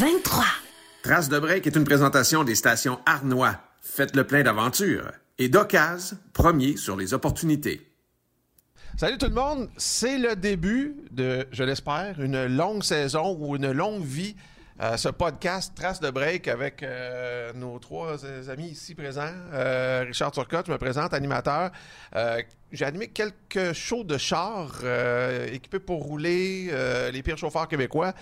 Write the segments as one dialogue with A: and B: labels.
A: 23.
B: Trace de break est une présentation des stations Arnois. Faites le plein d'aventures. Et d'occasion, premier sur les opportunités.
C: Salut tout le monde, c'est le début de, je l'espère, une longue saison ou une longue vie euh, ce podcast Trace de break avec euh, nos trois amis ici présents. Euh, Richard Turcotte, je me présente, animateur. J'ai animé quelques shows de chars équipés pour rouler, les pires chauffeurs québécois.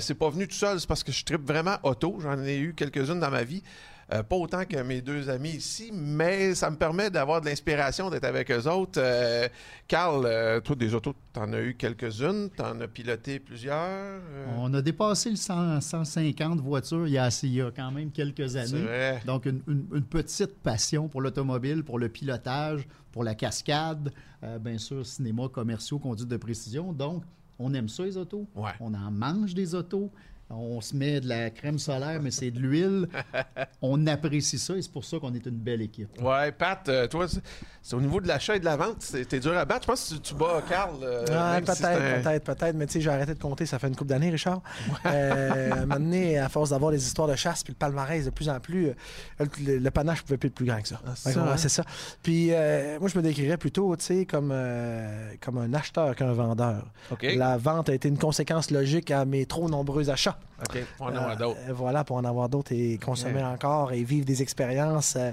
C: c'est pas venu tout seul, c'est parce que je tripe vraiment auto. J'en ai eu quelques-unes dans ma vie. Euh, pas autant que mes deux amis ici, mais ça me permet d'avoir de l'inspiration d'être avec eux autres. Euh, Carl, euh, toi, des autos, tu en as eu quelques-unes, tu en as piloté plusieurs.
D: On a dépassé le 150 voitures il y, a, quand même quelques années. Donc, une, petite passion pour l'automobile, pour le pilotage, pour la cascade, bien sûr, cinéma, commerciaux, conduite de précision. Donc, on aime ça, les autos. On en mange des autos. On se met de la crème solaire, mais c'est de l'huile. On apprécie ça et c'est pour ça qu'on est une belle équipe.
C: Ouais, Pat, euh, toi, c'est au niveau de l'achat et de la vente, c'était dur à battre. Je pense que tu, bats Carl.
E: Euh, peut-être, peut-être, peut-être. Mais tu sais, j'ai arrêté de compter, ça fait une couple d'années, Richard. euh, à un moment donné, à force d'avoir les histoires de chasse puis le palmarès de plus en plus, euh, le, panache pouvait plus être plus grand que ça. Ah, hein? c'est ça. Puis moi, je me décrirais plutôt, tu sais, comme, comme un acheteur qu'un vendeur. La vente a été une conséquence logique à mes trop nombreux achats.
C: OK, pour en avoir euh, d'autres.
E: voilà, pour en avoir d'autres et consommer encore et vivre des expériences euh,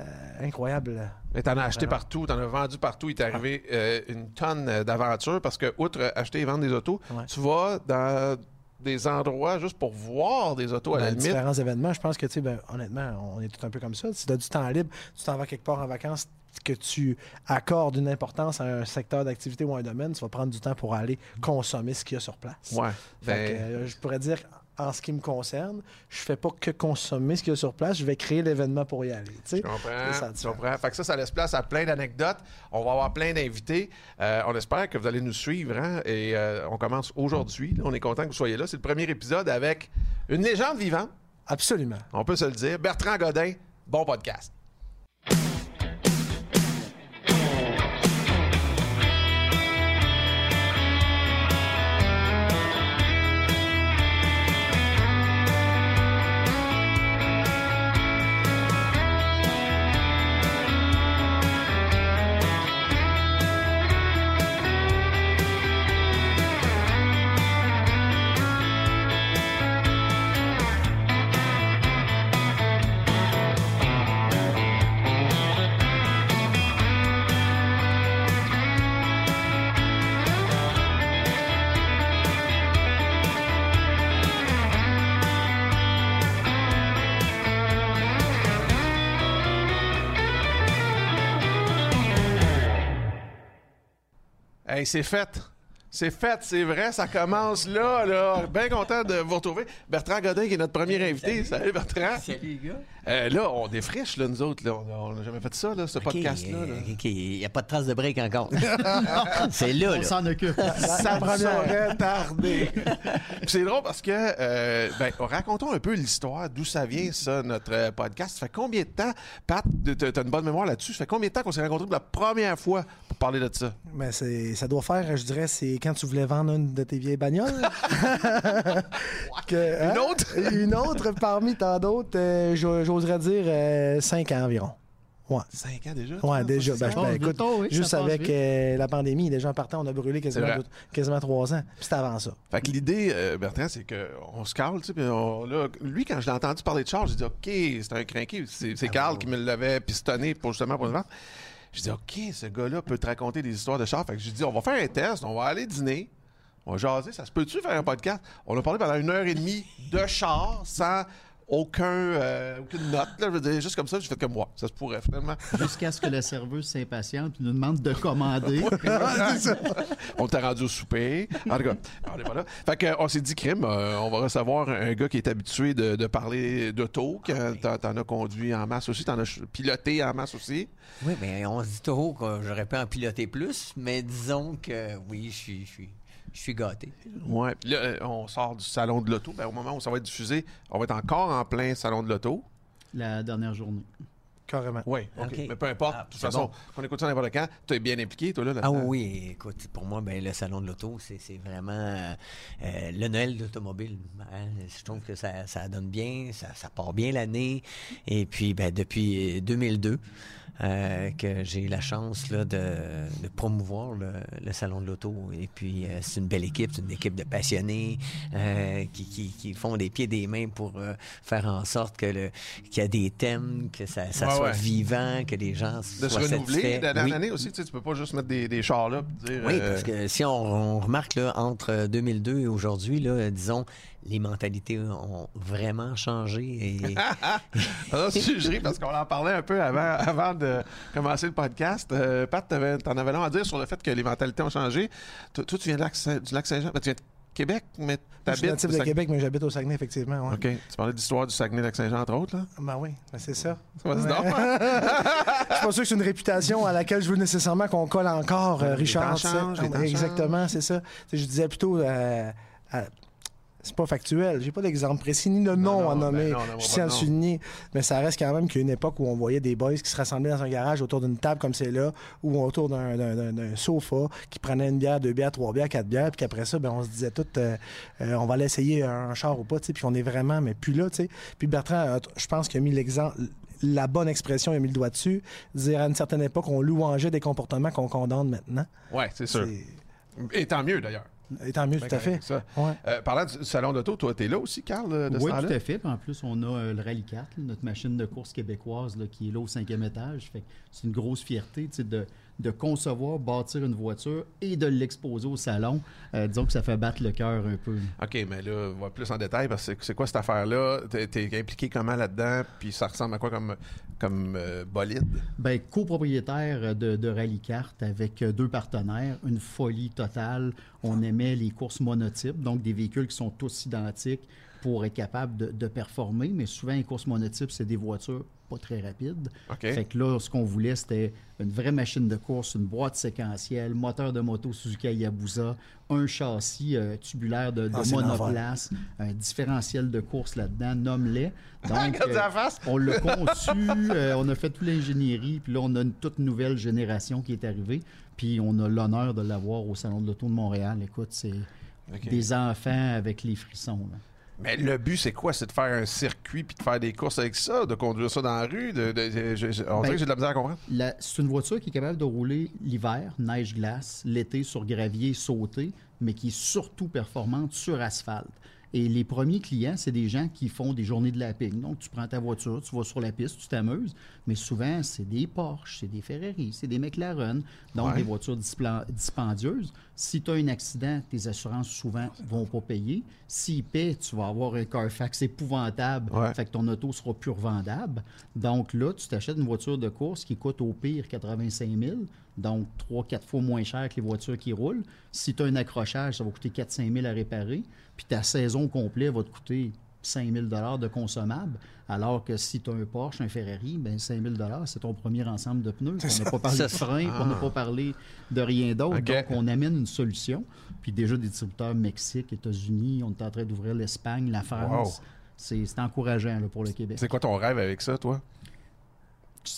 E: euh, incroyables.
C: Mais t'en as acheté partout, t'en as vendu partout. Il t'est arrivé une tonne d'aventures parce que, outre acheter et vendre des autos, tu vas dans des endroits juste pour voir des autos à la limite.
E: différents événements, je pense que, tu sais, ben, honnêtement, on est tout un peu comme ça. Si tu as du temps libre, tu t'en vas quelque part en vacances, que tu accordes une importance à un secteur d'activité ou à un domaine, tu vas prendre du temps pour aller consommer ce qu'il y a sur place.
C: Ouais.
E: Ben, je pourrais dire, en ce qui me concerne, je fais pas que consommer ce qu'il y a sur place, je vais créer l'événement pour y aller.
C: Je comprends. Ça, comprends. Fait que ça, ça laisse place à plein d'anecdotes. On va avoir plein d'invités. Euh, on espère que vous allez nous suivre. Hein, et euh, on commence aujourd'hui. On est content que vous soyez là. C'est le premier épisode avec une légende vivante.
E: Absolument.
C: On peut se le dire. Bertrand Godin, bon podcast. C'est fait. C'est fait, c'est vrai, ça commence là. Bien content de vous retrouver. Bertrand Godin, qui est notre premier invité. Salut, Bertrand.
F: Salut, les gars.
C: Euh, là, on défriche, là, nous autres. Là. On n'a jamais fait ça, là, ce podcast-là.
F: OK, il n'y a pas de trace de break encore. c'est là, là.
D: On s'en occupe.
C: ça me serait tardé. c'est drôle parce que, euh, ben, racontons un peu l'histoire, d'où ça vient, ça, notre euh, podcast. Ça fait combien de temps, Pat, tu as une bonne mémoire là-dessus, ça fait combien de temps qu'on s'est rencontrés pour la première fois pour parler de ça?
E: Ben, ça doit faire, je dirais, c'est quand tu voulais vendre une de tes vieilles bagnoles.
C: que, hein? Une autre?
E: une autre parmi tant d'autres, euh, j'oserais dire euh, cinq ans environ.
C: Ouais. Cinq ans déjà?
E: Ouais, déjà. Ben, ben, écoute, juste avec euh, la pandémie, les gens partant, on a brûlé quasiment, quasiment trois ans. Puis c'était avant ça.
C: Fait que l'idée, Bertrand, c'est qu'on se cale, tu sais. Puis lui, quand je l'ai entendu parler de Charles, j'ai dit, OK, c'est un crinqué. C'est ah, Carl qui me l'avait pistonné pour justement pour le vendre. Je dis, OK, ce gars-là peut te raconter des histoires de char. Fait que j'ai dit, on va faire un test, on va aller dîner, on va jaser. Ça se peut-tu faire un podcast? On a parlé pendant une heure et demie de char sans aucun, euh, aucune note. Là, je veux dire, juste comme ça, j'ai fait comme moi. Ça se pourrait, finalement.
D: Jusqu'à ce que la serveuse s'impatiente et nous demande de commander.
C: on t'a rendu au souper. En tout cas, on n'est pas là. Fait qu'on s'est dit, crime, euh, on va recevoir un gars qui est habitué de, parler d'auto. Ah t'en as conduit en masse aussi, t'en as piloté en masse aussi.
F: Oui, mais on se dit tôt que j'aurais pu en piloter plus, mais disons que oui, je suis, je suis, gâté.
C: Oui, puis là, euh, on sort du salon de l'auto. Ben, au moment où ça va être diffusé, on va être encore en plein salon de l'auto.
D: La dernière journée.
E: Carrément.
C: Oui, OK. Mais peu importe. Ah, de toute façon, on écoute ça n'importe quand. Tu es bien impliqué, toi, là,
F: Ah oui, écoute, pour moi, ben, le salon de l'auto, c'est vraiment euh, le Noël d'automobile. Hein. Je trouve que ça, ça donne bien, ça, ça part bien l'année. Et puis, ben, depuis 2002, euh, que j'ai eu la chance là, de, de promouvoir le, salon de l'auto. Et puis, euh, c'est une belle équipe, c'est une équipe de passionnés euh, qui, qui, qui, font des pieds et des mains pour faire en sorte que le, qu'il y a des thèmes, que ça, ça soit vivant, que les gens
C: de soient se renouveler d'année oui. aussi. Tu, sais, tu peux pas juste mettre des, des chars là. Dire,
F: oui, parce que si on, on remarque là, entre 2002 et aujourd'hui, là, disons, les mentalités ont vraiment changé. Et...
C: je ris parce qu'on en parlait un peu avant, avant de commencer le podcast. Euh, Pat, t'en avais long à dire sur le fait que les mentalités ont changé. Toi, tu viens du Lac-Saint-Jean. Ben, tu viens de Québec, mais
E: tu Je suis natif de Québec, mais j'habite au Saguenay, effectivement.
C: OK. Tu parlais d'histoire du Saguenay-Lac-Saint-Jean, entre autres, là?
E: Ben oui, ben c'est ça. Ouais. je suis pas sûr que c'est une réputation à laquelle je veux nécessairement qu'on colle encore, euh, Richard.
C: Change,
E: Exactement, c'est ça. je disais plutôt... Euh, c'est pas factuel. J'ai pas d'exemple précis ni de nom à nommer. Ben je tiens à le souligner. Mais ça reste quand même qu'il y a une époque où on voyait des boys qui se rassemblaient dans un garage autour d'une table comme c'est là, ou autour d'un sofa, qui prenaient une bière, deux bières, trois bières, quatre bières, puis qu'après ça, ben, on se disait tout, euh, euh, on va l'essayer un char ou pas, puis on est vraiment, mais plus là, tu sais. Puis Bertrand, je pense qu'il a mis l'exemple la bonne expression, il a mis le doigt dessus, dire à une certaine époque, on louangeait des comportements qu'on condamne maintenant.
C: Oui, c'est sûr. Et tant mieux, d'ailleurs.
E: Et tant mieux, tout à fait.
C: Euh, parlant du salon d'auto, toi, tu es là aussi, Carl, de
D: Oui, tout à fait. en plus, on a euh, le Rallye 4, notre machine de course québécoise qui est là au cinquième étage. c'est une grosse fierté de, de concevoir, bâtir une voiture et de l'exposer au salon, euh, disons que ça fait battre le cœur un peu.
C: OK, mais là, on va plus en détail parce que c'est quoi cette affaire-là? Tu es, impliqué comment là-dedans? Puis ça ressemble à quoi comme, comme euh, bolide?
D: Bien, copropriétaire de, de Rallye avec deux partenaires, une folie totale. On aimait les courses monotypes, donc des véhicules qui sont tous identiques pour être capable de, de performer, mais souvent, les courses monotypes, c'est des voitures pas très rapide. Fait que là, ce qu'on voulait, c'était une vraie machine de course, une boîte séquentielle, moteur de moto Suzuki Hayabusa, un châssis euh, tubulaire de, ah, monoplace, un différentiel de course là-dedans, nomme-les.
C: Donc, euh,
D: on l'a conçu, euh, on a fait toute l'ingénierie, puis là, on a une toute nouvelle génération qui est arrivée, puis on a l'honneur de l'avoir au Salon de l'Auto de Montréal. Écoute, c'est des enfants avec les frissons. Là.
C: Mais le but, c'est quoi? C'est de faire un circuit puis de faire des courses avec ça, de conduire ça dans la rue? De, on dirait que j'ai de la misère à comprendre.
D: C'est une voiture qui est capable de rouler l'hiver, neige-glace, l'été sur gravier, sauter, mais qui est surtout performante sur asphalte. Et les premiers clients, c'est des gens qui font des journées de lapping. Donc, tu prends ta voiture, tu vas sur la piste, tu t'amuses. Mais souvent, c'est des Porsche, c'est des Ferrari, c'est des McLaren. Donc, des voitures dispendieuses. Si tu as un accident, tes assurances souvent vont pas payer. S'ils paient, tu vas avoir un Carfax épouvantable. Fait que ton auto sera plus revendable. Donc là, tu t'achètes une voiture de course qui coûte au pire 85 000 donc 3-4 fois moins cher que les voitures qui roulent. Si tu as un accrochage, ça va coûter 4-5 000 à réparer, puis ta saison complète va te coûter 5 000 de consommables, alors que si tu as un Porsche, un Ferrari, ben 5 000 c'est ton premier ensemble de pneus. On n'a pas parlé de frein, on n'a pas parlé de rien d'autre. Donc, on amène une solution. Puis déjà, des distributeurs Mexique, États-Unis, on est en train d'ouvrir l'Espagne, la France. C'est encourageant pour le Québec.
C: C'est quoi ton rêve avec ça, toi?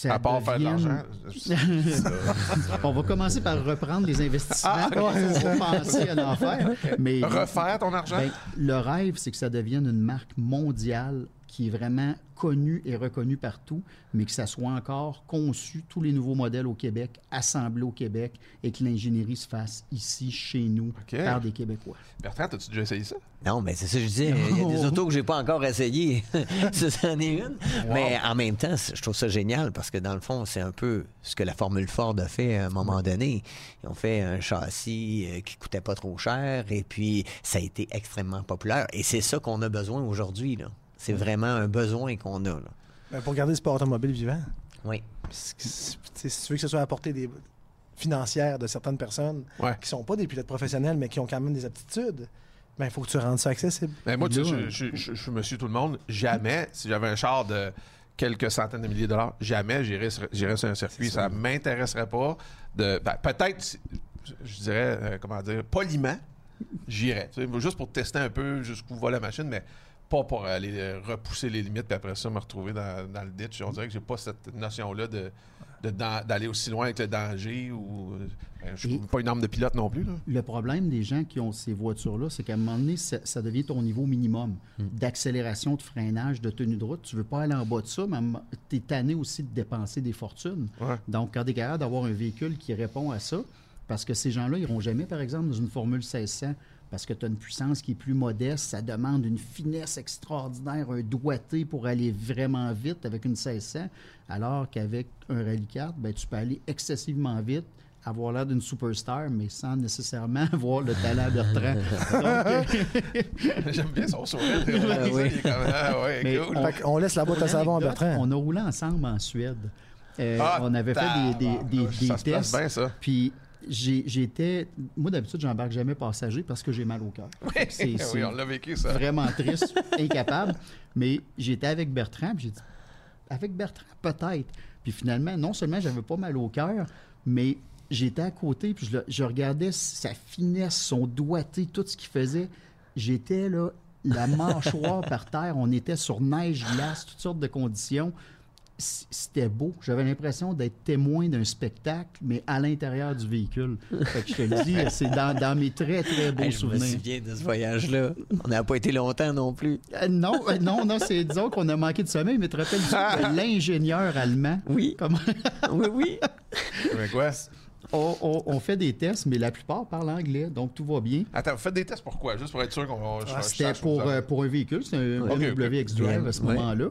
C: À part faire de l'argent.
D: on va commencer par reprendre les investissements. Ah, on va penser à l'en faire.
C: Mais, Refaire ton argent? Ben,
D: le rêve, c'est que ça devienne une marque mondiale qui est vraiment connu et reconnu partout, mais que ça soit encore conçu, tous les nouveaux modèles au Québec, assemblés au Québec, et que l'ingénierie se fasse ici, chez nous, par des Québécois.
C: Bertrand, as-tu déjà essayé ça?
F: Non, mais c'est ça que je disais. Il y a des autos que j'ai pas encore essayé. c'en est une. Mais en même temps, je trouve ça génial parce que dans le fond, c'est un peu ce que la Formule Ford a fait à un moment donné. Ils ont fait un châssis euh, qui coûtait pas trop cher et puis ça a été extrêmement populaire. Et c'est ça qu'on a besoin aujourd'hui, là C'est vraiment un besoin qu'on a.
E: Ben, pour garder le sport automobile vivant.
F: Oui.
E: Si, tu veux que ce soit apporté des financières de certaines personnes qui ne sont pas des pilotes professionnels, mais qui ont quand même des aptitudes, ben, il faut que tu rendes ça accessible.
C: Mais moi, tu sais, je, je, suis monsieur tout le monde. Jamais, si j'avais un char de quelques centaines de milliers de dollars, jamais j'irais sur, sur, un circuit. Ça ne m'intéresserait pas. de ben, Peut-être, je dirais, euh, comment dire, poliment, j'irais. Juste pour tester un peu jusqu'où va la machine, mais pas pour aller euh, repousser les limites puis après ça me retrouver dans, le ditch. On dirait que j'ai pas cette notion-là de, d'aller aussi loin avec le danger ou euh, je suis pas une arme de pilote non plus.
D: Le problème des gens qui ont ces voitures-là, c'est qu'à un moment donné, ça, devient ton niveau minimum hmm. d'accélération, de freinage, de tenue de route. Tu veux pas aller en bas de ça, mais tu es tanné aussi de dépenser des fortunes. Donc, quand tu es capable d'avoir un véhicule qui répond à ça, parce que ces gens-là iront jamais, par exemple, dans une Formule 1600 parce que tu as une puissance qui est plus modeste, ça demande une finesse extraordinaire, un doigté pour aller vraiment vite avec une 1600, alors qu'avec un Rally 4, ben, tu peux aller excessivement vite, avoir l'air d'une superstar, mais sans nécessairement avoir le talent Bertrand.
C: J'aime bien son sourire.
E: on, laisse la boîte à savon à Bertrand.
D: On a roulé ensemble en Suède. Euh, ah, on avait fait des, des, des, des tests. Bien, ça. Puis j'étais. Moi, d'habitude, j'embarque jamais passager parce que j'ai mal au cœur.
C: Oui, oui, on l'a vécu, ça.
D: Vraiment triste, incapable. Mais j'étais avec Bertrand, puis j'ai dit avec Bertrand, peut-être. Puis finalement, non seulement j'avais pas mal au cœur, mais j'étais à côté, puis je, je, regardais sa finesse, son doigté, tout ce qu'il faisait. J'étais là, la mâchoire par terre, on était sur neige, glace, toutes sortes de conditions c'était beau. J'avais l'impression d'être témoin d'un spectacle, mais à l'intérieur du véhicule. Fait que je te le dis, c'est dans, mes très, très beaux souvenirs. Je
F: me souviens de ce voyage-là. On n'a pas été longtemps non plus.
D: Euh, non, euh, non, non, c'est disons qu'on a manqué de sommeil, mais tu te rappelles de l'ingénieur allemand?
F: Oui.
D: Comment...
F: oui, oui.
C: Mais quoi?
D: On, fait des tests, mais la plupart parlent anglais, donc tout va bien.
C: Attends, vous faites des tests pourquoi? Juste pour être sûr qu'on va.
D: Ah, c'était pour, euh, pour un véhicule, c'est un BMW X-Drive à ce moment-là.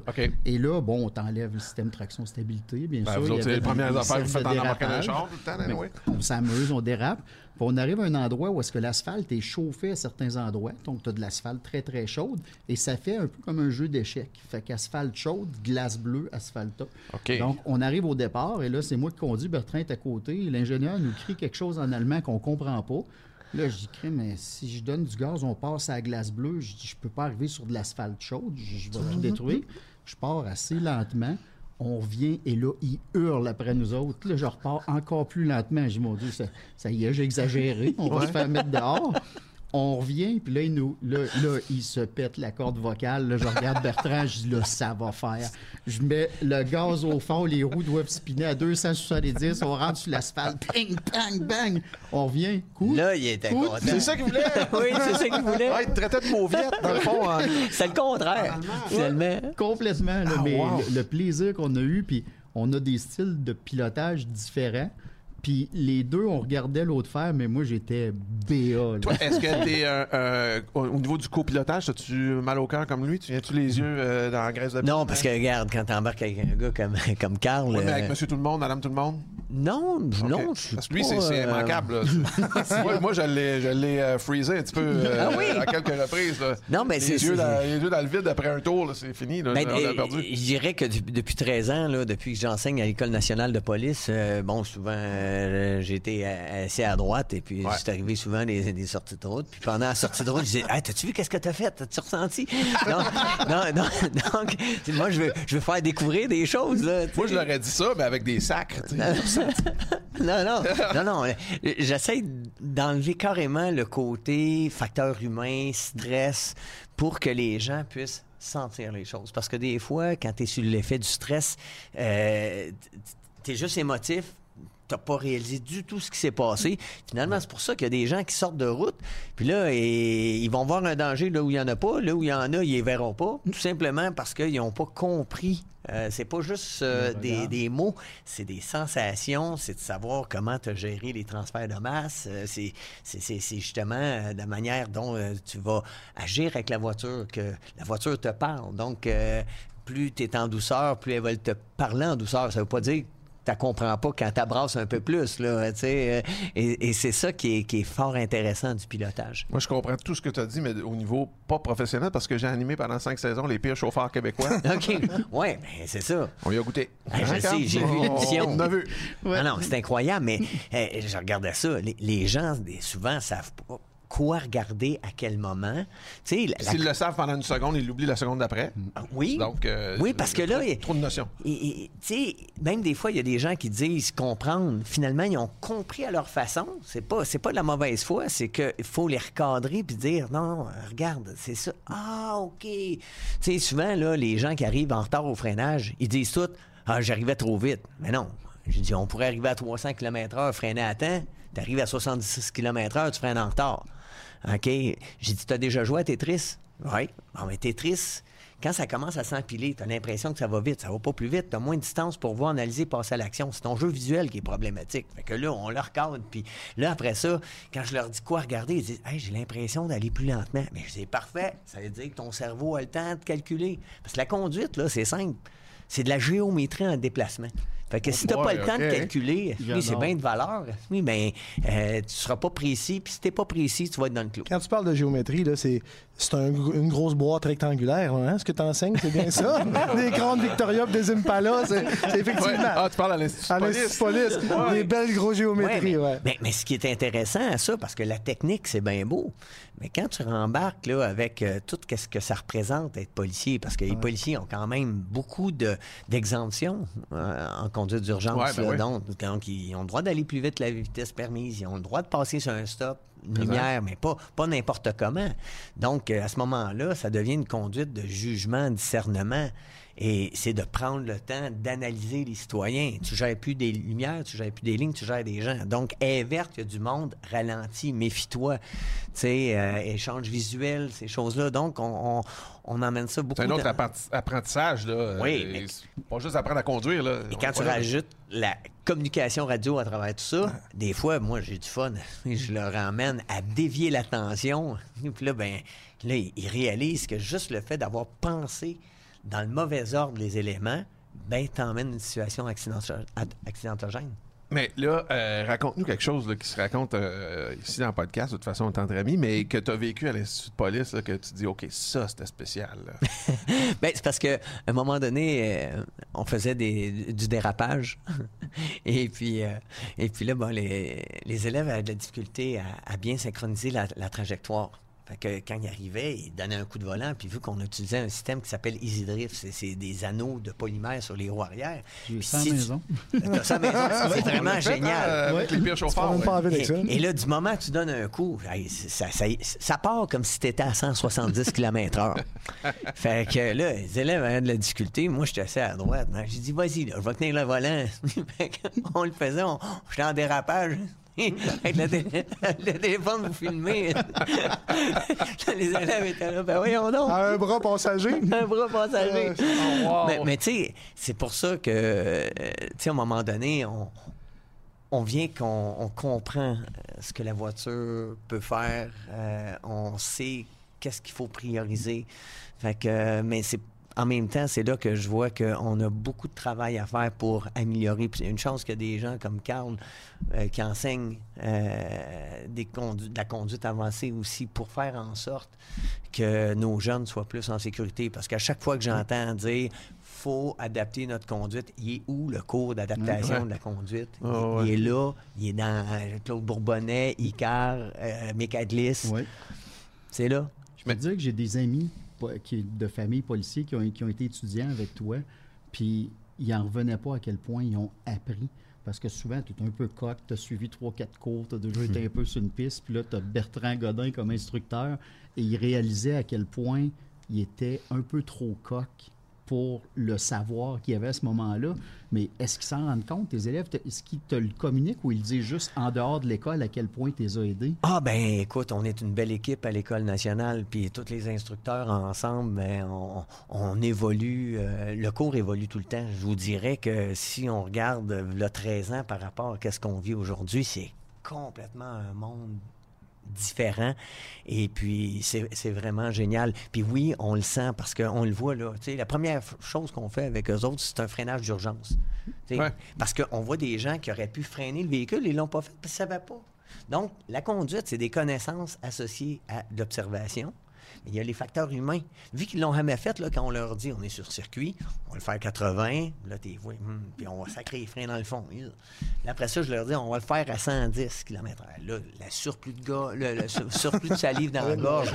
D: Et là, bon, on t'enlève le système de traction stabilité, bien
C: ben,
D: sûr.
C: Vous autres, c'est les premières affaires que vous faites en embarquant un char tout le temps.
D: On s'amuse, on dérape on arrive à un endroit où est-ce que l'asphalte est chauffé à certains endroits, donc tu as de l'asphalte très très chaude, et ça fait un peu comme un jeu d'échecs. Fait qu'asphalte chaude, glace bleue, asphalte Donc on arrive au départ, et là c'est moi qui conduis, Bertrand est à côté, l'ingénieur nous crie quelque chose en allemand qu'on comprend pas. Là, je dis, mais si je donne du gaz, on passe à la glace bleue. Je dis, je peux pas arriver sur de l'asphalte chaude, je, vais tout détruire. Je pars assez lentement on vient et là, il hurle après nous autres. Là, je repars encore plus lentement. J'ai dit, mon Dieu, ça, y est, j'ai exagéré. On va se faire mettre dehors. On revient, puis là, il nous, là, il se pète la corde vocale. Là, je regarde Bertrand, je dis, là, ça va faire. Je mets le gaz au fond, les roues doivent spinner à 270, on rentre sur l'asphalte, bang, bang, bang. On revient, cool.
F: Là, il était content.
C: C'est ça qu'il voulait.
F: oui, c'est ça qu'il voulait.
C: Ouais, il traitait de mauviette, dans le fond. Hein.
F: C'est le contraire, finalement.
D: complètement. Ah, mais le, plaisir qu'on a eu, puis on a des styles de pilotage différents. Puis les deux, on regardait l'autre faire, mais moi, j'étais BA.
C: Toi, est-ce que t'es euh, euh, au niveau du copilotage, as-tu mal au cœur comme lui? Tu viens-tu les yeux euh, dans la graisse de
F: Non, parce que regarde, quand t'embarques avec un gars comme, comme Carl.
C: mais avec Monsieur Tout-le-Monde, Madame Tout-le-monde?
F: Non, non, je
C: Parce que lui, c'est immanquable. moi, je l'ai freezé un petit peu ah à quelques reprises. Non, mais c'est... Les, yeux dans le vide après un tour, c'est fini. Ben, on a perdu.
F: Je dirais que depuis 13 ans, là, depuis que j'enseigne à l'École nationale de police, bon, souvent euh, j'étais assis à droite et puis c'est arrivé souvent des, des, sorties de route. Puis pendant la sortie de route, je disais Hey, t'as-tu vu qu'est-ce que t'as fait? T'as-tu ressenti? Non, non, non, Donc, moi, je veux, je veux faire découvrir des choses. Là,
C: moi, je leur ai dit ça, mais avec des sacres.
F: non, non, non, non. J'essaie d'enlever carrément le côté facteur humain, stress, pour que les gens puissent sentir les choses. Parce que des fois, quand tu es sur l'effet du stress, euh, tu es juste émotif, t'as pas réalisé du tout ce qui s'est passé. Finalement, c'est pour ça qu'il y a des gens qui sortent de route, puis là, ils vont voir un danger là où il y en a pas, là où il y en a, ils les verront pas, tout simplement parce qu'ils n'ont pas compris. Euh, c'est pas juste euh, des, mots, c'est des sensations, c'est de savoir comment as géré les transferts de masse. Euh, c'est, justement la manière dont tu vas agir avec la voiture, que la voiture te parle. Donc, plus tu es en douceur, plus elle va te parler en douceur. Ça veut pas dire tu comprends pas quand tu un peu plus. Là, et, et c'est ça qui est, qui est, fort intéressant du pilotage.
C: Moi, je comprends tout ce que tu as dit, mais au niveau pas professionnel, parce que j'ai animé pendant cinq saisons les pires chauffeurs québécois.
F: OK. Oui, ben, c'est ça.
C: On y a goûté.
F: Ben, je sais, j'ai vu l'émission.
C: On a vu.
F: Non, non, c'est incroyable, mais je regardais ça. Les, les gens, souvent, savent pas quoi regarder à quel moment.
C: S'ils le savent pendant une seconde, ils l'oublient la seconde d'après.
F: Ah, oui.
C: Donc, euh,
F: oui, parce que là,
C: trop, de notions.
F: même des fois, il y a des gens qui disent comprendre. Finalement, ils ont compris à leur façon. C'est pas, c'est pas de la mauvaise foi, c'est qu'il faut les recadrer puis dire non, regarde, c'est ça. Ah, ok. Tu sais, souvent là, les gens qui arrivent en retard au freinage, ils disent tout. Ah, j'arrivais trop vite. Mais non. J'ai dit, on pourrait arriver à 300 km/h, freiner à temps. T'arrives à 76 km/h, tu freines en retard. OK? J'ai dit, tu as déjà joué à Tetris? Oui. Bon, mais Tetris, quand ça commence à s'empiler, tu as l'impression que ça va vite. Ça va pas plus vite. Tu as moins de distance pour voir, analyser, passer à l'action. C'est ton jeu visuel qui est problématique. Fait que là, on leur cadre. Puis là, après ça, quand je leur dis quoi regarder, ils disent, hey, j'ai l'impression d'aller plus lentement. Mais je parfait. Ça veut dire que ton cerveau a le temps de calculer. Parce que la conduite, là, c'est simple. C'est de la géométrie en déplacement. Fait que si tu n'as pas le temps de calculer, oui, c'est bien de valeur, oui, mais euh, tu seras pas précis, puis si t'es pas précis, tu vas être dans le clou.
E: Quand tu parles de géométrie, là, c'est, c'est une grosse boîte rectangulaire, hein? Ce que tu enseignes, c'est bien ça? des grandes Victoria des Impala, c'est, effectivement.
C: Ah, tu parles à l'Institut
E: police. police. Des belles grosses géométries, ouais.
F: Mais, mais, ce qui est intéressant à ça, parce que la technique, c'est bien beau, mais quand tu rembarques là, avec euh, tout ce que ça représente être policier, parce que les policiers ont quand même beaucoup de, d'exemptions euh, en conduite d'urgence.
C: Ben
F: donc, ils ont le droit d'aller plus vite que la vitesse permise. Ils ont le droit de passer sur un stop, une lumière, mais pas, pas n'importe comment. Donc, euh, à ce moment-là, ça devient une conduite de jugement, discernement. Et c'est de prendre le temps d'analyser les citoyens. Tu gères plus des lumières, tu gères plus des lignes, tu gères des gens. Donc, est verte, il y a du monde, ralentis, méfie-toi. Tu sais, euh, échange visuel, ces choses-là. Donc, on, on, emmène ça beaucoup.
C: C'est un autre apprentissage, là.
F: Oui. Euh,
C: mais... Pas juste apprendre à conduire, là.
F: Et quand tu rajoutes la communication radio à travers tout ça, des fois, moi, j'ai du fun. Je leur emmène à dévier l'attention. Puis là, ben, là, ils réalisent que juste le fait d'avoir pensé dans le mauvais ordre les éléments, ben, t'emmènes une situation accidentogène.
C: Mais là, euh, raconte-nous quelque chose qui se raconte euh, ici dans le podcast, de toute façon, en amis, mais que tu as vécu à l'Institut de police, que tu dis, OK, ça, c'était spécial.
F: ben, c'est parce qu'à un moment donné, euh, on faisait des, du dérapage. et, puis, et puis là, bon, les, les, élèves avaient de la difficulté à, bien synchroniser la trajectoire que quand il arrivait, il donnait un coup de volant, puis vu qu'on utilisait un système qui s'appelle Easy Drift, c'est des anneaux de polymère sur les roues arrière.
D: J'ai ça maison.
F: ça maison, c'est vraiment génial.
C: Euh, avec les pires chauffeurs.
F: Et, là, du moment que tu donnes un coup, ça, ça, part comme si tu étais à 170 km/h. fait que là, les élèves avaient de la difficulté. Moi, j'étais assez à droite. J'ai dit, vas-y, je vais tenir le volant. on le faisait, j'étais en dérapage. Avec le, téléphone, vous filmez. les élèves étaient là, ben voyons donc.
E: Un bras passager.
F: un bras passager. Oh, mais, tu sais, c'est pour ça que, euh, tu sais, à un moment donné, on, on vient qu'on comprend euh, ce que la voiture peut faire. Euh, on sait qu'est-ce qu'il faut prioriser. Fait que, mais c'est en même temps, c'est là que je vois qu'on a beaucoup de travail à faire pour améliorer. Puis une chance a des gens comme Carl euh, qui enseignent euh, des de la conduite avancée aussi pour faire en sorte que nos jeunes soient plus en sécurité. Parce qu'à chaque fois que j'entends dire faut adapter notre conduite. Il est où le cours d'adaptation de la conduite? il, est là, il est dans euh, Claude Bourbonnais, Icar, euh, C'est là.
D: Je me dire que j'ai des amis de familles policiers qui ont, qui ont été étudiants avec toi, puis ils n'en revenaient pas à quel point ils ont appris. Parce que souvent, tu es un peu coq, tu as suivi trois, quatre cours, tu as déjà été un peu sur une piste, puis là, tu as Bertrand Godin comme instructeur, et il réalisait à quel point il était un peu trop coq pour le savoir qu'il y avait à ce moment-là. Mais est-ce qu'ils s'en rendent compte, tes élèves? Est-ce qu'ils te le communiquent ou ils disent juste en dehors de l'école à quel point tu les as aidés?
F: Ah, ben écoute, on est une belle équipe à l'École nationale, puis tous les instructeurs ensemble, ben, on, évolue. Euh, le cours évolue tout le temps. Je vous dirais que si on regarde le 13 ans par rapport à ce qu'on vit aujourd'hui, c'est complètement un monde différent. Et puis, c'est vraiment génial. Puis oui, on le sent parce qu'on le voit là. Tu sais, la première chose qu'on fait avec eux autres, c'est un freinage d'urgence. Parce qu'on voit des gens qui auraient pu freiner le véhicule, ils l'ont pas fait parce qu'ils ne savaient pas. Donc, la conduite, c'est des connaissances associées à l'observation il y a les facteurs humains. Vu qu'ils l'ont jamais fait, là, quand on leur dit on est sur circuit, on va le faire 80, là, t'es, hmm, puis on va sacrer les freins dans le fond. après ça, je leur dis on va le faire à 110 km. Là, la surplus de gars, le, surplus de salive dans la gorge.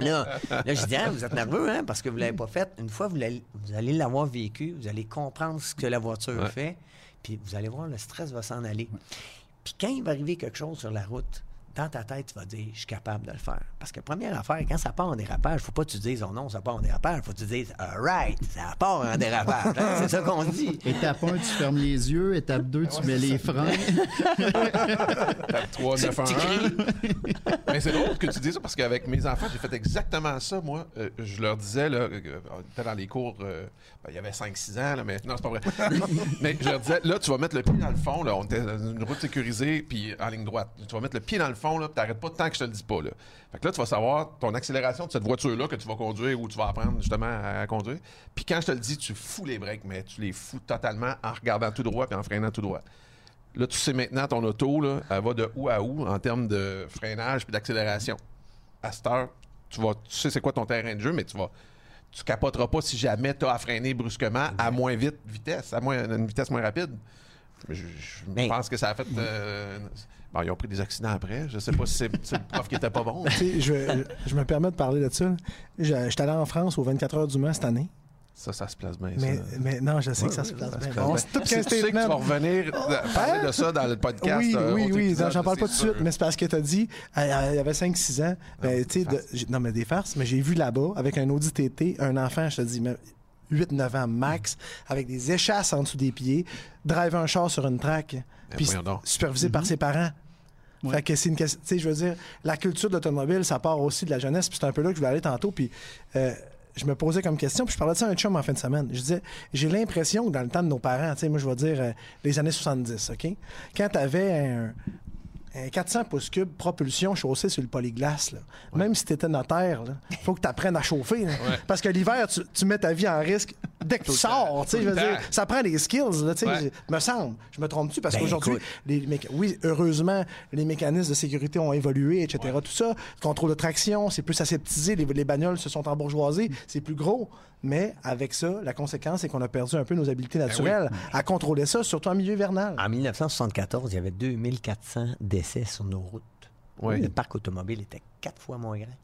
F: là, là, je dis ah, vous êtes nerveux, hein, parce que vous ne l'avez pas fait. Une fois, vous, vous allez l'avoir vécu, vous allez comprendre ce que la voiture fait, puis vous allez voir, le stress va s'en aller. Puis quand il va arriver quelque chose sur la route, dans ta tête, tu vas dire, je suis capable de le faire. Parce que première affaire, quand ça part en dérapage, faut pas que tu dises, oh non, ça part en dérapage. faut que tu dises, all right, ça part en dérapage. Hein, c'est ça qu'on dit.
D: Étape 1, tu fermes les yeux. Étape 2, tu mets les freins.
C: Étape 3, 9 1, 1. Mais c'est drôle que tu dises ça parce qu'avec mes enfants, j'ai fait exactement ça, moi. Euh, je leur disais, là, euh, dans les cours, euh, il y avait 5-6 ans, là, mais non, c'est pas vrai. mais je leur disais, là, tu vas mettre le pied dans le fond. Là, on était dans une route sécurisée, puis en ligne droite. Tu vas mettre le pied dans le fond là, t'arrêtes pas tant que je te le dis pas, là. Fait que là, tu vas savoir ton accélération de cette voiture-là que tu vas conduire ou tu vas apprendre justement à, conduire. Puis quand je te le dis, tu fous les breaks, mais tu les fous totalement en regardant tout droit et en freinant tout droit. Là, tu sais maintenant, ton auto, là, elle va de où à où en termes de freinage puis d'accélération. À cette heure, tu, vas, tu sais c'est quoi ton terrain de jeu, mais tu vas tu capoteras pas si jamais tu as à freiner brusquement à moins vite vitesse, à moins, une vitesse moins rapide. Je, je pense que ça a fait. Euh, bon, ils ont pris des accidents après. Je sais pas si c'est le prof qui était pas bon.
E: je, je, me permets de parler de ça. J'étais allé en France aux 24 heures du Mans cette année.
C: Ça, ça se place bien.
E: Mais,
C: ça.
E: mais non, je sais que ça se place bien. Bon,
C: c'est tout tu sais que tu vas revenir parler de ça dans le podcast.
E: Oui, euh, oui, oui. J'en parle pas tout de suite, mais c'est parce que tu as dit, il y avait 5-6 ans. Ben, tu sais, non, mais des farces, mais j'ai vu là-bas, avec un Audi TT, un enfant, je te dis, 8-9 ans max, avec des échasses en dessous des pieds, driver un char sur une track, ben, puis supervisé par mhm. ses parents. Fait que c'est une question. Tu sais, je veux dire, la culture de l'automobile, ça part aussi de la jeunesse, puis c'est un peu là que je voulais aller tantôt, puis. Euh, je me posais comme question, puis je parlais de ça à un chum en fin de semaine. Je disais, j'ai l'impression que dans le temps de nos parents, tu sais, moi je vais dire euh, les années 70, OK? Quand tu avais un, 400 pouces cubes, propulsion chaussée sur le polyglace, là. même si tu étais notaire, il faut que tu apprennes à chauffer. Parce que l'hiver, tu, mets ta vie en risque dès que tu sors. Je veux dire, ça prend des skills, là, me semble. Je me trompe-tu? Parce ben, qu'aujourd'hui, oui, heureusement, les mécanismes de sécurité ont évolué, etc. Tout ça, contrôle de traction, c'est plus aseptisé, les, les bagnoles se sont embourgeoisées, c'est plus gros. Mais avec ça, la conséquence, c'est qu'on a perdu un peu nos habiletés ben naturelles à contrôler ça, surtout en milieu vernal.
F: En 1974, il y avait 2400 décès sur nos routes. Le parc automobile était quatre fois moins grand.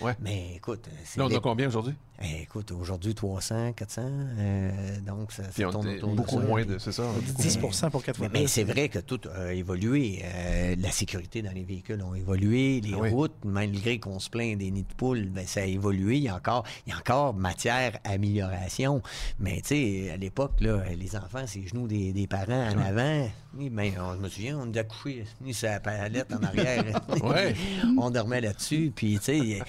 C: Ouais.
F: Mais écoute.
C: Là, on a combien aujourd'hui?
F: Eh, écoute, aujourd'hui, 300, 400. Euh, donc, ça, ça
C: tourne autour Beaucoup moins de. C'est ça.
E: 10% pour 4
F: fois. Mais, c'est vrai que tout a évolué. Euh, la sécurité dans les véhicules a évolué. Les ah routes, malgré qu'on se plaint des nids de poules, ben, ça a évolué. Il y a encore, il y a encore matière à amélioration. Mais, tu sais, à l'époque, là, les enfants, c'est les genoux des, des parents en avant. Oui, ben, je me souviens, on a couché ni sa palette en arrière. on dormait là-dessus. Puis, tu sais,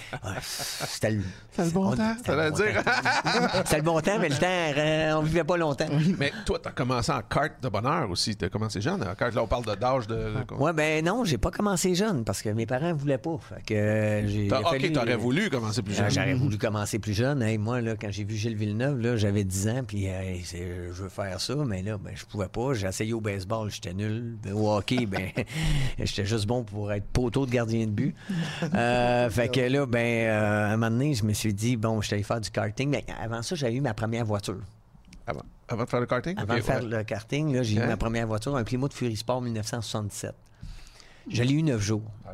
F: c'était le.
E: le bon temps.
F: C'était le bon temps, mais le temps, euh, on vivait pas longtemps.
C: mais toi, tu as commencé en carte de bonheur aussi. Tu as commencé jeune. En carte, là, on parle d'âge de. de...
F: Oui, ben non, j'ai pas commencé jeune parce que mes parents voulaient pas. Fait que euh, j'ai.
C: Ok, t'aurais voulu commencer plus jeune.
F: J'aurais voulu commencer plus jeune. moi, là, quand j'ai vu Gilles Villeneuve, là, j'avais 10 ans, puis je veux faire ça, mais là, ben, je pouvais pas. J'ai essayé au baseball, j'étais nul. Au hockey, ben, j'étais juste bon pour être poteau de gardien de but. Euh, fait que là, ben, à un moment donné, je me suis dit, bon, je suis faire du karting. Mais avant ça, j'avais eu ma première voiture.
C: Avant, avant de faire le karting?
F: Avant de faire le karting, j'ai eu hein? ma première voiture, un Plymouth Fury Sport 1977. Je l'ai eu neuf jours. Ah,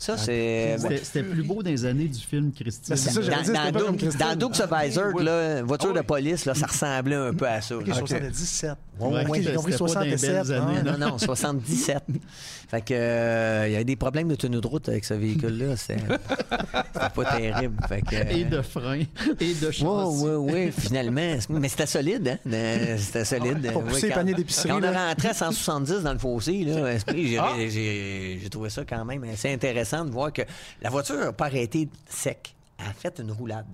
F: ça, c'est.
D: C'était plus beau dans les années du film Christine.
F: Ça, dans, dans, dans Doug Survisor, là, voiture de police, là, ça ressemblait un peu à ça.
E: Okay, 77.
D: Ouais, ouais, j'ai compris 67.
F: non, non, 77. fait que euh, il y a des problèmes de tenue de route avec ce véhicule-là. C'est pas terrible. Fait que,
D: et de frein, et de châssis. Oui,
F: oui, oui, finalement. Mais c'était solide, hein? Euh, c'était solide.
E: Pour pousser les paniers d'épicerie.
F: Quand on est rentré à 170 dans le fossé, là, ah! j'ai trouvé ça quand même assez intéressant de voir que la voiture n'a pas arrêté sec. Elle a fait une roulade.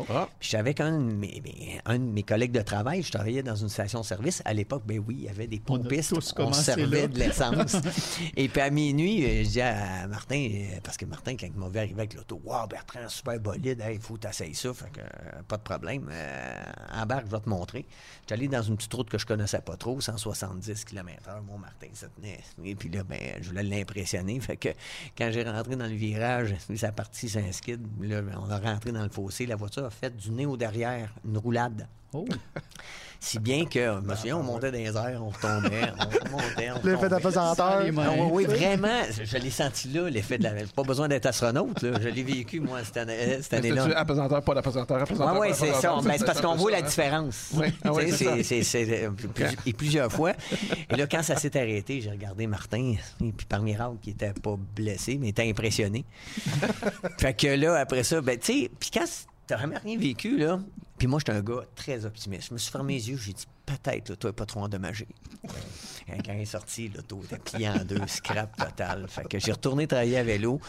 F: Oh. Ah. Puis j'avais qu'un de, mes, ben, un de mes collègues de travail, je travaillais dans une station-service. À l'époque, ben oui, il y avait des pompistes. On, on servait de l'essence. Et puis à minuit, euh, je dis à Martin, euh, parce que Martin, quand il m'avait arrivé avec l'auto, Wow, Bertrand, super bolide, il faut t'essayer ça, fait que euh, pas de problème. embarque, je vais te montrer. Allé dans une petite route que je connaissais pas trop, 170 km/h. Mon Martin ça tenait. Et puis là, ben, je voulais l'impressionner. Fait que quand j'ai rentré dans le virage, sa partie skid, là, on a rentré dans le fossé. La voiture a fait du nez au derrière, une roulade. Oh. Si bien que, je me souviens, on montait dans les airs, on retombait, on montait, on
E: L'effet d'apesanteur.
F: Ah, oui, vraiment, je l'ai senti là, l'effet de la... Pas besoin d'être astronaute, là. Je l'ai vécu, moi, cette, année, cette année-là.
C: Apesanteur, pas d'apesanteur, apesanteur.
F: oui, c'est ça. Ben, c'est parce qu'on voit la différence. Oui, ah c'est Et plusieurs fois. Et là, quand ça s'est arrêté, j'ai regardé Martin, et puis par miracle, qui était pas blessé, mais était impressionné. fait que là, après ça, ben, tu sais, puis quand t'as jamais rien vécu, là, puis moi, j'étais un gars très optimiste. Je me suis fermé les yeux, j'ai dit peut-être, toi, pas trop endommagé. Quand il est sorti, l'auto était plié en deux, scrap total. Fait que j'ai retourné travailler à vélo.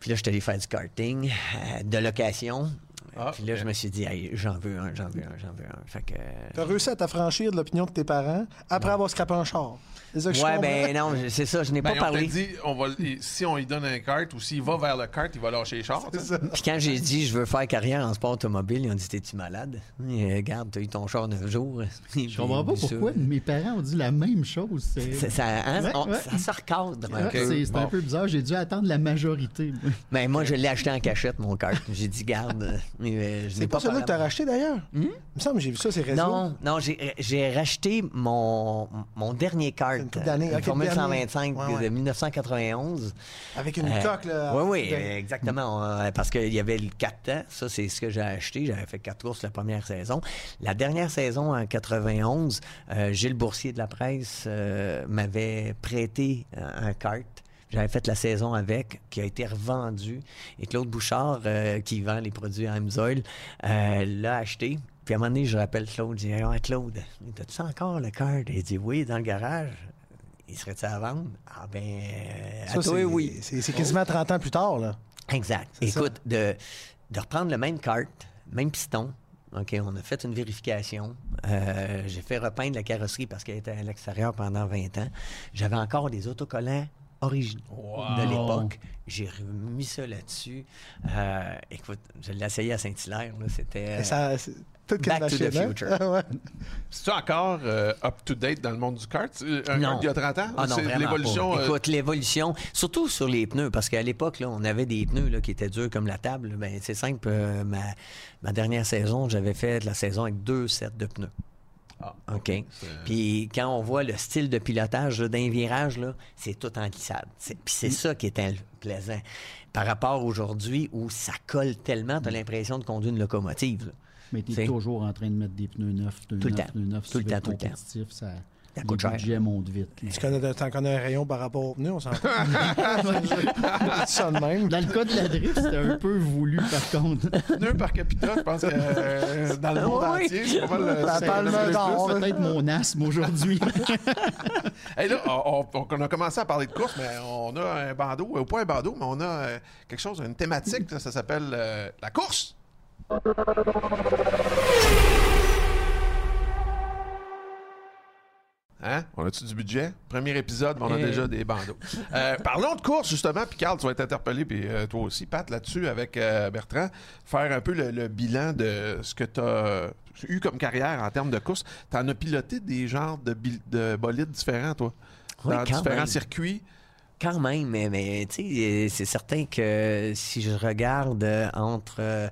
F: Puis là, je suis allé faire du karting euh, de location. Ah, puis là, je me suis dit, j'en veux un, j'en veux un, j'en veux un. Fait que.
E: T'as réussi à t'affranchir de l'opinion de tes parents après avoir scrapé un char.
F: Ouais, ben non, c'est ça, je n'ai ben, pas parlé.
C: Dit, on va, si on lui donne un kart ou s'il va vers le kart, il va lâcher les chars.
F: Puis quand j'ai dit je veux faire carrière en sport automobile, ils ont dit T'es-tu malade? Et, Regarde, t'as eu ton char neuf jours.
D: Je comprends pas pourquoi mes parents ont dit la même chose.
F: Ça, hein, ça se recadre.
D: c'est un peu bizarre. J'ai dû attendre la majorité.
F: Ben, moi, je l'ai acheté en cachette, mon kart. J'ai dit Garde.
E: Euh, c'est pas, pas celui que t'as racheté d'ailleurs? Hmm? Il me semble que j'ai vu ça, c'est réseaux.
F: Non, non, j'ai racheté mon, mon dernier kart une d'année. Une Formule 125 de 1991.
E: Avec une euh, coque, là.
F: Oui, oui, exactement. Euh, parce qu'il y avait le 4 ans. Ça, c'est ce que j'ai acheté. J'avais fait 4 courses la première saison. La dernière saison, en 91, euh, Gilles Boursier de la presse m'avait prêté un kart. J'avais fait la saison avec, qui a été revendu. Et Claude Bouchard, qui vend les produits Amsoil, l'a acheté. Puis à un moment donné, je rappelle Claude, je dis ah, Claude, as-tu encore le kart? Il dit Oui, dans le garage il serait-tu à vendre? Ah ben, euh, à toi, oui.
E: C'est quasiment 30 ans plus tard, là.
F: Exact. Écoute, de, de, reprendre le même carte, même piston, OK, on a fait une vérification. Euh, j'ai fait repeindre la carrosserie parce qu'elle était à l'extérieur pendant 20 ans. J'avais encore des autocollants originaux de l'époque. J'ai remis ça là-dessus. Euh, écoute, je l'ai essayé à Saint-Hilaire. C'était. Back to the future.
C: C'est-tu encore euh, up-to-date dans le monde du kart?
F: Euh, un,
C: non. Il y a 30 ans?
F: Ah non, l'évolution. Euh, Écoute, l'évolution, surtout sur les pneus, parce qu'à l'époque, on avait des pneus là, qui étaient durs comme la table. Ben, c'est simple. ma, ma, dernière saison, j'avais fait la saison avec deux sets de pneus. Ah, OK. Puis quand on voit le style de pilotage d'un virage, c'est tout en glissade. Puis c'est ça qui est plaisant. Par rapport aujourd'hui où ça colle tellement, tu as l'impression de conduire une locomotive.
D: Mais tu es toujours en train de mettre des pneus neufs, pneus
F: tout
D: neufs,
F: le temps.
D: pneus neufs.
F: Tout le temps, tout le temps.
D: Ça, ça coûte cher. budget monte vite.
E: Tu connais, en connais un rayon par rapport aux pneus, on s'entend. ça de même.
D: Dans le cas de la drift, c'était un peu voulu, par contre.
C: Pneus par capita, je pense que euh, dans le monde oui. entier, c'est pas mal...
D: La palme d'or. peut-être mon asthme aujourd'hui.
C: hey, là, on, on, a commencé à parler de course, mais on a un bandeau, ou pas un bandeau, mais on a euh, quelque chose, une thématique, ça, ça s'appelle euh, la course. Hein? On a-tu du budget? Premier épisode, on a eh. déjà des bandeaux. Euh, parlons de course, justement. Puis, Carl, tu vas être interpellé, puis euh, toi aussi, Pat, là-dessus, avec euh, Bertrand. Faire un peu le, bilan de ce que tu as eu comme carrière en termes de course. Tu en as piloté des genres de, de bolides différents, toi? dans différents circuits?
F: Quand même, mais, mais tu sais, c'est certain que si je regarde entre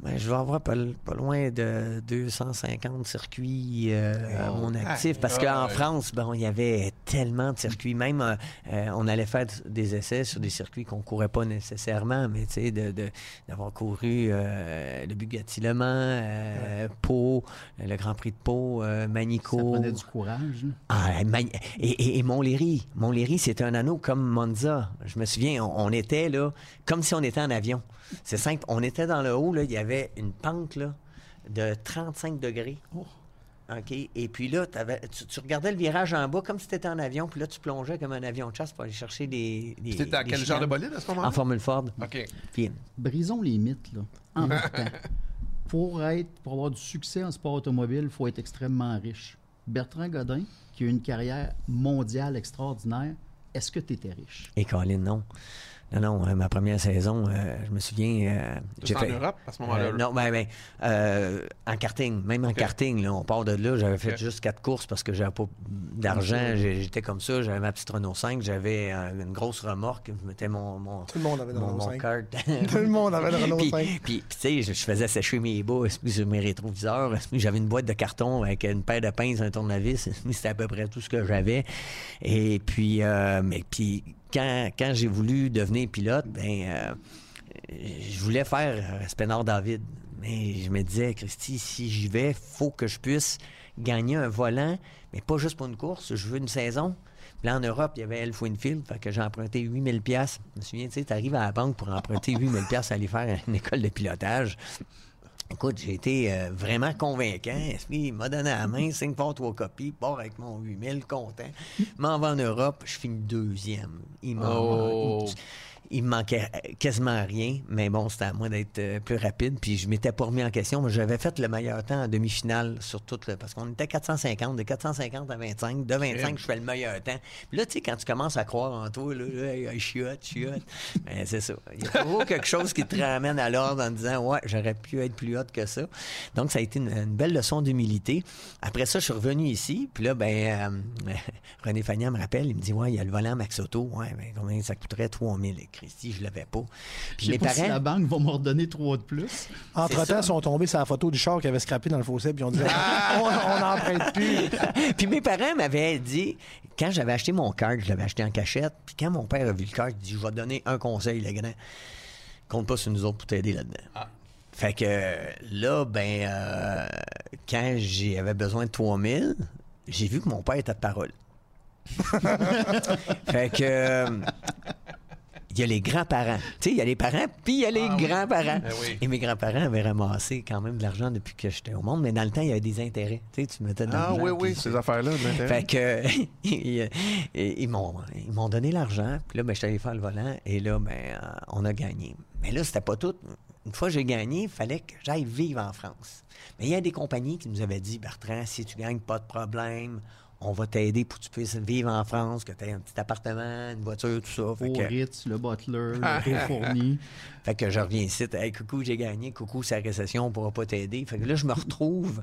F: ben, je vais avoir pas, loin de 250 circuits euh, à mon actif parce qu'en France, bon, il y avait tellement de circuits. Même, euh, euh, on allait faire des essais sur des circuits qu'on courait pas nécessairement, mais tu sais, d'avoir couru le Bugatti Le Mans, Pau, le Grand Prix de Pau, Manico. Ça
D: prenait du courage.
F: Ah, et, et, Montlhéry. Montlhéry, c'était un anneau comme Monza. Je me souviens, on, on était là comme si on était en avion. C'est simple. On était dans le haut, là, il y avait une pente là, de 35 degrés. Oh. OK? Et puis là, tu, regardais le virage en bas comme si tu étais en avion, puis là, tu plongeais comme un avion de chasse pour aller chercher des. des
C: C'était dans quel genre de bolide à ce moment-là?
F: En Formule Ford.
C: OK.
D: Brisons les mythes, là. En pour, être, pour avoir du succès en sport automobile, il faut être extrêmement riche. Bertrand Godin, qui a une carrière mondiale extraordinaire, est-ce que tu étais riche?
F: Et Colin, non. Non, non, euh, ma première saison, euh, je me souviens. Euh,
C: j'ai fait, en Europe à ce moment-là?
F: non, ben, ben en karting, même en karting, là, on part de là, j'avais fait juste quatre courses parce que j'avais pas d'argent. J'étais comme ça, j'avais ma petite Renault 5, j'avais une grosse remorque, je mettais mon, mon,
E: Tout le monde avait une Renault 5.
F: Tout
E: le monde avait une Renault 5.
F: Puis, tu sais, je, faisais sécher mes bas sur mes rétroviseurs. J'avais une boîte de carton avec une paire de pinces, un tournevis. C'était à peu près tout ce que j'avais. Et puis, mais puis quand, j'ai voulu devenir pilote, ben, euh, je voulais faire Spénard David. Mais je me disais, Christy, si j'y vais, faut que je puisse gagner un volant, mais pas juste pour une course. Je veux une saison. Là, en Europe, il y avait Elf Winfield, que j'ai emprunté 8000 pièces. Je me souviens, tu sais, tu arrives à la banque pour emprunter 8000 pièces à aller faire une école de pilotage. Écoute, j'ai été euh, vraiment convaincant. Il m'a donné la main, 5 fois trois copies, pars avec mon 8000, content. M'en va en Europe, je finis deuxième. Il m'a oh il me manquait quasiment rien, mais bon, c'était à moi d'être euh, plus rapide. Puis je m'étais pas remis en question. J'avais fait le meilleur temps en demi-finale sur tout le. Parce qu'on était 450, de 450 à 25. De 25, je fais le meilleur temps. Puis là, tu sais, quand tu commences à croire en toi, là, là chiotte, chiotte. ben, c'est ça. Il y a toujours quelque chose qui te ramène à l'ordre en disant, ouais, j'aurais pu être plus haute que ça. Donc, ça a été une, belle leçon d'humilité. Après ça, je suis revenu ici. Puis là, ben, euh, René Fagnan me rappelle, il me dit, ouais, il y a le volant Max Auto. Ouais, ben, combien ça coûterait? 3000. Christy, je l'avais pas.
D: Puis mes pas parents. Si la banque va me redonner trois de plus.
E: Entre-temps, ils sont tombés sur la photo du char qui avait scrappé dans le fossé, puis on dit ah! on n'emprunte plus.
F: puis mes parents m'avaient dit, quand j'avais acheté mon cart, je l'avais acheté en cachette, puis quand mon père a vu le cart, il dit Je vais te donner un conseil, le grand. Compte pas sur nous autres pour t'aider là-dedans. Ah. Fait que là, ben, euh, quand j'avais besoin de 3000, j'ai vu que mon père était de parole. fait que il y a les grands-parents. Tu sais, il y a les parents, puis il y a les ah grands-parents. Ben Et mes grands-parents avaient ramassé quand même de l'argent depuis que j'étais au monde, mais dans le temps, il y avait des intérêts. Tu sais, tu mettais
C: Ah oui, oui, ces affaires-là,
F: Fait que, ils, m'ont, donné l'argent, puis là, ben, je suis allé faire le volant, et là, ben, on a gagné. Mais là, c'était pas tout. Une fois que j'ai gagné, il fallait que j'aille vivre en France. Mais il y a des compagnies qui nous avaient dit, Bertrand, si tu gagnes, pas de problème, on va t'aider pour que tu puisses vivre en France, que tu aies un petit appartement, une voiture, tout ça.
D: Fait que... Ritz, le Butler, le fourni.
F: fait que je reviens ici, hey, coucou, j'ai gagné, coucou, c'est la récession, on ne pourra pas t'aider. Fait que là, je me retrouve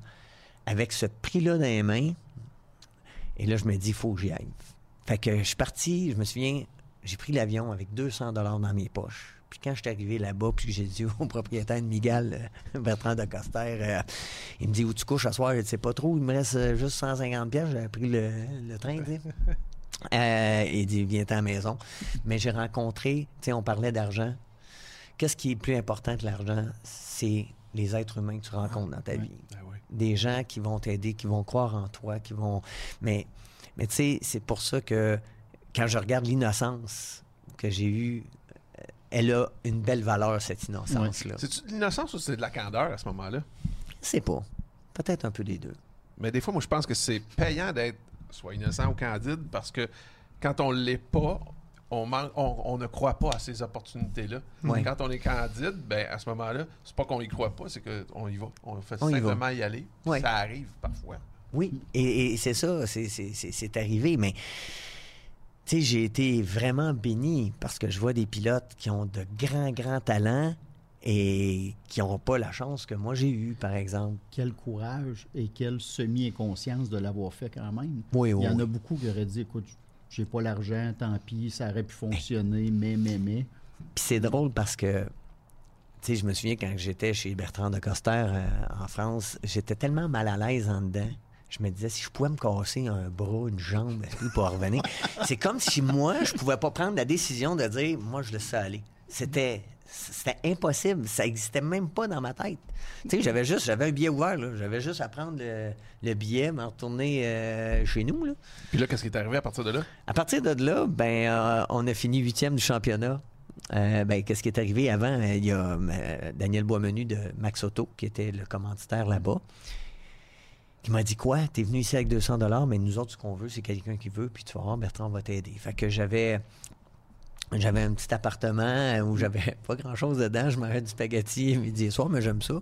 F: avec ce prix-là dans les mains. Et là, je me dis, il faut que j'y aille. Fait que je suis parti, je me souviens, j'ai pris l'avion avec 200 dollars dans mes poches. Puis quand je suis arrivé là-bas, puis j'ai dit au propriétaire de Miguel, euh, Bertrand de Coster, euh, il me dit où tu couches ce soir? Il dit pas trop, il me reste euh, juste 150 pièces. J'ai pris le, train, tu sais. il dit viens à la maison. Mais j'ai rencontré, tu sais, on parlait d'argent. Qu'est-ce qui est plus important que l'argent? C'est les êtres humains que tu rencontres dans ta vie. Ben Des gens qui vont t'aider, qui vont croire en toi, qui vont. Mais, mais tu sais, c'est pour ça que quand je regarde l'innocence que j'ai eue elle a une belle valeur, cette innocence-là.
C: C'est de l'innocence ou c'est de la candeur à ce moment-là?
F: C'est pas. Peut-être un peu des deux.
C: Mais des fois, moi, je pense que c'est payant d'être soit innocent ou candide parce que quand on l'est pas, on, on, ne croit pas à ces opportunités-là. Quand on est candide, ben, à ce moment-là, c'est pas qu'on y croit pas, c'est qu'on y va. On fait simplement y, aller. Ça arrive parfois.
F: Oui, et, et c'est ça, c'est arrivé, mais tu sais, j'ai été vraiment béni parce que je vois des pilotes qui ont de grands, grands talents et qui n'auront pas la chance que moi j'ai eue, par exemple.
D: Quel courage et quelle semi-inconscience de l'avoir fait quand même.
F: Oui, oui.
D: Il y en a beaucoup qui auraient dit écoute, j'ai pas l'argent, tant pis, ça aurait pu fonctionner, mais, mais, mais.
F: Puis c'est drôle parce que, tu sais, je me souviens quand j'étais chez Bertrand de Coster euh, en France, j'étais tellement mal à l'aise en dedans je me disais, si je pouvais me casser un bras, une jambe, pour revenir, c'est comme si moi, je pouvais pas prendre la décision de dire, moi, je laisse ça aller. C'était, c'était impossible. Ça existait même pas dans ma tête. Tu sais, j'avais juste, j'avais un billet ouvert, là. J'avais juste à prendre le, billet, me retourner euh, chez nous, là.
C: Puis là, qu'est-ce qui est arrivé à partir de là?
F: À partir de là, ben, euh, on a fini huitième du championnat. Euh, ben, qu'est-ce qui est arrivé avant? Il y a Daniel Boismenu de Max Auto, qui était le commanditaire là-bas qui m'a dit quoi? T'es venu ici avec 200 dollars, mais nous autres, ce qu'on veut, c'est quelqu'un qui veut, puis tu vas voir, Bertrand va t'aider. Fait que j'avais j'avais un petit appartement où j'avais pas grand-chose dedans. Je mangeais du spaghetti midi et soir, mais j'aime ça.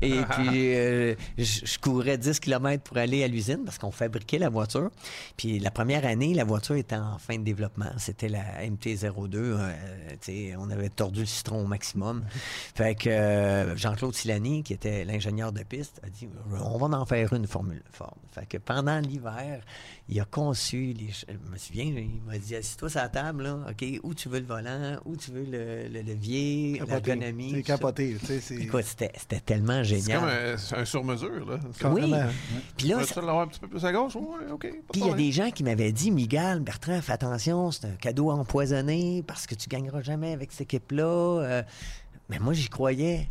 F: Et puis, euh, je, courais 10 km pour aller à l'usine parce qu'on fabriquait la voiture. Puis la première année, la voiture était en fin de développement. C'était la MT-02. Euh, on avait tordu le citron au maximum. Fait que euh, Jean-Claude Silani, qui était l'ingénieur de piste, a dit on va en faire une Formule Ford. Fait que pendant l'hiver, il a conçu les... Je me souviens, il m'a dit assis-toi sur la table, là, OK, où tu veux le volant, où tu veux le, levier, l'ergonomie.
E: C'est capoté.
F: Écoute, c'était tellement génial.
C: C'est comme un, sur-mesure, là.
F: Oui. Puis là.
C: Tu l'avoir un petit peu plus à gauche? OK.
F: Puis il y a des gens qui m'avaient dit, Miguel, Bertrand, fais attention, c'est un cadeau empoisonné parce que tu gagneras jamais avec cette équipe-là. Euh. mais moi, j'y croyais.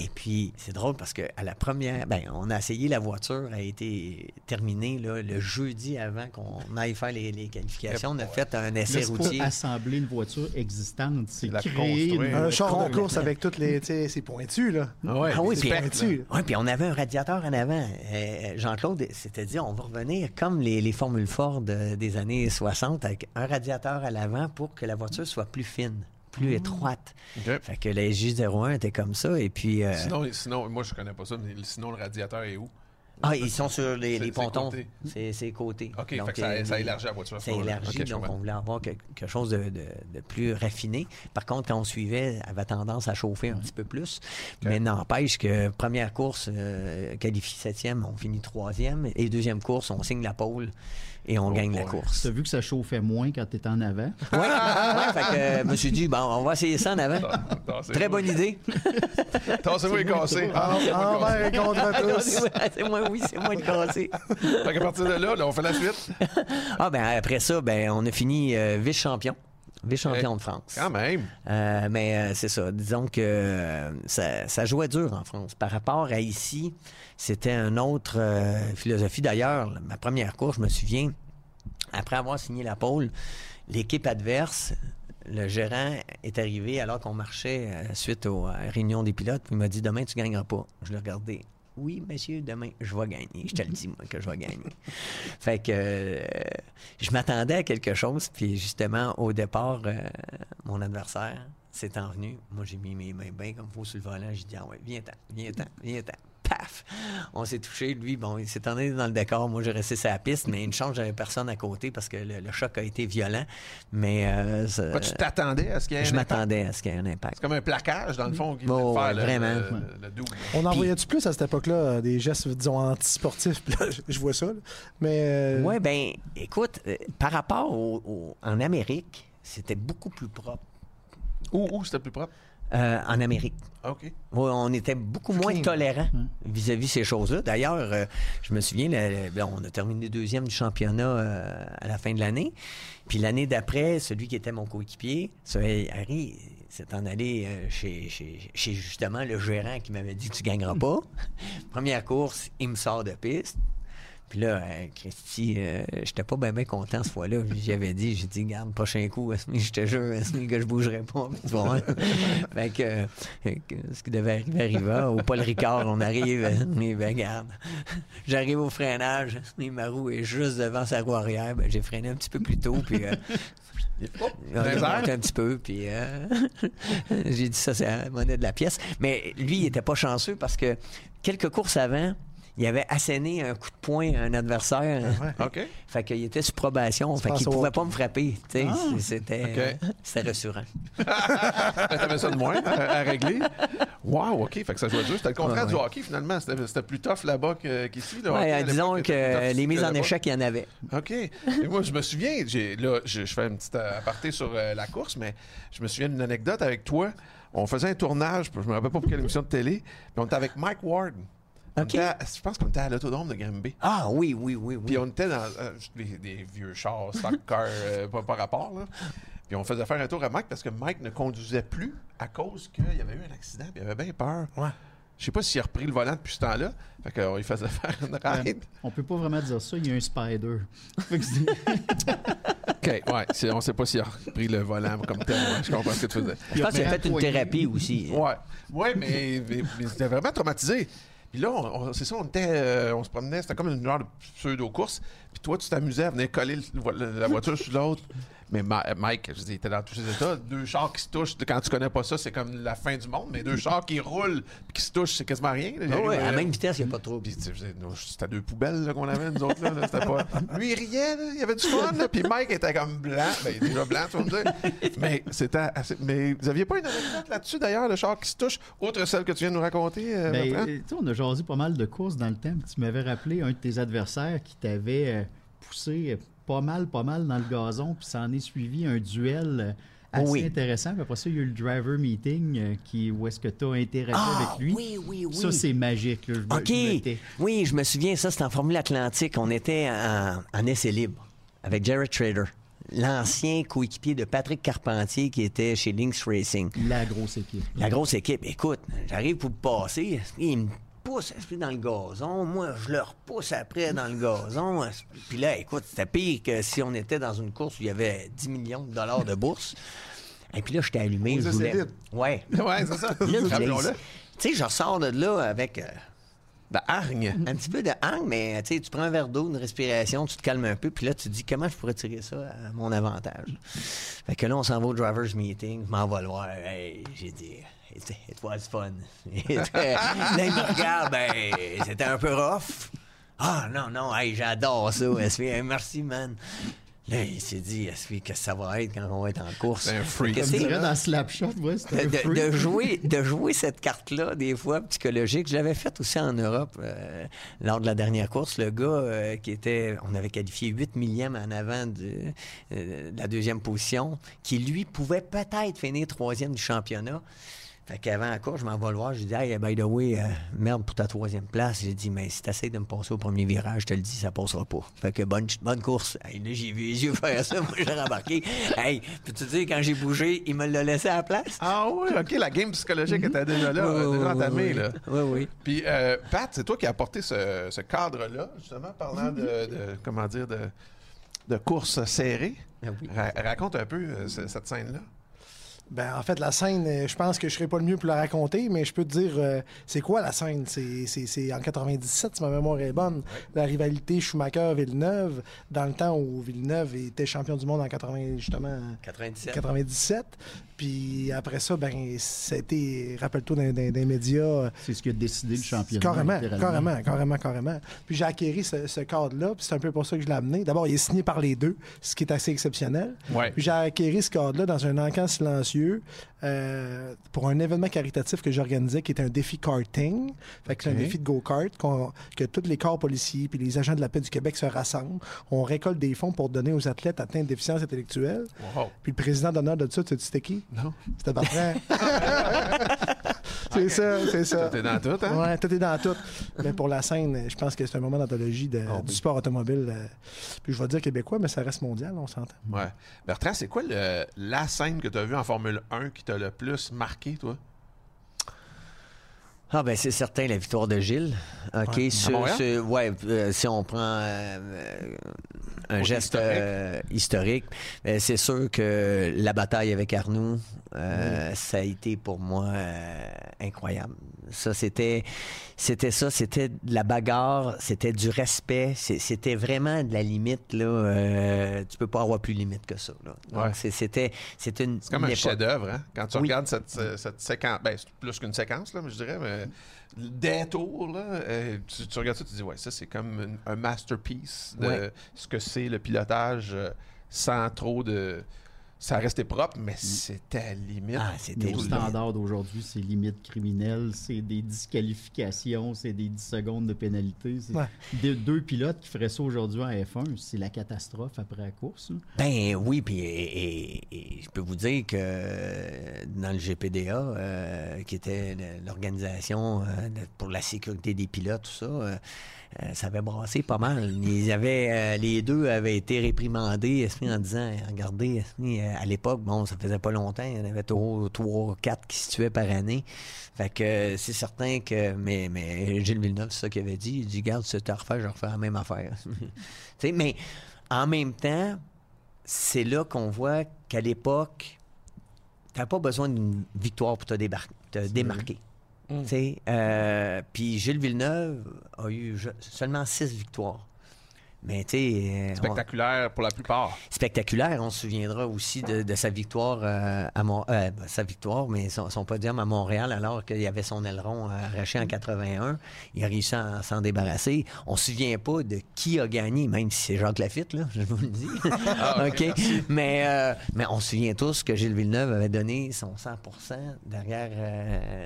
F: Et puis, c'est drôle parce que à la première, ben, on a essayé la voiture, a été terminée là, le jeudi avant qu'on aille faire les, qualifications. On a fait un essai routier.
D: Pas assembler une voiture existante, c'est créer
E: un char de course avec toutes les, c'est pointu là.
F: Ah, ouais, ah oui, puis, pointu. Ouais, puis on avait un radiateur en avant. Euh, Jean-Claude s'était dit, on va revenir comme les, les Formules Ford des années 60 avec un radiateur à l'avant pour que la voiture soit plus fine plus étroite. Fait que la J01 était comme ça. Et puis. Euh,
C: sinon, sinon, moi, je connais pas ça, mais sinon, le radiateur est où?
F: Ah, ils sont sur les, les pontons. C'est côtés.
C: OK, donc, ça, euh, ça, élargit la voiture.
F: Ça élargit, donc on voulait avoir quelque chose de, de, plus raffiné. Par contre, quand on suivait, elle avait tendance à chauffer un petit peu plus. Mais n'empêche que première course, euh, qualifie septième, on finit troisième. Et deuxième course, on signe la pole et on oh gagne la course.
D: Tu as vu que ça chauffait moins quand tu étais en avant?
F: Oui, ouais, fait que euh, je me suis dit, bon, on va essayer ça en avant. Très bonne idée.
C: Tassez-vous les cassé.
E: Envers et contre tous.
F: C'est moi, oui, c'est moi le cassé.
C: fait qu'à partir de là, on fait la suite.
F: ah, ben après ça, ben, on a fini euh, vice-champion. Vice-champion de France.
C: Quand même.
F: Euh, mais c'est ça. Disons que ça, ça, jouait dur en France. Par rapport à ici, c'était une autre euh, philosophie. D'ailleurs, ma première course, je me souviens, après avoir signé la pole, l'équipe adverse, le gérant est arrivé alors qu'on marchait euh, suite aux réunions des pilotes. Il m'a dit Demain, tu ne gagneras pas. Je l'ai regardé. Oui, monsieur, demain, je vais gagner. Je te le dis, moi, que je vais gagner. fait que euh, je m'attendais à quelque chose. Puis justement, au départ, mon adversaire s'est envenu. Moi, j'ai mis mes mains bien comme il faut sur le volant. J'ai dit Ah ouais, viens-t'en, viens-t'en, viens-t'en paf! On s'est touché. Lui, bon, il s'est tourné dans le décor. Moi, j'ai resté sur la piste, mais une chance, j'avais personne à côté parce que le, choc a été violent. Mais. Euh,
C: tu t'attendais à ce qu'il y ait un
F: Je m'attendais à ce qu'il y ait un impact.
C: C'est comme un plaquage, dans le fond, qui
F: bon, faire vraiment.
E: Le, On en voyait-tu plus à cette époque-là, euh, des gestes, disons, antisportifs? je vois ça. Mais. Euh,
F: Oui, ben, écoute, par rapport au, en Amérique, c'était beaucoup plus propre.
C: Où, où c'était plus propre?
F: Euh, en Amérique. On était beaucoup moins tolérants hum. vis-à-vis ces choses-là. D'ailleurs, euh, je me souviens, on a terminé deuxième du championnat euh, à la fin de l'année. Puis l'année d'après, celui qui était mon coéquipier, Harry, s'est en allé chez, chez, justement le gérant qui m'avait dit Tu gagneras pas. Première course, il me sort de piste. Puis là, euh, Christy, euh, j'étais pas bien content cette fois-là. J'avais dit, j'ai dit, garde, prochain coup, je te jure, que je bougerai pas. fait que, euh, ce qui devait arriver arriva. Au Paul Ricard, on arrive, mais ben, garde. J'arrive au freinage, ma roue est juste devant sa roue arrière. Ben, j'ai freiné un petit peu plus tôt, puis. Oh, un petit peu, puis j'ai dit ça, c'est la monnaie de la pièce. Mais lui, il était pas chanceux parce que quelques courses avant, il avait asséné un coup de poing à un adversaire.
C: Ah OK.
F: Fait qu'il était sous probation. Fait qu'il pouvait pas me frapper. Ah. C'était c'était rassurant.
C: T'avais ça de moins à, régler. Wow, OK. Fait que ça jouait dur. C'était le contraire du hockey, finalement. C'était plus tough là-bas qu'ici.
F: Oui, disons que les mises en échec, il y en avait.
C: OK. Et moi, je me souviens, là, je, fais une petite aparté sur euh, la course, mais je me souviens d'une anecdote avec toi. On faisait un tournage, je me rappelle pas pour quelle émission de télé, mais on était avec Mike Ward je pense qu'on était à l'autodrome de Granby.
F: Ah oui, oui, oui, oui.
C: Puis on était dans euh, des, vieux chars, stock car, euh, pas par rapport. Là. Puis on faisait faire un tour à Mike parce que Mike ne conduisait plus à cause qu'il y avait eu un accident. Puis il avait bien peur.
E: Ouais.
C: Je sais pas s'il a repris le volant depuis ce temps-là. Fait qu'on lui faisait faire une ride.
D: on peut pas vraiment dire ça. Il y a un spider.
C: OK, ouais. On sait pas s'il a repris le volant comme tel. Je comprends ce que tu faisais.
F: Je pense qu'il a fait une thérapie aussi.
C: Ouais. Ouais, mais, mais, mais c'était vraiment traumatisé. Puis là, c'est ça, on était, euh, on se promenait, c'était comme une genre de pseudo-course. Puis toi, tu t'amusais à venir coller la voiture sur l'autre. Mais Mike, je dis, il était dans tous ses états. Deux chars qui se touchent, quand tu connais pas ça, c'est comme la fin du monde. Mais deux chars qui roulent puis qui se touchent, c'est quasiment rien.
F: Ah à la même vitesse, il n'y a pas trop.
C: c'était deux poubelles qu'on avait, nous autres. Là, pas... Lui, il riait, il y avait du fun. Puis Mike était comme blanc. Ben, il était déjà blanc, tu vas me dire. Mais, c'était assez... Mais vous aviez pas une anecdote là-dessus, d'ailleurs, le char qui se touche, outre celle que tu viens de nous raconter?
D: Euh, ben, on a jasé pas mal de courses dans le temps. Tu m'avais rappelé un de tes adversaires qui t'avait euh, poussé pas mal, pas mal dans le gazon, puis ça en est suivi un duel euh, assez intéressant. Puis après ça, il y a eu le driver meeting euh, qui, où est-ce que tu as interagi
F: ah,
D: avec lui.
F: Oui, oui, oui.
D: Ça, c'est magique.
F: OK. oui, je me souviens, ça, c'était en Formule Atlantique. On était en, en essai libre avec Jared Trader l'ancien coéquipier de Patrick Carpentier qui était chez Lynx Racing.
D: La grosse équipe.
F: La grosse équipe. Écoute, j'arrive pour passer. Il me pousse dans le gazon. Moi, je le repousse après dans le gazon. Puis là, écoute, c'était pire que si on était dans une course où il y avait 10 millions de dollars de bourse. Et puis là, j'étais allumé.
C: je voulais...
F: Ouais.
C: ouais, c'est ça. Tu
F: sais, je ressors de là avec. Euh,
C: de hargne.
F: Un petit peu de hargne, mais tu prends un verre d'eau, une respiration, tu te calmes un peu, puis là, tu te dis comment je pourrais tirer ça à mon avantage? Fait que là, on s'en va au driver's meeting, je m'en vais le voir. j'ai dit, it, was fun. là, il me regarde, ben, c'était un peu rough. Ah, non, non, hey, j'adore ça, SV. merci, man. Là, il s'est dit, est-ce que ça va être quand on va être en course?
C: C'est un freak.
D: dans Slapshot, ouais,
F: c'était de, de, jouer, de jouer cette carte-là, des fois, psychologique. Je l'avais fait aussi en Europe euh, lors de la dernière course. Le gars euh, qui était, on avait qualifié 8 millièmes en avant de, euh, de la deuxième position, qui lui pouvait peut-être finir troisième du championnat. Fait qu'avant la course, je m'en vais le voir. Je dis, hey, by the way, euh, merde pour ta troisième place. J'ai dit, mais si t'essayes de me passer au premier virage, je te le dis, ça passera pas. Fait que bonne, bonne course. Hey, là, j'ai vu les yeux faire ça. Moi, j'ai rembarqué. Hey, peux-tu dire, quand j'ai bougé, il me l'a laissé à la place?
C: Ah oui, OK, la game psychologique était déjà là, déjà entamée.
F: là. Oui, oui.
C: Puis, euh, Pat, c'est toi qui as apporté ce, cadre-là, justement, parlant de, comment dire, de, de course serrée.
F: Ah oui.
C: raconte un peu euh, cette scène-là.
E: Ben, en fait, la scène, euh, je pense que je serais pas le mieux pour la raconter, mais je peux te dire, euh, c'est quoi la scène? C'est en 97, si ma mémoire est bonne. La rivalité Schumacher-Villeneuve, dans le temps où Villeneuve était champion du monde en 80, justement,
F: 97.
E: 97. Puis après ça, ben, c'était, rappelle-toi, dans, les médias.
D: C'est ce qui a décidé le championnat.
E: Carrément, carrément, carrément, carrément. Puis j'ai acquéri ce, cadre-là, puis c'est un peu pour ça que je l'ai amené. D'abord, il est signé par les deux, ce qui est assez exceptionnel. Puis j'ai acquéri ce cadre-là dans un encan silencieux euh, pour un événement caritatif que j'organisais qui était un défi karting. Fait que c'est un défi de go-kart que tous les corps policiers puis les agents de la paix du Québec se rassemblent. On récolte des fonds pour donner aux athlètes atteints de déficience intellectuelle. Puis le président d'honneur de ça, tu sais c'était qui?
C: Non.
E: C'était parfait. c'est ça, c'est ça.
C: Tout est dans tout, hein?
E: Ouais, tout est dans tout. Mais pour la scène, je pense que c'est un moment d'anthologie oh, du sport automobile. Euh, puis je vais dire québécois, mais ça reste mondial, on s'entend.
C: Ouais. Bertrand, c'est quoi la scène que tu as vue en Formule 1 qui t'a le plus marqué, toi?
F: Ah ben c'est certain la victoire de Gilles. OK, ouais. ouais euh, si on prend euh, un geste euh, historique, ben, c'est sûr que la bataille avec Arnoux, ça a été pour moi incroyable. Ça c'était c'était ça, c'était de la bagarre, c'était du respect, c'était vraiment de la limite là. tu peux pas avoir plus limite que ça. Là. C'était c'était une.
C: C'est comme un chef-d'œuvre hein? quand tu regardes cette, cette séquence. Ben, c'est plus qu'une séquence là, mais je dirais. Mais détour, là, euh, tu, regardes ça, tu dis, ouais, ça, c'est comme un masterpiece de ce que c'est le pilotage euh, sans trop de ça restait propre, mais mm. c'était à limite. Ah,
D: c'était Nos standards d'aujourd'hui, c'est limite criminelle, c'est des disqualifications, c'est des 10 secondes de pénalité. C'est deux pilotes qui feraient ça aujourd'hui en F1, c'est la catastrophe après la course.
F: Ben oui, puis et, je peux vous dire que dans le GPDA, euh, qui était l'organisation euh, pour la sécurité des pilotes, tout ça, euh, ça avait brassé pas mal. Ils avaient, les deux avaient été réprimandés en disant, regardez, à l'époque, bon, ça faisait pas longtemps, il y en avait trois, trois quatre qui se tuaient par année. Fait que c'est certain que. Mais, mais Gilles Villeneuve, c'est ça qu'il avait dit. Il dit Garde, si tu refait, je refais la même affaire. mais en même temps, c'est là qu'on voit qu'à l'époque, tu pas besoin d'une victoire pour te, te démarquer. Mm. Euh, puis Gilles Villeneuve a eu seulement six victoires. Mais tu
C: euh, Spectaculaire pour la plupart.
F: Spectaculaire. On se souviendra aussi de, sa victoire euh, à Mon... Euh, ben, sa victoire, mais son, son, podium à Montréal alors qu'il y avait son aileron arraché en 81. Il a réussi à s'en débarrasser. On se souvient pas de qui a gagné, même si c'est Jacques Lafitte, là, je vous le dis. Ah, OK. Mais, mais on se souvient tous que Gilles Villeneuve avait donné son 100% derrière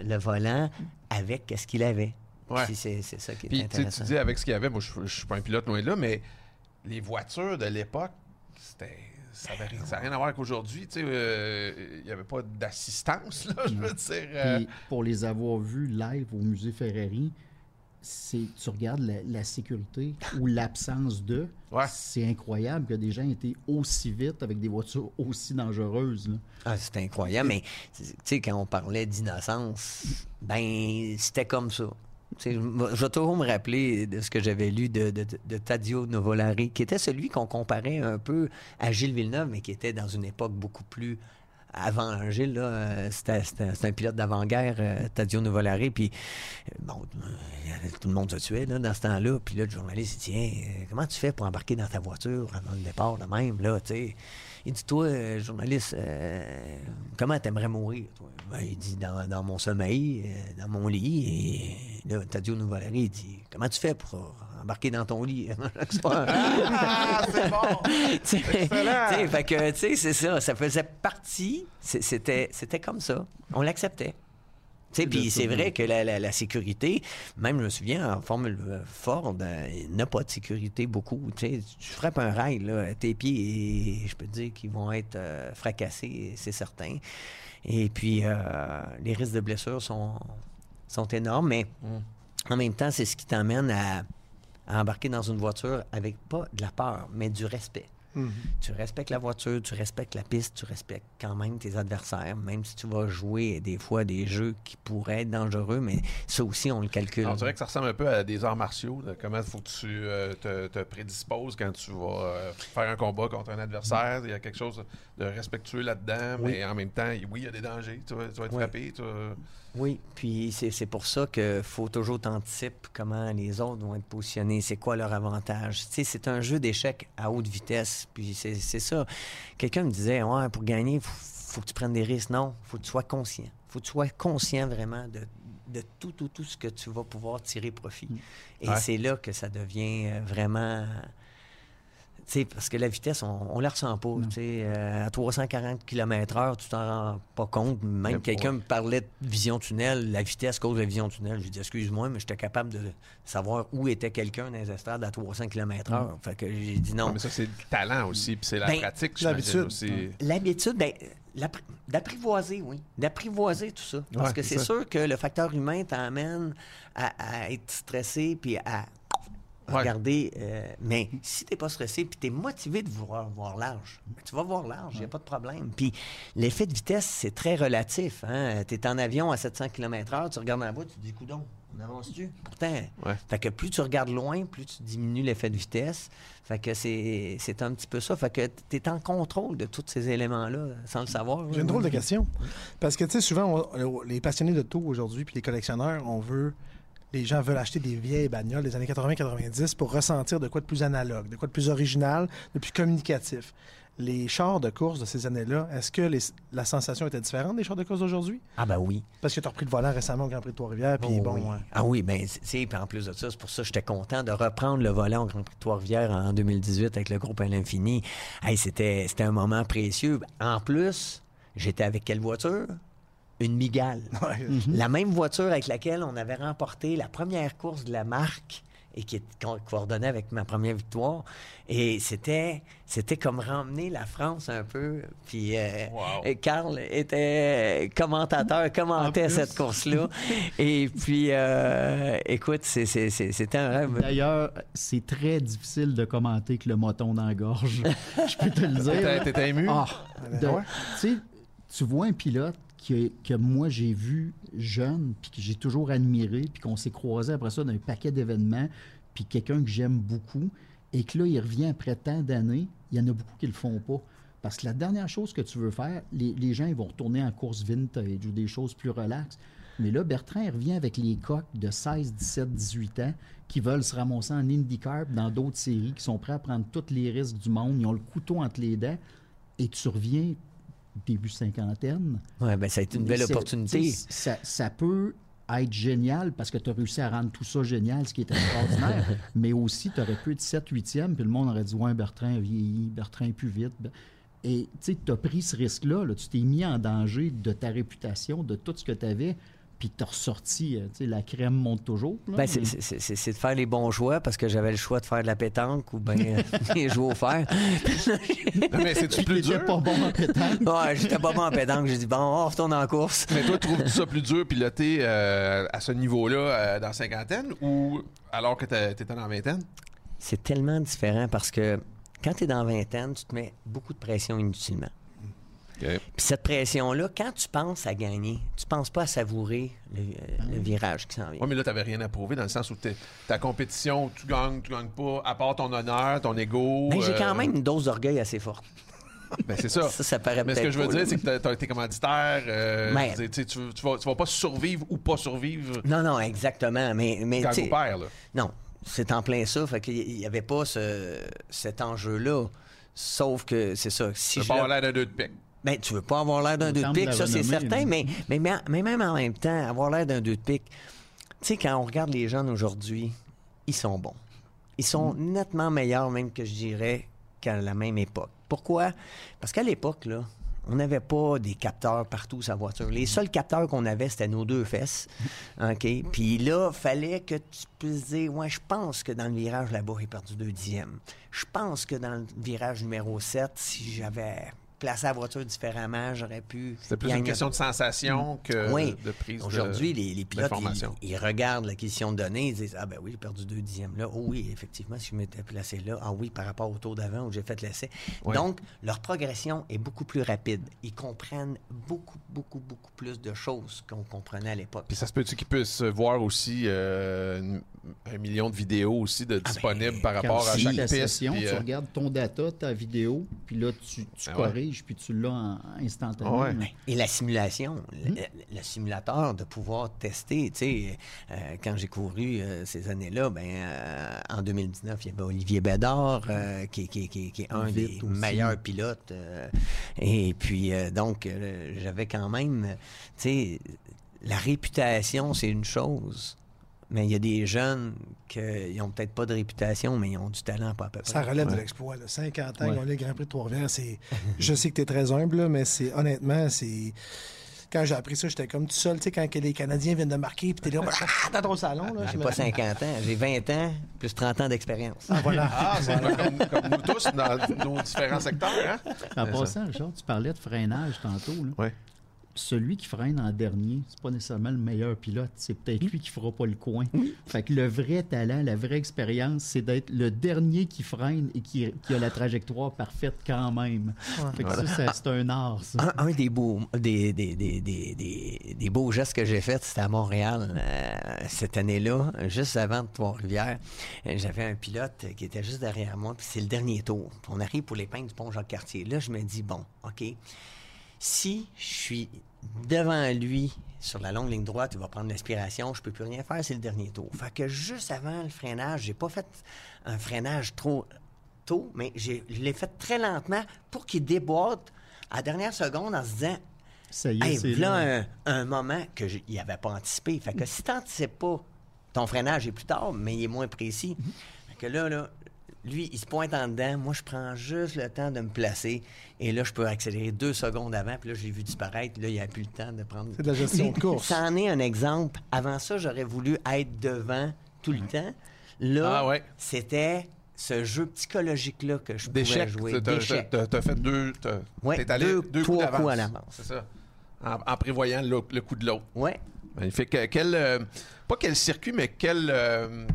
F: le volant avec ce qu'il avait. C'est ça qui est Puis,
C: intéressant. Tu dis avec ce qu'il y avait, moi je, ne suis pas un pilote loin de là, mais les voitures de l'époque, c'était ça n'a rien à voir avec aujourd'hui. Euh, il n'y avait pas d'assistance, je veux dire.
D: Euh. pour les avoir vus live au musée Ferrari, c'est tu regardes la, sécurité ou l'absence de, c'est incroyable que des gens aient été aussi vite avec des voitures aussi dangereuses.
F: Ah, c'est incroyable, mais tu sais, quand on parlait d'innocence, ben c'était comme ça. Je vais toujours me rappeler de ce que j'avais lu de, de, Tadio Novolari, qui était celui qu'on comparait un peu à Gilles Villeneuve, mais qui était dans une époque beaucoup plus avant Gilles, là, c'était, un pilote d'avant-guerre, euh, Tadio Novolari, puis euh, bon, tout le monde se tuait là, dans ce temps-là, puis là, le journaliste dit, tiens, euh, comment tu fais pour embarquer dans ta voiture avant le départ, de même, là, tu sais? Il dit, toi, euh, journaliste, euh, comment t'aimerais mourir, toi? Ben, il dit, dans, mon sommeil, euh, dans mon lit. Et là, Tadio Nouvalari, il dit, comment tu fais pour embarquer dans ton lit?
C: Ah, c'est bon! Excellent!
F: Fait que, tu sais, c'est ça. Ça faisait partie. C'était comme ça. On l'acceptait. Puis c'est vrai que la, sécurité, même je me souviens, en Formule Ford, euh, il n'a pas de sécurité beaucoup. Tu frappes un rail, là, tes pieds, et je peux te dire qu'ils vont être euh, fracassés, c'est certain. Et puis, euh, les risques de blessures sont, sont énormes, mais mm. en même temps, c'est ce qui t'amène à, à embarquer dans une voiture avec pas de la peur, mais du respect. Tu respectes la voiture, tu respectes la piste, tu respectes quand même tes adversaires, même si tu vas jouer des fois des jeux qui pourraient être dangereux, mais ça aussi, on le calcule.
C: on dirait que ça ressemble un peu à des arts martiaux. comment il faut que tu euh, te, prédisposes quand tu vas euh, faire un combat contre un adversaire? Il y a quelque chose de respectueux là-dedans, mais en même temps, oui, il y a des dangers. Tu vas, être frappé.
F: Oui, puis c'est pour ça qu'il faut toujours t'anticiper comment les autres vont être positionnés, c'est quoi leur avantage? Tu sais, c'est un jeu d'échecs à haute vitesse, puis c'est ça. Quelqu'un me disait, ouais, pour gagner, il faut, que tu prennes des risques. Non, il faut que tu sois conscient. Il faut que tu sois conscient vraiment de, de tout, tout, tout ce que tu vas pouvoir tirer profit. Mm. Et c'est là que ça devient euh, vraiment parce que la vitesse, on ne la ressent pas. Euh, à 340 km/h, tu t'en rends pas compte. Même quelqu'un me parlait de vision tunnel, la vitesse cause la vision tunnel. J'ai dit, excuse-moi, mais j'étais capable de savoir où était quelqu'un dans les estrades à 300 km/h. Mm. Fait que j'ai dit non.
C: mais ça, c'est le talent aussi, puis c'est la ben, pratique, l'habitude.
F: L'habitude, ben, d'apprivoiser, oui. D'apprivoiser tout ça. Parce que c'est sûr que le facteur humain t'amène à, à être stressé puis à Regardez, euh, mais si tu n'es pas stressé puis tu es motivé de vouloir voir large, tu vas voir large, il n'y a pas de problème. Puis l'effet de vitesse, c'est très relatif. Hein? Tu es en avion à 700 km/h, tu regardes en bas, tu te dis, coudon, on avance-tu? Pourtant, fait que plus tu regardes loin, plus tu diminues l'effet de vitesse. Fait que c'est, un petit peu ça. Fait que tu es en contrôle de tous ces éléments-là sans le savoir.
E: J'ai une drôle de question. Parce que, tu sais, souvent, les passionnés de tout aujourd'hui, puis les collectionneurs, on veut les gens veulent acheter des vieilles bagnoles des années 80-90 pour ressentir de quoi de plus analogue, de quoi de plus original, de plus communicatif. Les chars de course de ces années-là, est-ce que la sensation était différente des chars de course d'aujourd'hui?
F: Ah ben oui.
E: Parce que tu as repris le volant récemment au Grand Prix de Trois-Rivières, puis oh bon...
F: Ah oui, bien, puis en plus de ça, c'est pour ça que j'étais content de reprendre le volant au Grand Prix de Trois-Rivières en 2018 avec le groupe à l'infini. Hey, c'était un moment précieux. En plus, j'étais avec quelle voiture? Une Migale. Mhm. La même voiture avec laquelle on avait remporté la première course de la marque et qui est coordonnée avec ma première victoire. Et c'était, c'était comme ramener la France un peu. Puis euh, Carl était commentateur, commentait cette course-là. et puis, euh, écoute, c'était un rêve.
D: D'ailleurs, c'est très difficile de commenter que le moton dans la gorge. Je peux te le dire.
C: T'étais ému?
D: Ah, tu vois un pilote que, moi j'ai vu jeune, puis que j'ai toujours admiré, puis qu'on s'est croisé après ça d'un paquet d'événements, puis quelqu'un que j'aime beaucoup, et que là, il revient après tant d'années, il y en a beaucoup qui le font pas. Parce que la dernière chose que tu veux faire, les, gens ils vont retourner en course vintage ou des choses plus relaxes. Mais là, Bertrand revient avec les coques de 16, 17, 18 ans qui veulent se ramasser en IndyCar dans d'autres séries, qui sont prêts à prendre tous les risques du monde. Ils ont le couteau entre les dents. Et tu reviens début cinquantaine.
F: Oui, bien, ça a été une belle opportunité.
D: Ça, ça, peut être génial parce que tu as réussi à rendre tout ça génial, ce qui est extraordinaire. mais aussi, tu aurais pu être 7 8e, puis le monde aurait dit Ouais, Bertrand a vieilli, Bertrand est plus vite. Et tu as pris ce risque-là, là, tu t'es mis en danger de ta réputation, de tout ce que tu avais puis t'as ressorti, euh, tu sais, la crème monte toujours.
F: ben, c'est, de faire les bons choix parce que j'avais le choix de faire de la pétanque ou bien jouer au fer.
C: mais c'est-tu plus dur?
D: pas bon en pétanque.
F: ouais, j'étais pas bon en pétanque. J'ai dit, bon, on retourne en course.
C: mais toi, trouves-tu ça plus dur piloter euh, à ce niveau-là euh, dans cinquantaine ou alors que t'étais dans la vingtaine?
F: C'est tellement différent parce que quand tu es dans la vingtaine, tu te mets beaucoup de pression inutilement. Puis cette pression-là, quand tu penses à gagner, tu penses pas à savourer le, ah virage qui s'en vient.
C: Oui, mais là, tu n'avais rien à prouver dans le sens où ta compétition, tu gagnes, tu gagnes pas, à part ton honneur, ton ego.
F: Mais j'ai quand euh, même une dose d'orgueil assez forte.
C: Ben, c'est ça.
F: ça, ça paraît
C: Mais ce que je veux dire, c'est que tu as été commanditaire. Euh, tu, tu, vas, tu vas pas survivre ou pas survivre.
F: Non, non, exactement. Mais, mais,
C: quand vous là.
F: Non, c'est en plein ça. Fait qu'il n'y avait pas ce, cet enjeu-là. Sauf que c'est ça.
C: Si je pas l'air d'un deux de pique.
F: Ben, tu veux pas avoir l'air d'un deux de pique, ça c'est certain, mais, mais, mais, même en même temps, avoir l'air d'un deux de pique, tu sais, quand on regarde les jeunes aujourd'hui, ils sont bons. Ils sont mm. nettement meilleurs, même que je dirais, qu'à la même époque. Pourquoi? Parce qu'à l'époque, là, on n'avait pas des capteurs partout sur la voiture. Les seuls capteurs qu'on avait, c'était nos deux fesses. OK? Puis là, fallait que tu puisses dire Ouais, je pense que dans le virage là-bas, il perdu deux dixièmes. Je pense que dans le virage numéro 7, si j'avais placer la voiture différemment, j'aurais pu.
C: C'est plus une question de sensation que
F: oui.
C: de prise
F: Aujourd'hui, les, les, pilotes, ils, regardent l'acquisition de données, ils disent Ah, ben oui, j'ai perdu deux dixièmes là. Oh oui, effectivement, si je m'étais placé là. Ah oui, par rapport au tour d'avant où j'ai fait l'essai. Donc, leur progression est beaucoup plus rapide. Ils comprennent beaucoup, beaucoup, beaucoup plus de choses qu'on comprenait à l'époque.
C: Puis ça se peut-tu qu'ils puissent voir aussi euh, un million de vidéos aussi de ah, ben, disponibles par rapport à chaque piste?
D: tu euh, regardes ton data, ta vidéo, puis là, tu, tu ben corriges puis tu l'as instantanément.
F: Et la simulation, le, simulateur de pouvoir tester, tu sais, euh, quand j'ai couru euh, ces années-là, ben, euh, en 2019, il y avait Olivier Bédard, qui, est un des meilleurs pilotes. et puis, donc, j'avais quand même, tu sais, la réputation, c'est une chose. Mais il y a des jeunes qui n'ont peut-être pas de réputation, mais ils ont du talent pas à peu près.
E: Ça relève de l'exploit. 50 ans, ils ont le Grand Prix de Trois-Rivières. je sais que tu es très humble, mais c'est honnêtement, c'est quand j'ai appris ça, j'étais comme tout seul, tu sais, quand les Canadiens viennent de marquer, puis t'es là, ah, dans ton salon. Là,
F: j'ai pas 50 ans, j'ai 20 ans, plus 30 ans d'expérience.
E: Ah, voilà.
C: Ah, c'est comme, comme, nous tous dans nos différents secteurs. Hein?
D: En passant, Richard, tu parlais de freinage tantôt. Oui celui qui freine en dernier, c'est pas nécessairement le meilleur pilote. C'est peut-être lui qui fera pas le coin. Fait que le vrai talent, la vraie expérience, c'est d'être le dernier qui freine et qui, a la trajectoire parfaite quand même. Fait que ça, c'est un art, ça.
F: Un, des, beaux, des, des, des, des beaux gestes que j'ai faits, c'était à Montréal euh, cette année-là, juste avant de Trois-Rivières. J'avais un pilote qui était juste derrière moi, puis c'est le dernier tour. On arrive pour les pins du pont Jacques-Cartier. Là, je me dis, bon, OK si je suis devant lui sur la longue ligne droite, il va prendre l'inspiration, je peux plus rien faire, c'est le dernier tour. Fait que juste avant le freinage, j'ai pas fait un freinage trop tôt, mais je l'ai fait très lentement pour qu'il déboîte à la dernière seconde en se disant
D: ça y est, c'est
F: là. Un, moment que il avait pas anticipé. Fait que si tu n'anticipes pas, ton freinage est plus tard, mais il est moins précis. Mm-hmm. Fait que là, là, lui, il se pointe en dedans. Moi, je prends juste le temps de me placer. Et là, je peux accélérer deux secondes avant. Puis là, j'ai vu disparaître. Là, il n'y a plus le temps de prendre.
E: C'est de la gestion de course.
F: Ça en est un exemple. Avant ça, j'aurais voulu être devant tout le temps. Là, ah c'était ce jeu psychologique-là que je pouvais jouer.
C: D'échecs. T'as fait deux...
F: Ouais, allé deux, deux coups, à l'avance.
C: C'est ça. En, prévoyant le, coup de l'autre.
F: Oui.
C: Magnifique. Quel... Euh, pas quel circuit, mais quel... Euh,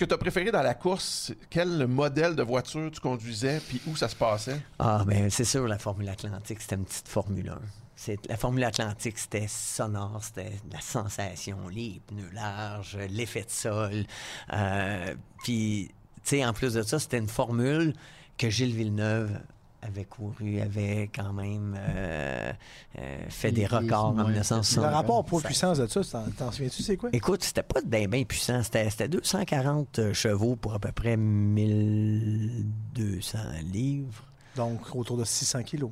C: que tu as préféré dans la course, quel modèle de voiture tu conduisais, puis où ça se passait?
F: Ah, ben c'est sûr, la Formule Atlantique, c'était une petite Formule 1. C'est, la Formule Atlantique, c'était sonore, c'était la sensation, les pneus larges, l'effet de sol. Euh, puis, tu sais, en plus de ça, c'était une formule que Gilles Villeneuve avait couru, avait quand même euh, euh, fait des records en 1960.
E: Le rapport poids-puissance de ça, t'en souviens-tu, c'est quoi?
F: Écoute, c'était pas bien ben puissant. C'était 240 chevaux pour à peu près 1200 livres.
E: Donc, autour de 600 kilos.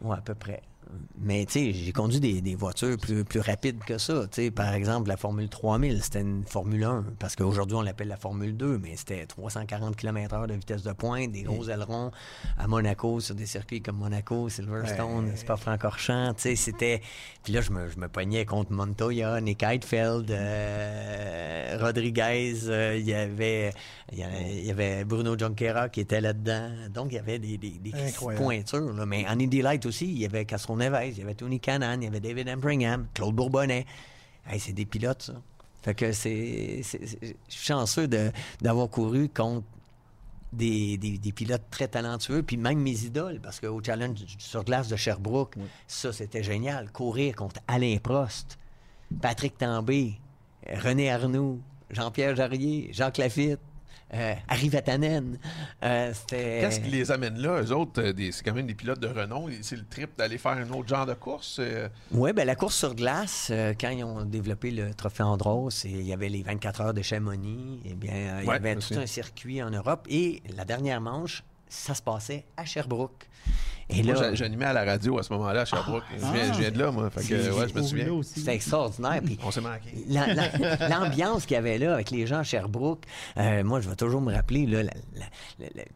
F: Oui, à peu près. Mais tu sais, j'ai conduit des, voitures plus, plus rapides que ça. Tu sais, par exemple, la Formule 3000, c'était une Formule 1, parce qu'aujourd'hui, on l'appelle la Formule 2, mais c'était 340 km/h de vitesse de pointe, des gros ailerons à Monaco, sur des circuits comme Monaco, Silverstone, c'est pas Francorchamps. Tu sais, c'était... Puis là, je me, je me pognais contre Montoya, Nick Heidfeld, euh, Rodriguez, euh, il y avait il y, avait Bruno Junquera qui était là-dedans. Donc, il y avait des, des, pointures. Mais en Indy Light aussi, il y avait Castro Neves, il y avait Tony Cannon, il y avait David Embringham, Claude Bourbonnais. c'est des pilotes, ça. Fait que c'est. Je suis chanceux d'avoir couru contre des, des, pilotes très talentueux, puis même mes idoles, parce qu'au challenge sur glace de Sherbrooke, ça, c'était génial. Courir contre Alain Prost, Patrick Tambay, René Arnoux, Jean-Pierre Jarrier, Jacques Lafitte, euh, Tannen.
C: Euh, Qu'est-ce qui les amène là? Eux autres, euh, c'est quand même des pilotes de renom. C'est le trip d'aller faire un autre genre de course?
F: Oui, ben, la course sur glace, quand ils ont développé le trophée Andros, il y avait les 24 heures de Chamonix, eh bien, il y avait tout un circuit en Europe. Et la dernière manche, ça se passait à Sherbrooke.
C: Et moi, j'animais à la radio à ce moment-là à Sherbrooke. je, viens, de là, moi. Fait que, ouais, je me souviens.
F: C'était extraordinaire. Puis
C: On s'est manqué.
F: L'ambiance qu'il y avait là avec les gens à Sherbrooke, euh, moi, je vais toujours me rappeler, là,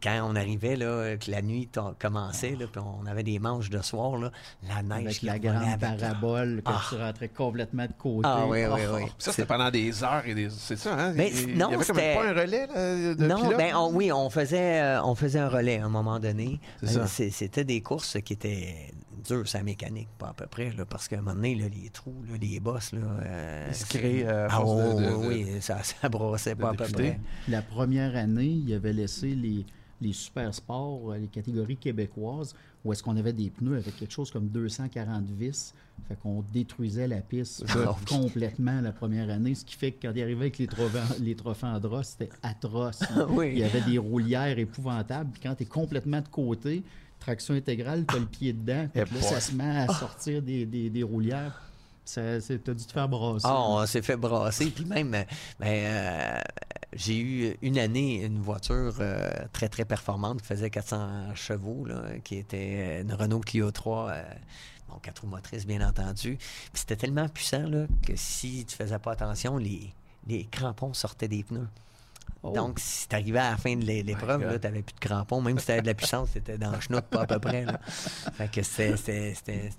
F: quand on arrivait, là, que la nuit commençait, là, puis on avait des manches de soir, là, la neige
D: avec la grande parabole, quand ah. tu rentrais complètement de côté.
F: Ah oui, oui, oui.
C: Ça, c'était pendant des heures et des... C'est ça, hein?
F: Ben, il, non,
C: il y avait pas un relais là, de
F: Non, ben, oui, on faisait, euh, on faisait un relais à un moment donné. C'était des courses qui étaient dures, sa mécanique, pas à peu près, là, parce qu'à un moment donné, les trous, les bosses, là,
C: euh, Ils se créent euh,
F: ah, oui, ça, ça brossait pas à peu près.
D: La première année, il avait laissé les, les super sports, euh, les catégories québécoises, où est-ce qu'on avait des pneus avec quelque chose comme 240 vis. Fait qu'on détruisait la piste complètement la première année, ce qui fait que quand il arrivait avec les, trophées, les trophées Andros, c'était atroce. Il y avait des roulières épouvantables. Puis quand tu es complètement de côté, traction intégrale, tu as le pied dedans. Puis là, ça se met à sortir des, des, des roulières. Tu as dû te faire brasser.
F: Ah, on s'est fait brasser. Puis même, ben, euh, j'ai eu une année une voiture euh, très, très performante qui faisait 400 chevaux, là, qui était une Renault Clio 3. Euh, bon, quatre roues motrices, bien entendu. Puis c'était tellement puissant là, que si tu faisais pas attention, les, les crampons sortaient des pneus. Oh. Donc, si tu arrivais à la fin de l'épreuve, tu n'avais plus de crampons. Même si tu avais de la puissance, c'était dans le chenoute, pas à peu près. Fait que c'était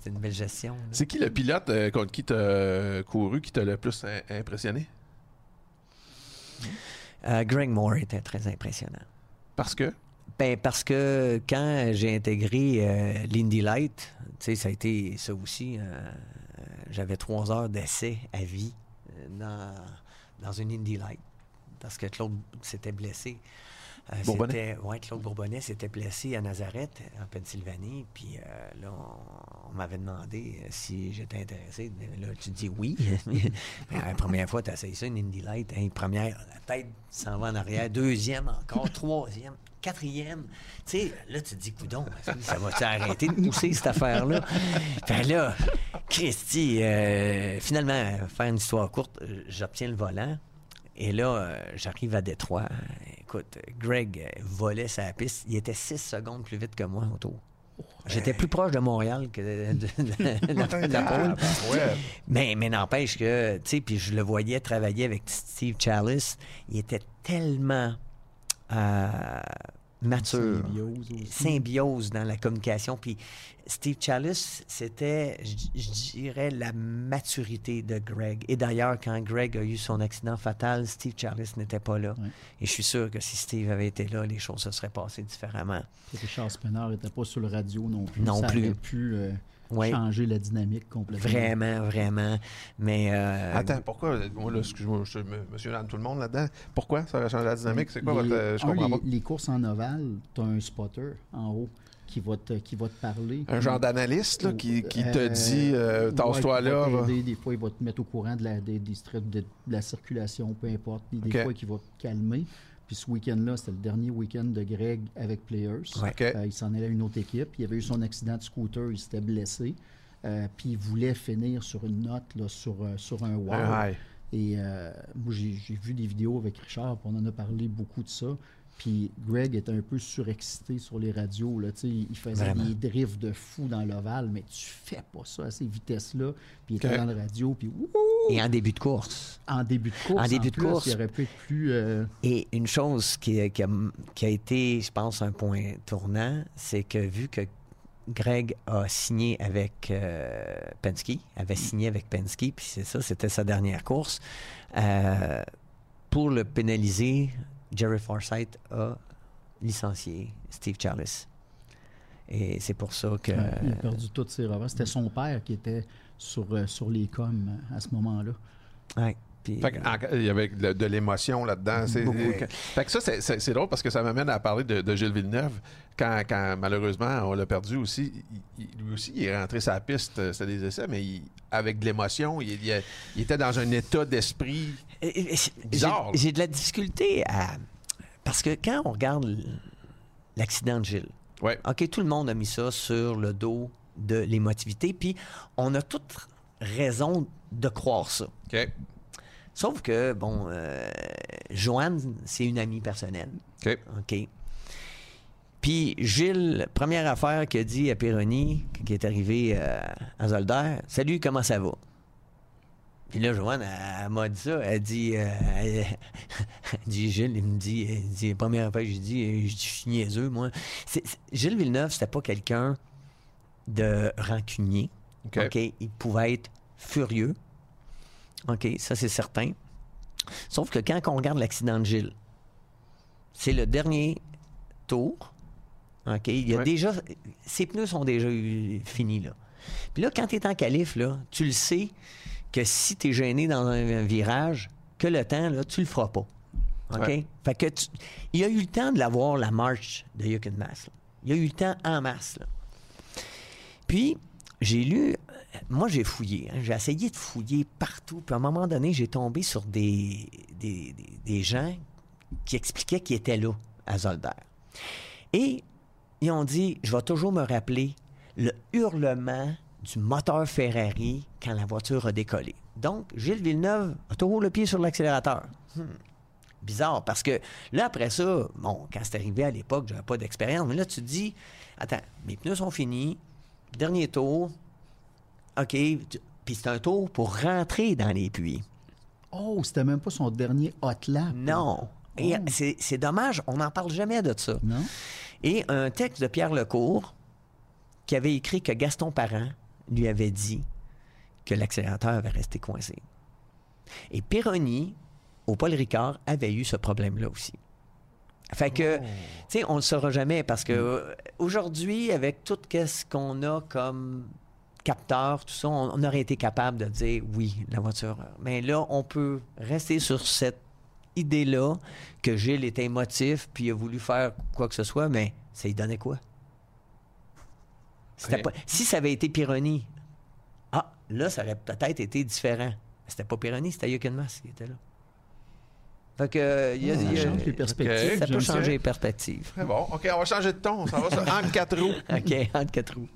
F: une belle gestion.
C: C'est qui le pilote euh, contre qui tu as couru qui t'a le plus impressionné?
F: Euh, Greg Moore était très impressionnant.
C: Parce que?
F: Ben, parce que quand j'ai intégré euh, l'Indy Light, ça a été ça aussi. J'avais trois heures d'essai à vie dans, dans une Indy Light parce que Claude s'était blessé.
C: Euh, Bourbonnais?
F: Oui, Claude Bourbonnais s'était blessé à Nazareth, en Pennsylvanie. Puis euh, là, on, m'avait demandé euh, si j'étais intéressé. Là, tu dis oui. la première fois, tu as essayé ça, une Indy Light. Hein, première, la tête s'en va en arrière. Deuxième, encore. Troisième. Quatrième. Tu sais, là, tu te dis, coudon, ça va-tu arrêter de pousser cette affaire-là? Fait là, Christy, finalement, faire une histoire courte, j'obtiens le volant. Et là, euh, j'arrive à Détroit. Écoute, Greg volait sa piste. Il était six secondes plus vite que moi autour. J'étais plus proche de Montréal que de, la pôle. Mais, mais n'empêche que, tu sais, puis je le voyais travailler avec Steve Chalice. Il était tellement euh, mature. Symbiose, dans la communication. Puis Steve Chalice, c'était, je dirais, la maturité de Greg. Et d'ailleurs, quand Greg a eu son accident fatal, Steve Chalice n'était pas là. Et je suis sûr que si Steve avait été là, les choses se seraient passées différemment.
D: Charles Spinner n'était pas sur le radio non plus.
F: Non
D: Ça
F: plus.
D: Pu euh, changer la dynamique complètement.
F: Vraiment, vraiment. Mais. Euh,
C: Attends, pourquoi Moi, là, excuse-moi, je monsieur tout le monde là-dedans. Pourquoi ça a changé la dynamique? C'est quoi votre. Je comprends
D: pas. Les courses en ovale, tu as un spotter en haut qui va te, qui va te parler.
C: Un genre d'analyste qui, qui, te euh, dit euh, tasse-toi là.
D: Des fois, il va te mettre au courant de la, des, de, la circulation, peu importe. Des fois, il va te calmer. Puis ce week-end-là, c'était le dernier week-end de Greg avec Players. Euh, il s'en allait à une autre équipe. Il avait eu son accident de scooter, il s'était blessé. Euh, puis il voulait finir sur une note là, sur, sur un wall. Et moi, j'ai vu des vidéos avec Richard, on en a parlé beaucoup de ça. Puis Greg était un peu surexcité sur les radios. Là, il faisait des drifts de fou dans l'ovale, mais tu fais pas ça à ces vitesses-là. Puis il était dans la radio, puis
F: Et en début de course.
D: En début de course.
F: En début de course.
D: Il aurait pu être plus. Euh,
F: Et une chose qui, a, qui, a, été, je pense, un point tournant, c'est que vu que Greg a signé avec euh, Penske, avait signé avec Penske, puis c'est ça, c'était sa dernière course. Euh, pour le pénaliser, Jerry Forsythe a licencié Steve Charles. Et c'est pour ça que.
D: il a perdu toutes ses revers. C'était son père qui était sur, euh, sur les coms à ce moment-là.
F: Oui.
C: il y avait de, l'émotion là-dedans. Fait que ça, c'est drôle parce que ça m'amène à parler de, Gilles Villeneuve. Quand, malheureusement on l'a perdu aussi, lui aussi, il est rentré sa piste, euh, c'était des essais, mais avec de l'émotion, il, était dans un état d'esprit.
F: J'ai de la difficulté à. Parce que quand on regarde l'accident de Gilles, OK, tout le monde a mis ça sur le dos de l'émotivité, puis on a toute raison de croire ça.
C: OK.
F: Sauf que, bon, euh, Joanne, c'est une amie personnelle.
C: OK.
F: OK. Puis Gilles, première affaire qu'il a dit à Péroni, qui est arrivé euh, à Zolder, Salut, comment ça va? Puis là, Joanne, elle, m'a dit ça. Elle dit, euh, elle, dit Gilles, il me dit, elle dit, première affaire, j'ai dit, je suis niaiseux, moi. Gilles Villeneuve, c'était pas quelqu'un de rancunier. OK. Il pouvait être furieux. OK, ça c'est certain. Sauf que quand on regarde l'accident de Gilles, c'est le dernier tour. OK, il y a déjà. Ses pneus sont déjà finis, là. Puis là, quand tu es en calife, là, tu le sais que si tu es gêné dans un, virage, que le temps, là, tu le feras pas. OK? Fait que il y a eu le temps de l'avoir, la marche de Yukin Mass. Il y a eu le temps en masse. Là. Puis, j'ai lu, moi j'ai fouillé, hein. j'ai essayé de fouiller partout, puis à un moment donné, j'ai tombé sur des, des, gens qui expliquaient qu'ils étaient là, à Zolder. Et ils ont dit, je vais toujours me rappeler le hurlement du moteur Ferrari quand la voiture a décollé. Donc, Gilles Villeneuve a toujours le pied sur l'accélérateur. Hmm. Bizarre, parce que là, après ça, bon, quand c'est arrivé à l'époque, j'avais pas d'expérience, mais là, tu te dis, attends, mes pneus sont finis, Dernier tour. OK. Puis c'est un tour pour rentrer dans les puits.
D: Oh, c'était même pas son dernier hot lap.
F: Non. Oh. c'est dommage, on n'en parle jamais de ça.
D: Non.
F: Et un texte de Pierre Lecourt qui avait écrit que Gaston Parent lui avait dit que l'accélérateur avait resté coincé. Et Pironi, au Paul Ricard, avait eu ce problème-là aussi. Fait que, oh. tu sais, on le saura jamais parce que euh, aujourd'hui, avec tout ce qu'on a comme capteur, tout ça, on, aurait été capable de dire oui, la voiture. Mais là, on peut rester sur cette idée-là que Gilles était émotif puis il a voulu faire quoi que ce soit, mais ça lui donnait quoi? Si ça avait été Pironi, ah, là, ça aurait peut-être été différent. C'était pas Pironi, c'était Yukin qui était là. Fait que, y a,
D: ça change les perspectives.
F: Ça peut changer les perspectives.
C: Très bon. OK, on va changer de ton. Ça va sur entre quatre roues.
F: OK, entre quatre roues.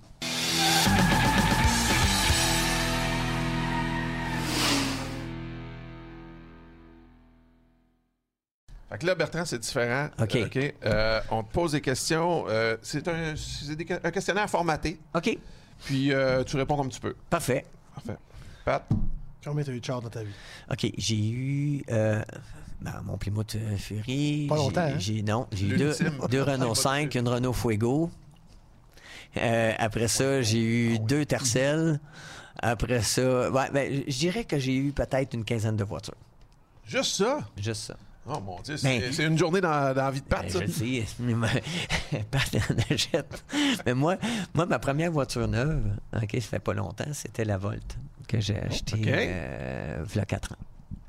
C: Fait que là, Bertrand, c'est différent.
F: OK.
C: OK. Euh, on te pose des questions. Euh, c'est un, un, questionnaire formaté.
F: OK.
C: Puis euh, tu réponds comme tu peux.
F: Parfait.
C: Parfait. Pat?
E: Combien t'as eu de char dans ta vie?
F: OK, j'ai eu ben, mon Plymouth euh, Fury.
E: Pas longtemps, hein?
F: J'ai, non, j'ai eu deux, deux, Renault 5, une Renault Fuego. Euh, après ça, j'ai eu deux Tercel. Après ça, ouais, ben, je dirais que j'ai eu peut-être une quinzaine de voitures.
C: Juste ça?
F: Juste ça.
C: Oh mon Dieu, c'est, ben, une journée dans, dans, la vie de Pat, ben, ça.
F: Je sais, Pat en achète. Mais moi, moi, ma première voiture neuve, OK, ça fait pas longtemps, c'était la Volt que j'ai achetée euh, il y a 4 ans.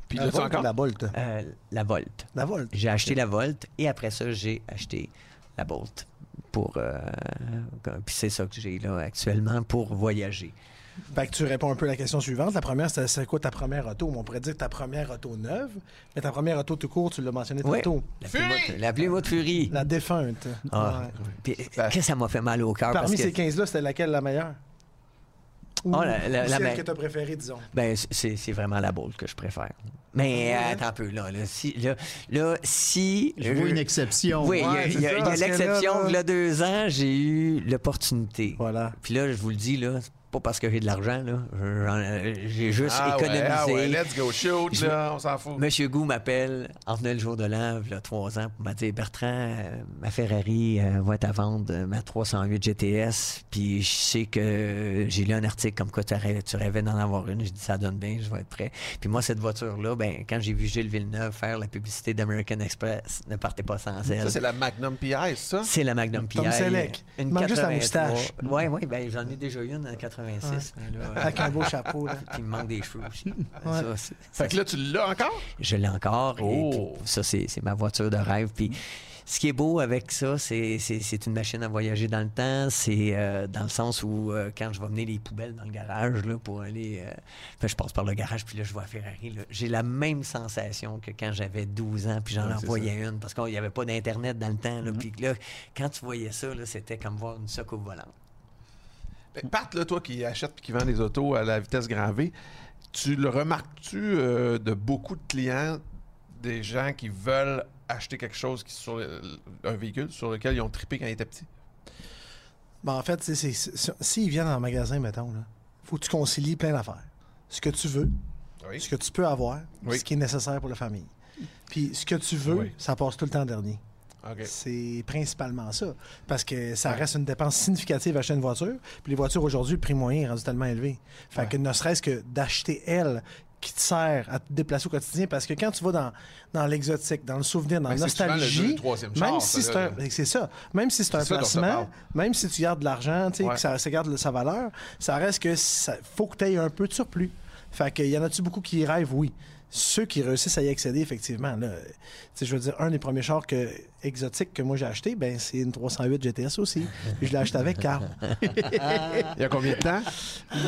E: Puis la encore? La Bolt?
F: Euh, la Volt.
E: La Volt.
F: J'ai acheté la Volt et après ça, j'ai acheté la Bolt. Pour, euh, puis c'est ça que j'ai là actuellement pour voyager.
E: Fait que tu réponds un peu à la question suivante. La première, c'était c'est quoi ta première auto? On pourrait dire ta première auto neuve, mais ta première auto tout court, tu l'as mentionné tantôt.
F: La pluie de Fury.
E: La défunte.
F: Ah.
E: Ouais.
F: Puis, Qu'est-ce que ça m'a fait mal au cœur?
E: Parmi
F: parce que-
E: ces 15-là, c'était laquelle la meilleure? Ou,
F: Oh, la- la-
E: ou
F: la
E: celle que tu as préférée, disons.
F: Ben, c'est c'est vraiment la Bolt que je préfère. Mais
E: Ah
F: euh, attends un peu, là. Là, si, là, là, si
D: Je vois
F: euh,
D: une exception.
F: Oui, il y a-
E: Ouais,
F: y l'exception. Il y a deux ans, j'ai eu l'opportunité.
E: Voilà.
F: Puis là, je vous le dis, là, pas parce que j'ai de l'argent, là. Euh, J'ai juste
C: Ah ouais,
F: économisé.
C: ah ouais, let's go shoot,
F: Je-
C: là, on s'en fout.
F: Monsieur Gou m'appelle en venant le jour de l'an, il y a trois ans, pour me dire Bertrand, euh, ma Ferrari euh, va être à vendre, euh, ma 308 GTS. Puis je sais que j'ai lu un article comme quoi tu rêvais, tu rêvais d'en avoir une. Je dis ça donne bien, je vais être prêt. Puis moi, cette voiture-là, ben, quand j'ai vu Gilles Villeneuve faire la publicité d'American Express, ne partez pas sans elle.
C: Ça, c'est la Magnum PI, ça?
F: C'est la Magnum PI.
E: Tom Selleck.
F: Une
E: Il manque juste la
F: 83.
E: moustache.
F: Oui, oui, ben, j'en ai déjà eu une en 86. mais là, euh,
E: Avec un beau chapeau. Là.
F: puis il me manque des cheveux aussi.
E: Ouais.
F: Ça,
C: Fait que là, tu l'as encore?
F: je l'ai encore. et
C: Oh.
F: puis ça, c'est ma voiture de rêve. Puis ce qui est beau avec ça, c'est c'est- c'est une machine à voyager dans le temps. C'est euh, dans le sens où euh, quand je vais mener les poubelles dans le garage là, pour aller. euh, enfin, je passe par le garage, puis là, je vois Ferrari. J'ai la même sensation que quand j'avais 12 ans, puis j'en
C: Ouais,
F: envoyais une. Parce qu'il n'y avait pas d'Internet dans le temps. là, Puis là, quand tu voyais ça, là, c'était comme voir une soucoupe volante.
C: Ben, Pat, là, toi qui achètes et qui vend des autos à la vitesse grand V, tu le remarques-tu euh, de beaucoup de clients, des gens qui veulent acheter quelque chose qui sur le- un véhicule sur lequel ils ont trippé quand ils étaient petits?
E: Ben, en fait, s'ils viennent en magasin, mettons, là, faut que tu concilies plein d'affaires. Ce que tu veux,
C: Oui.
E: ce que tu peux avoir,
C: Oui.
E: ce qui est nécessaire pour la famille. Puis ce que tu veux,
C: Oui.
E: ça passe tout le temps dernier. C'est principalement ça. Parce que ça reste une dépense significative d'acheter une voiture. Puis les voitures aujourd'hui, le prix moyen est rendu tellement élevé. Fait
C: Ouais.
E: que ne serait-ce que d'acheter elle qui te sert à te déplacer au quotidien. Parce que quand tu vas dans, dans l'exotique, dans le souvenir, dans
C: Ben,
E: la
C: le
E: nostalgie,
C: deux, char,
E: même si c'est un, ben, c'est ça, même si c'est un
C: ça
E: placement, même si tu gardes de l'argent, tu sais,
C: Ouais.
E: que ça, ça garde sa valeur, ça reste que ça faut que tu aies un peu de surplus. Fait que y en a-tu beaucoup qui rêvent? Oui. Ceux qui réussissent à y accéder, effectivement, là, je veux dire, un des premiers chars que, exotiques que moi j'ai acheté, ben, c'est une 308 GTS aussi. Je l'ai acheté avec Carl.
C: Il y a combien de temps?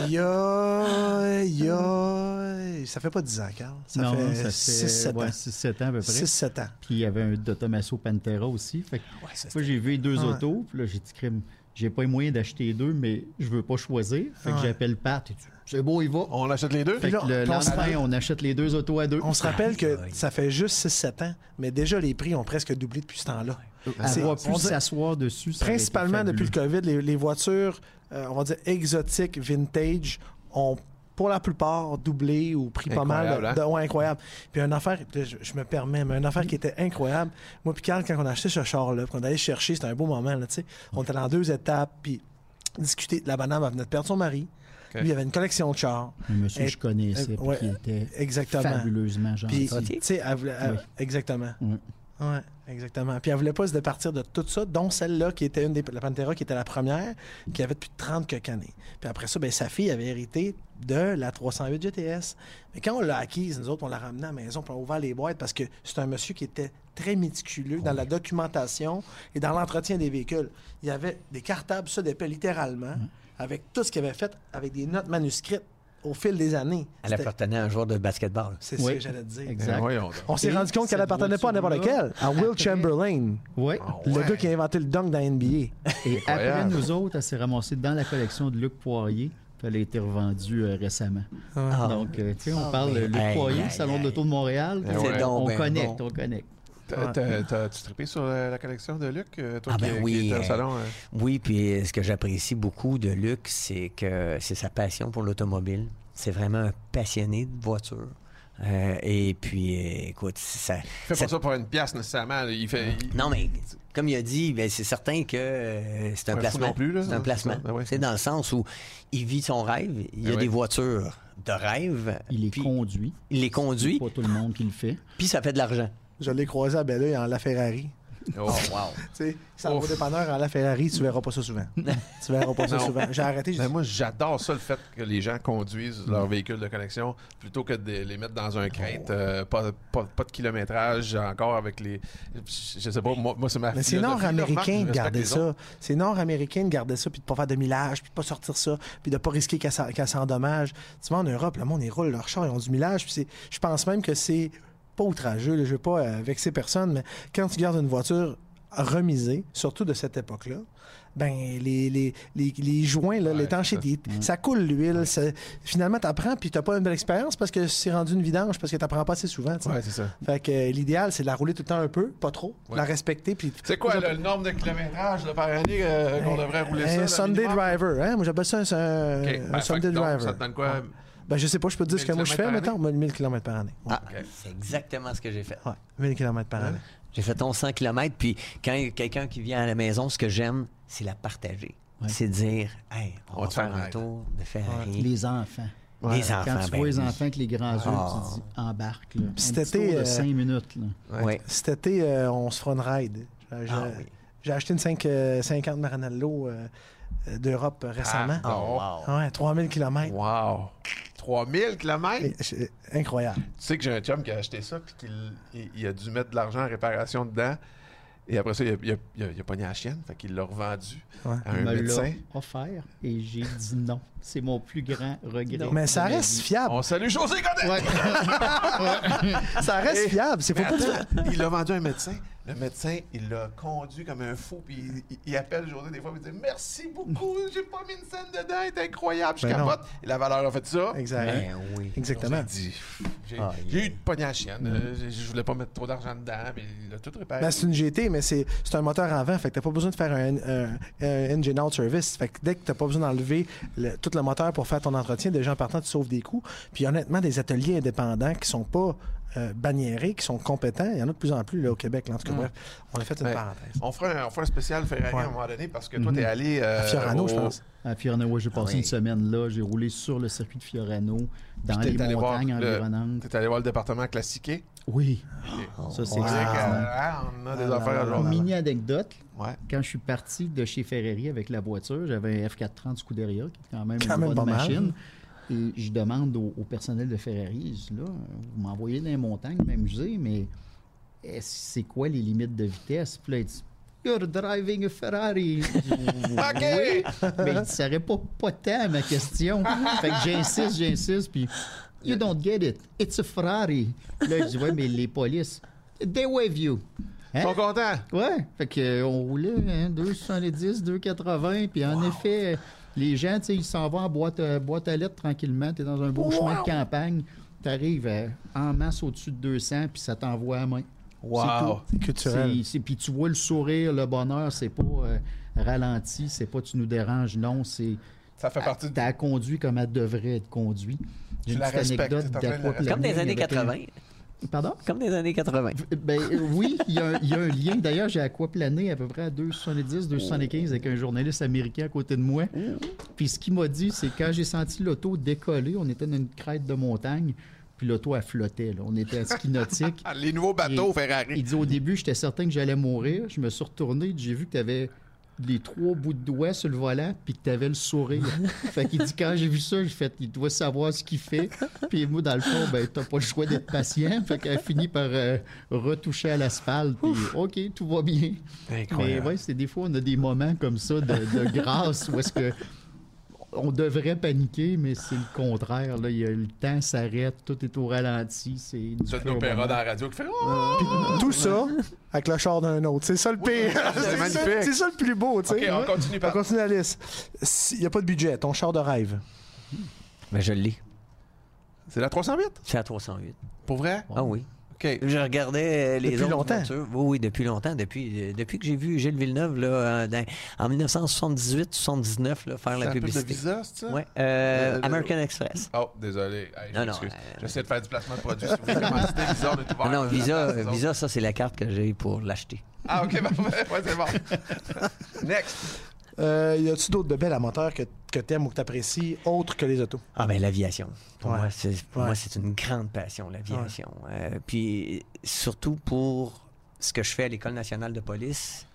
E: Il y a. Il y a. Ça fait pas 10 ans, Carl. Ça
D: non,
E: fait
D: ça fait
E: 6-7
D: ouais,
E: ans.
D: 6-7 ans à peu près.
E: 6-7 ans.
D: Puis il y avait un Dottomaso Pantera aussi. Fait que,
F: ça,
D: moi, j'ai vu deux
E: Ouais.
D: autos. Puis là, j'ai dit, crime, j'ai pas les moyens d'acheter deux, mais je veux pas choisir. Fait que
E: Ouais.
D: j'appelle Pat. et tu- C'est beau, il va.
C: On achète les deux?
D: Fait
E: Puis
D: que
E: là,
D: le
E: on se
D: lendemain,
E: rappelle-
D: on achète les deux autos à deux.
E: On se rappelle que ça fait juste 6-7 ans, mais déjà les prix ont presque doublé depuis ce temps-là.
D: Avoir
E: on
D: pu
E: dit-
D: s'asseoir dessus. ça
E: Principalement depuis le. COVID, les, les voitures, euh, on va dire exotiques, vintage, ont pour la plupart doublé ou pris pas mal.
C: Incroyable,
E: De,
C: hein?
E: ouais, incroyable. Puis une affaire, je, je me permets, mais une affaire qui était incroyable. Moi, puis Carl, quand on a acheté ce char-là, puis qu'on allait chercher, c'était un beau moment, là, tu sais. On était dans deux étapes, puis discuter. La banane elle venait de perdre son mari.
C: Ok.
E: Lui, il avait une collection de chars.
D: Un monsieur que je connaissais,
E: euh,
D: puis
E: ouais,
D: qui était
E: Exactement.
D: fabuleusement
E: Puis,
D: gentil.
E: tu sais, elle voulait- elle-
D: Oui.
E: exactement.
D: Ouais,
E: exactement. Puis elle voulait pas se départir de tout ça, dont celle-là qui était une des la Pantera qui était la première, qui avait depuis 30 quelques années. Puis après ça, ben, sa fille avait hérité de la 308 GTS. Mais quand on l'a acquise, nous autres, on l'a ramenée à la maison, puis on a ouvert les boîtes parce que c'est un monsieur qui était très méticuleux dans la documentation et dans l'entretien des véhicules. Il y avait des cartables, ça d'épais littéralement, avec tout ce qu'il avait fait, avec des notes manuscrites au fil des années.
F: Elle appartenait à un joueur de basketball.
E: C'est ce que j'allais te dire.
D: Exact.
C: Ben.
E: On s'est rendu compte qu'elle appartenait pas à n'importe lequel. À Will Chamberlain,
D: Oui.
E: le
C: Ouais.
E: gars qui a inventé le dunk dans la NBA.
D: Et après nous autres, elle s'est ramassée dans la collection de Luc Poirier. puis Elle a été revendue euh, récemment.
F: Ah.
D: Donc, euh, tu sais, on
E: Ah,
D: parle de. Luc Poirier, Salon de l'Auto de Montréal. On- on,
F: donc ben
D: connecte,
F: bon.
D: on connecte.
C: T'as- t'as- T'as-tu trippé sur la, la collection de Luc, euh, toi
F: Ah,
C: qui,
F: ben
C: qui
F: oui,
C: étais au
F: euh,
C: salon? euh?
F: Oui, puis euh, ce que j'apprécie beaucoup de Luc, c'est que c'est sa passion pour l'automobile. C'est vraiment un passionné de voiture. Euh, et puis, euh, écoute, ça.
C: Il fait
F: ça-
C: pas ça pour une pièce nécessairement. là. Il fait. il-
F: Non, mais comme il a dit, ben, c'est certain que euh, c'est un placement.
C: non plus, là.
F: C'est un placement.
C: Ben ouais.
F: C'est dans le sens où il vit son rêve. Il y a
C: Ben
F: des voitures de rêve.
D: Il
F: puis
D: conduit.
F: il les
D: C'est
F: conduit,
D: pas tout le monde qui le fait.
F: puis ça fait de l'argent.
E: Je l'ai croisé à Belleuil en La Ferrari.
F: Oh, wow.
E: tu sais, ça va dépanneur à la Ferrari, tu verras pas ça souvent. tu verras pas ça souvent. J'ai arrêté.
C: Ben, moi, j'adore ça, le fait que les gens conduisent leur véhicule de connexion plutôt que de les mettre dans un crate. euh, pas, pas, pas de kilométrage encore avec les. Je sais pas, moi, moi, c'est ma
E: Mais c'est nord-américain de garder ça. C'est nord-américain de garder ça, puis de pas faire de millage, puis de pas sortir ça, puis de pas risquer qu'elle s'en- qu'elle s'endommage. Tu vois, en Europe, le monde, ils roulent leur char, ils ont du millage, puis je pense même que c'est pas outrageux, là, je veux pas euh, vexer personne, mais quand tu gardes une voiture remisée, surtout de cette époque-là, ben les, les, les, les joints, là,
C: Ouais,
E: l'étanchéité, ça coule l'huile, ça- finalement t'apprends, puis t'as pas une belle expérience parce que c'est rendu une vidange, parce que t'apprends pas assez souvent.
C: Ouais, c'est ça.
E: Fait que euh, l'idéal, c'est de la rouler tout le temps un peu, pas trop,
C: Ouais.
E: la respecter, puis
C: C'est quoi le, le nombre de kilométrage là, par année euh, qu'on devrait rouler ça?
E: un Sunday
C: minimum?
E: driver, hein? Moi, j'appelle ça un, un- un
C: Ben,
E: Sunday
C: donc,
E: driver.
C: Ça te donne quoi?
E: Ben, je sais pas, je peux te dire ce que
C: 1000
E: moi je fais, mettons, 1000 km par année. Ouais,
F: Ah, c'est exactement ce que j'ai fait.
E: ouais 1000 km par année.
F: J'ai fait 1100 km, puis quand il y a quelqu'un qui vient à la maison, ce que j'aime, c'est la partager. C'est dire, hey, on,
C: On
F: va
C: faire
F: un
C: ride.
F: tour de Ferrari.
D: Les enfants.
F: Les enfants,
D: Quand tu
F: ben
D: vois les enfants avec les grands yeux,
F: Ah.
D: tu dis embarque. Là. Un
E: cet
D: petit
E: été,
D: tour de
E: euh,
D: 5 minutes. Là.
F: Oui.
E: Cet été, euh, on se fera une ride. J'ai
F: Ah oui.
E: j'ai acheté une 5, euh, 50 Maranello euh, d'Europe euh, récemment.
C: Ah,
F: Oh, wow.
E: Ouais, 3000 km.
C: Wow! 3000 km?
E: Incroyable.
C: Tu sais que j'ai un chum qui a acheté ça puis qu'il il- il a dû mettre de l'argent en réparation dedans. Et après ça, il a, il a, il a- il a pogné la chienne, fait qu'il l'a revendu
E: Ouais.
C: à un
D: me
C: médecin.
D: offert et j'ai dit non. C'est mon plus grand regret.
E: Mais ça reste fiable.
C: On salue José Godet!
D: Ouais.
E: Ça reste
C: Et-
E: fiable. C'est pas
C: il l'a vendu à un médecin. Le médecin, il l'a conduit comme un fou. Puis il, il- il appelle José des fois. Il dit Merci beaucoup. J'ai pas mis une scène dedans. C'est incroyable. Je
E: Ben non.
C: capote. Et la valeur a fait ça.
F: Ben oui.
E: Exactement.
C: José dit, J'ai
F: Ah,
C: j'ai eu de pogner à chienne. Euh, Je je voulais pas mettre trop d'argent dedans. Mais il a tout réparé.
E: Ben, c'est une GT, mais c'est c'est un moteur en vent. Fait que t'as pas besoin de faire un, un- un engine out service. Fait que dès que t'as pas besoin d'enlever le- tout le moteur pour faire ton entretien, déjà en partant, tu sauves des coûts. Puis honnêtement, des ateliers indépendants qui sont pas euh, banniérés, qui sont compétents, il y en a de plus en plus là, au Québec. là. En tout cas, bref, on a fait une
C: Ben,
E: parenthèse.
C: on, fera un, on fera un spécial Ferrari
E: Ouais.
C: à un moment donné parce que toi, t'es allé. euh,
E: À Fiorano, je pense.
D: À Fiorano, j'ai passé
F: oui.
D: une semaine là. J'ai roulé sur le circuit de Fiorano, dans les montagnes environnantes.
C: T'es allé voir le département classiqué?
D: Oui, ça c'est extraordinaire.
C: hein, on a des
E: Ah,
C: affaires
D: Mini anecdote,
C: Ouais.
D: quand je suis parti de chez Ferrari avec la voiture, j'avais un F430 Scuderia, qui est quand même
E: Quand
D: une
E: même
D: bonne
E: pas mal.
D: Et je demande au, au personnel de Ferrari, là, vous m'envoyez dans les montagnes, m'amuser, mais est-ce- c'est quoi les limites de vitesse? Puis là, il dit, You're driving a Ferrari.
C: OK!
D: Oui, mais il dit, ça n'aurait pas, pas tant ma question. fait que j'insiste, j'insiste, puis You don't get it. It's a Ferrari. Là, je dis, ouais, mais les polices, they wave you.
C: Ils
D: Hein?
C: sont contents.
D: Ouais, fait que euh, on roulait hein, 270, 280, puis en effet, les gens, tu sais, ils s'en vont en boîte, euh, boîte à lettres tranquillement, t'es dans un beau chemin de campagne, t'arrives euh, en masse au-dessus de 200, puis ça t'envoie à main.
C: Wow.
D: C'est
E: culturel.
D: Puis tu vois le sourire, le bonheur, c'est pas euh, ralenti, c'est pas tu nous déranges, non, c'est
C: Ça fait partie de.
D: t'as conduit comme elle devrait être conduit. J'ai
C: Tu
D: une
C: la
D: petite
C: respectes,
D: anecdote
C: de la
F: Comme des années
D: avec un-
F: 80.
D: Pardon?
F: Comme des années 80.
D: Ben oui, il y, a un- il y a un lien. D'ailleurs, j'ai aquaplané à peu près à 2,70, 2,75 avec un journaliste américain à côté de moi. Puis ce qu'il m'a dit, c'est quand j'ai senti l'auto décoller, on était dans une crête de montagne, puis l'auto, elle flottait. là. On était à ski nautique.
C: Ah, Les nouveaux bateaux
D: Et-
C: Ferrari.
D: Il dit au début, j'étais certain que j'allais mourir. Je me suis retourné, j'ai vu que tu avais les trois bouts de doigts sur le volant, puis que tu avais le sourire. fait qu'il dit, quand j'ai vu ça, j'ai fait, il doit savoir ce qu'il fait. Puis moi, dans le fond, ben, t'as pas le choix d'être patient. Fait qu'elle finit par euh, retoucher à l'asphalte. Puis, OK, tout va bien. Mais
C: Incroyable.
D: ouais, c'est des fois, on a des moments comme ça de, de grâce où est-ce que on devrait paniquer, mais c'est le contraire. Là. Il y a, le temps s'arrête, tout est au ralenti. C'est
C: l'opéra
D: bonheur.
C: dans la radio qui fait Oh!
E: Puis tout ça avec le char d'un autre. C'est ça le pire.
C: c'est
E: ça-
C: magnifique.
E: C'est ça le plus beau, tu
C: OK,
E: sais.
C: on continue
E: On
C: par.
E: continue la liste. Il n'y a pas de budget. Ton char de rêve.
F: Mais je l'ai.
C: C'est la 308?
F: C'est à 308.
C: Pour vrai?
F: Ah oui.
C: OK.
F: Je regardais euh, les
E: Depuis
F: autres
E: longtemps?
F: voitures. Oui, oui, depuis longtemps. Depuis, euh, depuis que j'ai vu Gilles Villeneuve là, euh, dans- en 1978-79 là, faire
C: C'est
F: la
C: un peu de
F: publicité.
C: Visa, c'est ça?
F: Euh,
C: Euh,
F: American Express.
C: Oh, désolé. Hey,
F: Non, non, euh,
C: J'essaie de faire du placement de produit. Si vous voulez Visa,
F: non,
C: La
F: Visa,
C: place.
F: Visa, ça, c'est la carte que j'ai pour l'acheter.
C: Ah, OK, parfait. Ouais, c'est bon. Next.
E: Euh, y a-tu d'autres de belles à moteur que, que tu aimes ou que tu apprécies autres que les autos?
F: Ah ben l'aviation. Pour
E: Ouais.
F: moi, c'est pour
E: Ouais.
F: moi c'est une grande passion l'aviation. Euh, puis surtout pour ce que je fais à l'École nationale de police,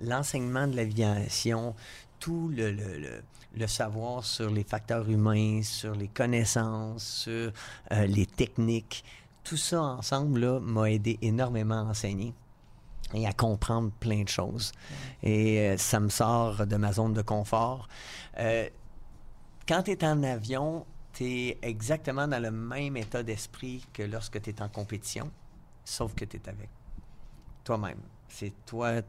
F: l'enseignement de l'aviation, tout le, le, le, savoir sur les facteurs humains, sur les connaissances, sur euh, les techniques, tout ça ensemble m'a aidé énormément à enseigner et à comprendre plein de choses. Et euh, ça me sort de ma zone de confort. Euh, quand tu es en avion, tu es exactement dans le même état d'esprit que lorsque tu es en compétition, sauf que tu es avec toi-même. C'est toi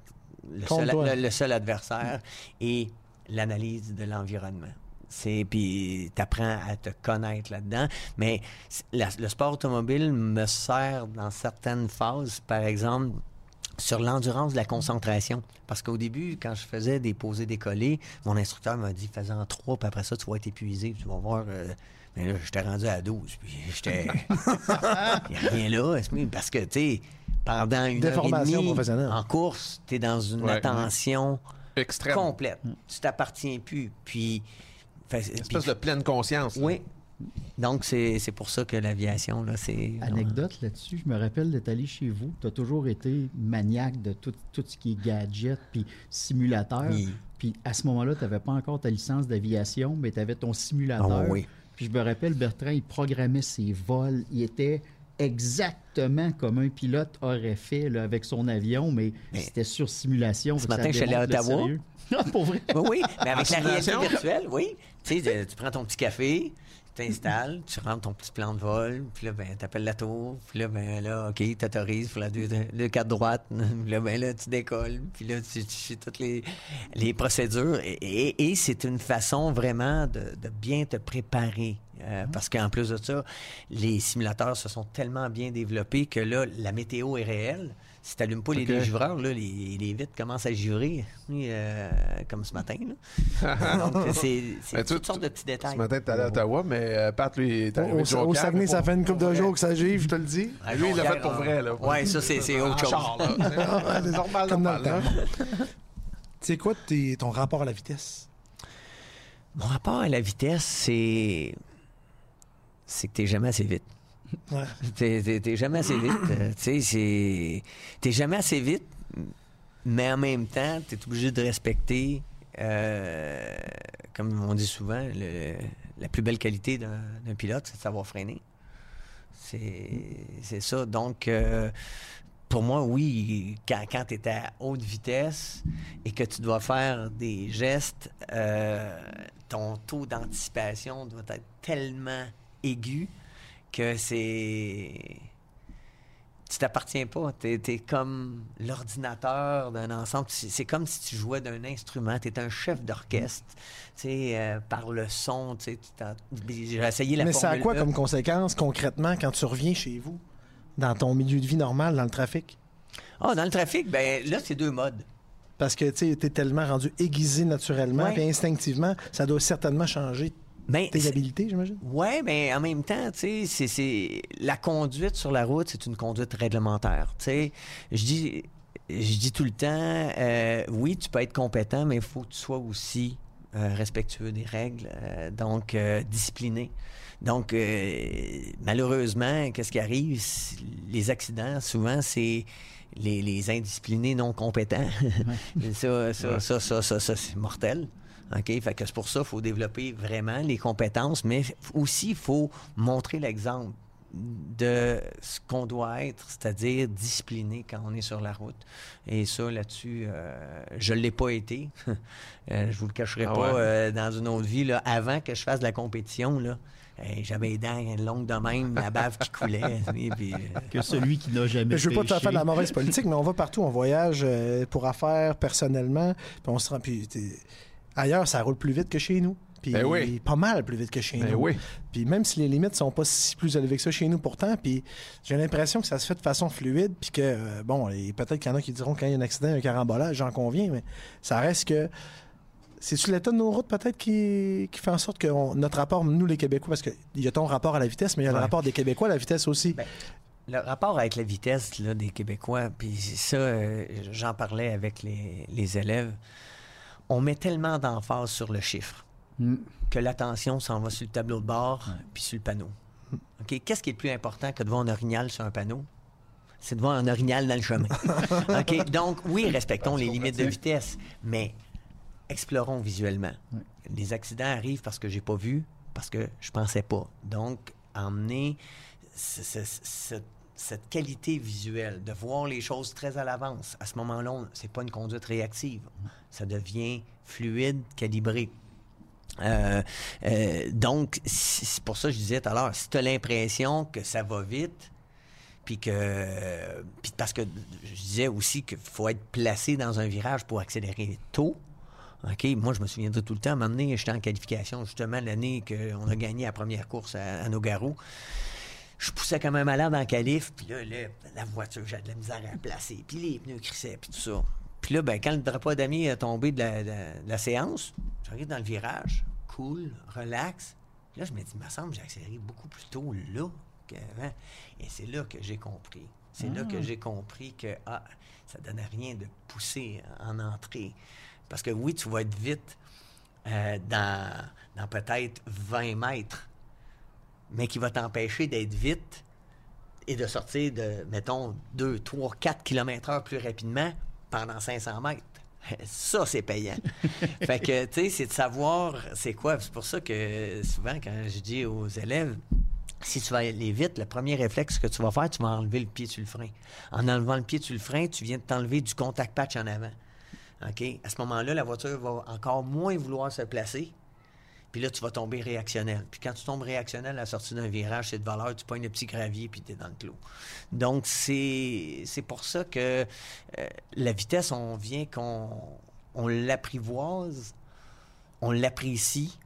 F: le seul, le seul, adversaire et l'analyse de l'environnement. C'est puis t'apprends à te connaître là-dedans. Mais le sport automobile me sert dans certaines phases, par exemple sur l'endurance de la concentration. Parce qu'au début, quand je faisais des posées décollées, mon instructeur m'a dit fais-en trois, puis après ça, tu vas être épuisé, tu vas voir. Euh, mais là, j'étais rendu à 12, puis j'étais. Il n'y a rien là. Parce que, tu sais, pendant une heure et demie, en course, tu es dans une attention
C: Extrême.
F: complète. Tu t'appartiens plus. Puis.
C: Une espèce de pleine conscience.
F: Oui. Donc, c'est pour ça que l'aviation, là, c'est...
D: Anecdote là-dessus, je me rappelle d'être allé chez vous. Tu as toujours été maniaque de tout, tout ce qui est gadget puis simulateur. Puis à ce moment-là, tu n'avais pas encore ta licence d'aviation, mais tu avais ton simulateur.
F: Oh, oui.
D: Puis je me rappelle, Bertrand, il programmait ses vols. Il était exactement comme un pilote aurait fait là, avec son avion, mais, c'était sur simulation.
F: Ce matin, je suis allé à Ottawa.
D: Non, pour vrai?
F: Oui, mais avec la réalité virtuelle, oui. Tu sais, tu prends ton petit café, t'installes, tu rentres ton petit plan de vol, puis là, ben, t'appelles la tour, puis là, ben, là, OK, t'autorises pour la deux, le cadre droite, puis là, ben, là, tu décolles, puis là, tu, fais toutes les, les procédures, et, c'est une façon vraiment de, bien te préparer. Euh, mm-hmm. Parce qu'en plus de ça, les simulateurs se sont tellement bien développés que là, la météo est réelle si tu n'allumes pas les deux givreurs, là, les, les vitres commencent à givrer, euh, comme ce matin. Là. Donc, c'est toutes sortes de petits détails. Ce
C: matin, tu allé à Ottawa, mais euh, Pat, lui, est arrivé
E: Au, au Saguenay, ça fait une couple de jours que ça givre, je te le dis.
C: Ah, lui, il l'a fait pour vrai.
F: Oui, ça, c'est autre chose.
C: c'est normal, comme normal.
E: Hein? C'est quoi ton rapport à la vitesse?
F: Mon rapport à la vitesse, c'est... C'est que tu n'es jamais assez vite.
E: Ouais.
F: T'es jamais assez vite. Euh, tu sais, jamais assez vite, mais en même temps, t'es obligé de respecter, euh, comme on dit souvent, la plus belle qualité d'un pilote, c'est de savoir freiner. C'est ça. Donc, euh, pour moi, oui, quand, quand tu es à haute vitesse et que tu dois faire des gestes, ton taux d'anticipation doit être tellement aigu que c'est. Tu t'appartiens pas. Tu es, comme l'ordinateur d'un ensemble. C'est comme si tu jouais d'un instrument. Tu es un chef d'orchestre. Tu euh, par le son, tu j'ai essayé la
E: Mais ça a quoi comme conséquence concrètement quand tu reviens chez vous, dans ton milieu de vie normal, dans le trafic?
F: Ah, dans le trafic, ben là, c'est deux modes.
E: Parce que tu es tellement rendu aiguisé naturellement, et instinctivement, ça doit certainement changer ben, tes habilités, j'imagine?
F: Oui, mais en même temps, tu sais, c'est, la conduite sur la route, c'est une conduite réglementaire. Tu sais, je dis, je dis tout le temps, euh, oui, tu peux être compétent, mais il faut que tu sois aussi euh, respectueux des règles, euh, donc discipliné. Donc, malheureusement, qu'est-ce qui arrive? Les accidents, souvent, c'est les, les indisciplinés non compétents. ça, ça, ça, ça, ça, ça c'est mortel. OK? Fait que c'est pour ça qu'il faut développer vraiment les compétences, mais aussi il faut montrer l'exemple de ce qu'on doit être, c'est-à-dire discipliné quand on est sur la route. Et ça, là-dessus, euh, je ne l'ai pas été. euh, je vous le cacherai ah pas euh, dans une autre vie. Là, avant que je fasse de la compétition, là, j'avais les dents longues de même, la bave qui coulait. Euh,
D: que celui qui n'a jamais
E: Je ne veux pas te faire de la mauvaise politique, mais on va partout, on voyage pour affaires, personnellement, puis on se rend... Puis, Ailleurs, ça roule plus vite que chez nous. Puis
C: ben
E: pas mal plus vite que chez
C: ben
E: nous. Puis même si les limites sont pas si plus élevées que ça chez nous pourtant, puis j'ai l'impression que ça se fait de façon fluide, puis que, euh, bon, peut-être qu'il y en a qui diront qu'il y a un accident, un carambolage, j'en conviens, mais ça reste que... C'est-tu l'état de nos routes peut-être qui, fait en sorte que notre rapport, nous les Québécois, parce qu'il y a ton rapport à la vitesse, mais il y a le rapport des Québécois à la vitesse aussi.
F: Ben, le rapport avec la vitesse là, des Québécois, puis ça, euh, j'en parlais avec les, les élèves on met tellement d'emphase sur le chiffre mm. que l'attention s'en va sur le tableau de bord puis sur le panneau. OK? Qu'est-ce qui est le plus important que de voir un orignal sur un panneau? c'est de voir un orignal dans le chemin. OK? Donc, oui, respectons les limites de vitesse, mais explorons visuellement. Les accidents arrivent parce que j'ai pas vu, parce que je pensais pas. Donc, emmener cette qualité visuelle, de voir les choses très à l'avance. À ce moment-là, c'est pas une conduite réactive. Ça devient fluide, calibré. Euh, euh, donc, c'est pour ça que je disais tout à l'heure, si tu as l'impression que ça va vite, puis que. Parce que je disais aussi qu'il faut être placé dans un virage pour accélérer tôt. OK, moi, je me souviendrai tout le temps. À un moment donné, j'étais en qualification, justement, l'année qu'on a gagné la première course à, à Nogaro. Je poussais comme un malade en calife, puis là, la voiture, j'avais de la misère à la placer, puis les pneus crissaient, puis tout ça. Puis là, ben, quand le drapeau d'amis est tombé de la, séance, j'arrive dans le virage, cool, relax. Là, je me dis, il me semble que j'ai accéléré beaucoup plus tôt là qu'avant. Et c'est là que j'ai compris. C'est là que ah. j'ai compris que ah, ça ne donnait rien de pousser en entrée. Parce que oui, tu vas être vite euh, dans, dans peut-être 20 mètres, mais qui va t'empêcher d'être vite et de sortir de, mettons, 2, 3, 4 km heure plus rapidement pendant 500 mètres. Ça, c'est payant. fait que, tu sais, c'est de savoir c'est quoi. C'est pour ça que souvent, quand je dis aux élèves, si tu vas aller vite, le premier réflexe que tu vas faire, tu vas enlever le pied sur le frein. En enlevant le pied sur le frein, tu viens de t'enlever du contact patch en avant. OK? À ce moment-là, la voiture va encore moins vouloir se placer. Puis là, tu vas tomber réactionnel. Puis quand tu tombes réactionnel à la sortie d'un virage, c'est de valeur, tu pognes le petit gravier puis tu es dans le clos. Donc, c'est pour ça que euh, la vitesse, on vient qu'on on l'apprivoise, on l'apprécie,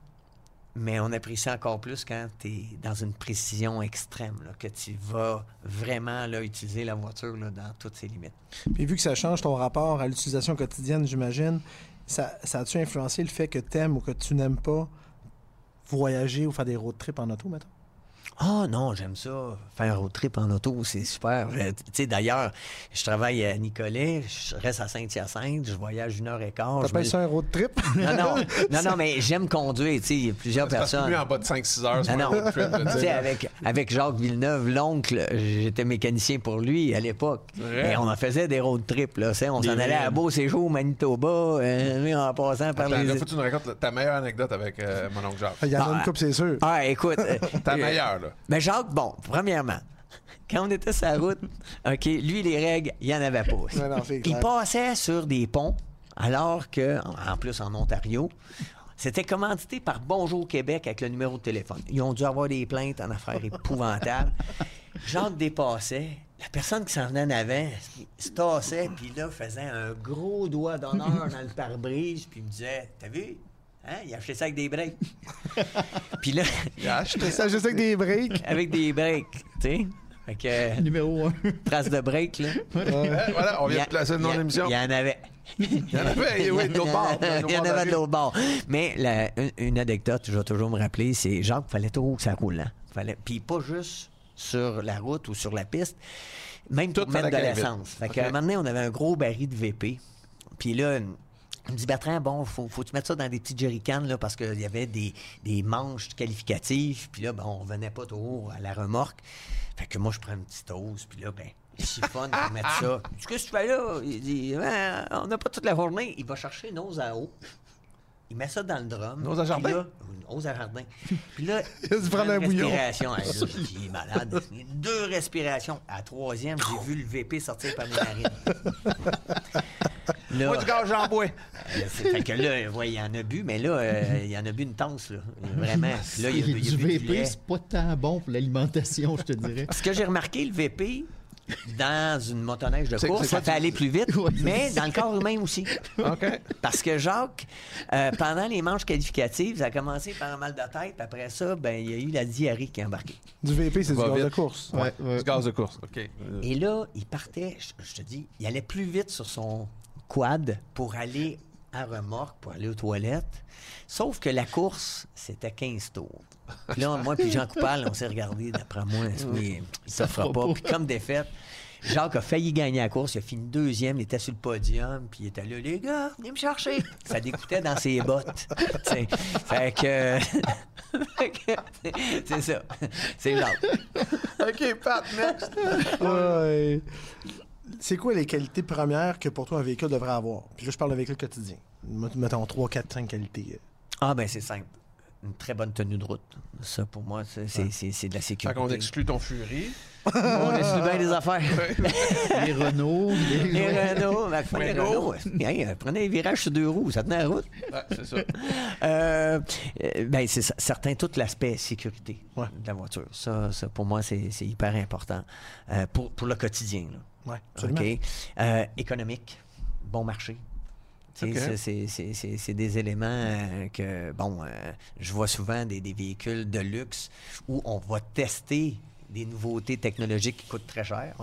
F: mais on apprécie encore plus quand tu es dans une précision extrême, que tu vas vraiment là, utiliser la voiture dans toutes ses limites.
E: Puis vu que ça change ton rapport à l'utilisation quotidienne, j'imagine, ça, ça a-tu influencé le fait que tu aimes ou que tu n'aimes pas voyager ou faire des road trips en auto, maintenant?
F: Ah non, j'aime ça. Faire un road trip en auto, c'est super. Euh, tu sais, d'ailleurs, je travaille à Nicolet, je reste à Saint-Hyacinthe, je voyage une heure et quart.
E: T'appelles ça un road trip?
F: Non, non, non, non mais j'aime conduire, tu sais, il y a plusieurs personnes.
C: Plus en bas de 5-6 heures, c'est un road trip.
F: Tu sais, avec, avec Jacques Villeneuve, l'oncle, j'étais mécanicien pour lui à l'époque. Et on en faisait des road trips, là. On s'en allait à Beau-Séjour, Manitoba, euh, en passant par
C: Attends, les... faut que tu nous racontes ta meilleure anecdote avec euh, mon oncle Jacques.
E: Il y en a une ah, coupe, c'est sûr.
F: Ah, écoute.
C: ta meilleure, là.
F: Mais Jacques, bon, premièrement, quand on était sur la route, OK, lui, les règles, il n'y en avait pas. il passait sur des ponts, alors que, en plus en Ontario, c'était commandité par Bonjour Québec avec le numéro de téléphone. Ils ont dû avoir des plaintes en affaires épouvantables. Jacques dépassait. La personne qui s'en venait en avant se tassait, puis là, faisait un gros doigt d'honneur dans le pare-brise, puis me disait T'as vu? Hein? Il a acheté ça avec des breaks. Puis là.
E: Il a acheté ça juste avec des breaks.
F: avec des breaks, tu sais. Fait que,
D: Numéro un.
F: Trace de break, là.
C: voilà, on vient de placer le nom de l'émission.
F: Il y en avait.
C: Il y en avait, oui, de l'autre bord.
F: Il y en avait de l'autre bord. Mais la, une, anecdote, je vais toujours me rappeler, c'est Jacques, il fallait toujours que ça roule. Hein? Fallait, puis pas juste sur la route ou sur la piste, même Tout pour mettre de l'essence. Fait qu'à un moment donné, on avait un gros baril de VP. Puis là, il me dit, Bertrand, bon, faut, faut tu mettre ça dans des petits jerrycans, là, parce qu'il y avait des, des manches qualificatives, puis là, ben, on revenait pas trop à la remorque. Fait que moi, je prends une petite hausse, puis là, ben, il chiffonne pour mettre ça. Qu'est-ce que tu fais là? Il dit, on n'a pas toute la journée. Il va chercher une hausse à eau. Il met ça dans le drum.
C: Jardin?
F: Là, à jardin. Puis là,
E: il prend un bouillon.
F: Respiration. il est malade. Deux respirations. À la troisième, j'ai vu le VP sortir par mes narines.
C: Moi, du gaz, j'en bois.
F: Euh, fait que là, il y en a bu, mais là, euh, il y en a bu une tasse, là. Vraiment.
D: là, il y a, du VP, c'est pas tant bon pour l'alimentation, je te dirais.
F: Ce que j'ai remarqué, le VP, dans une motoneige de course, ça fait aller plus vite, mais dans le corps humain aussi. Parce que Jacques, euh, pendant les manches qualificatives, ça a commencé par un mal de tête. Après ça, ben, il y a eu la diarrhée qui a embarqué.
E: Du VP, c'est du gaz de course.
C: Ouais, Du gaz de course, OK.
F: Et là, il partait, je te dis, il allait plus vite sur son quad pour aller à remorque, pour aller aux toilettes. Sauf que la course, c'était 15 tours. Puis là, moi puis Jean Coupal, on s'est regardé, d'après moi, il ne fera pas. Puis comme défaite, Jacques a failli gagner la course. Il a fini deuxième. Il était sur le podium. Puis il était là, les gars, venez me chercher. Ça dégoûtait dans ses bottes. fait que. c'est ça. C'est Jacques.
C: OK, Pat, next.
E: C'est quoi les qualités premières que pour toi un véhicule devrait avoir? Puis là, je parle d'un véhicule quotidien. Mettons 3, 4, 5 qualités.
F: Ah, ben c'est simple une très bonne tenue de route. Ça, pour moi, c'est de la sécurité.
C: Fait qu'on exclut ton Fury.
F: on exclut bien des affaires.
D: les Renault.
F: Les, les Renault. Ben, prenez, Renault. prenez un virage sur deux roues, ça tenait la route.
C: c'est ça.
F: Euh, ben, c'est certain, tout l'aspect sécurité de la voiture. Ça, ça pour moi, c'est hyper important euh, pour, pour le quotidien.
E: Oui,
F: OK? Euh, économique, bon marché. C'est des éléments euh, que, bon, euh, je vois souvent des, véhicules de luxe où on va tester des nouveautés technologiques qui coûtent très cher.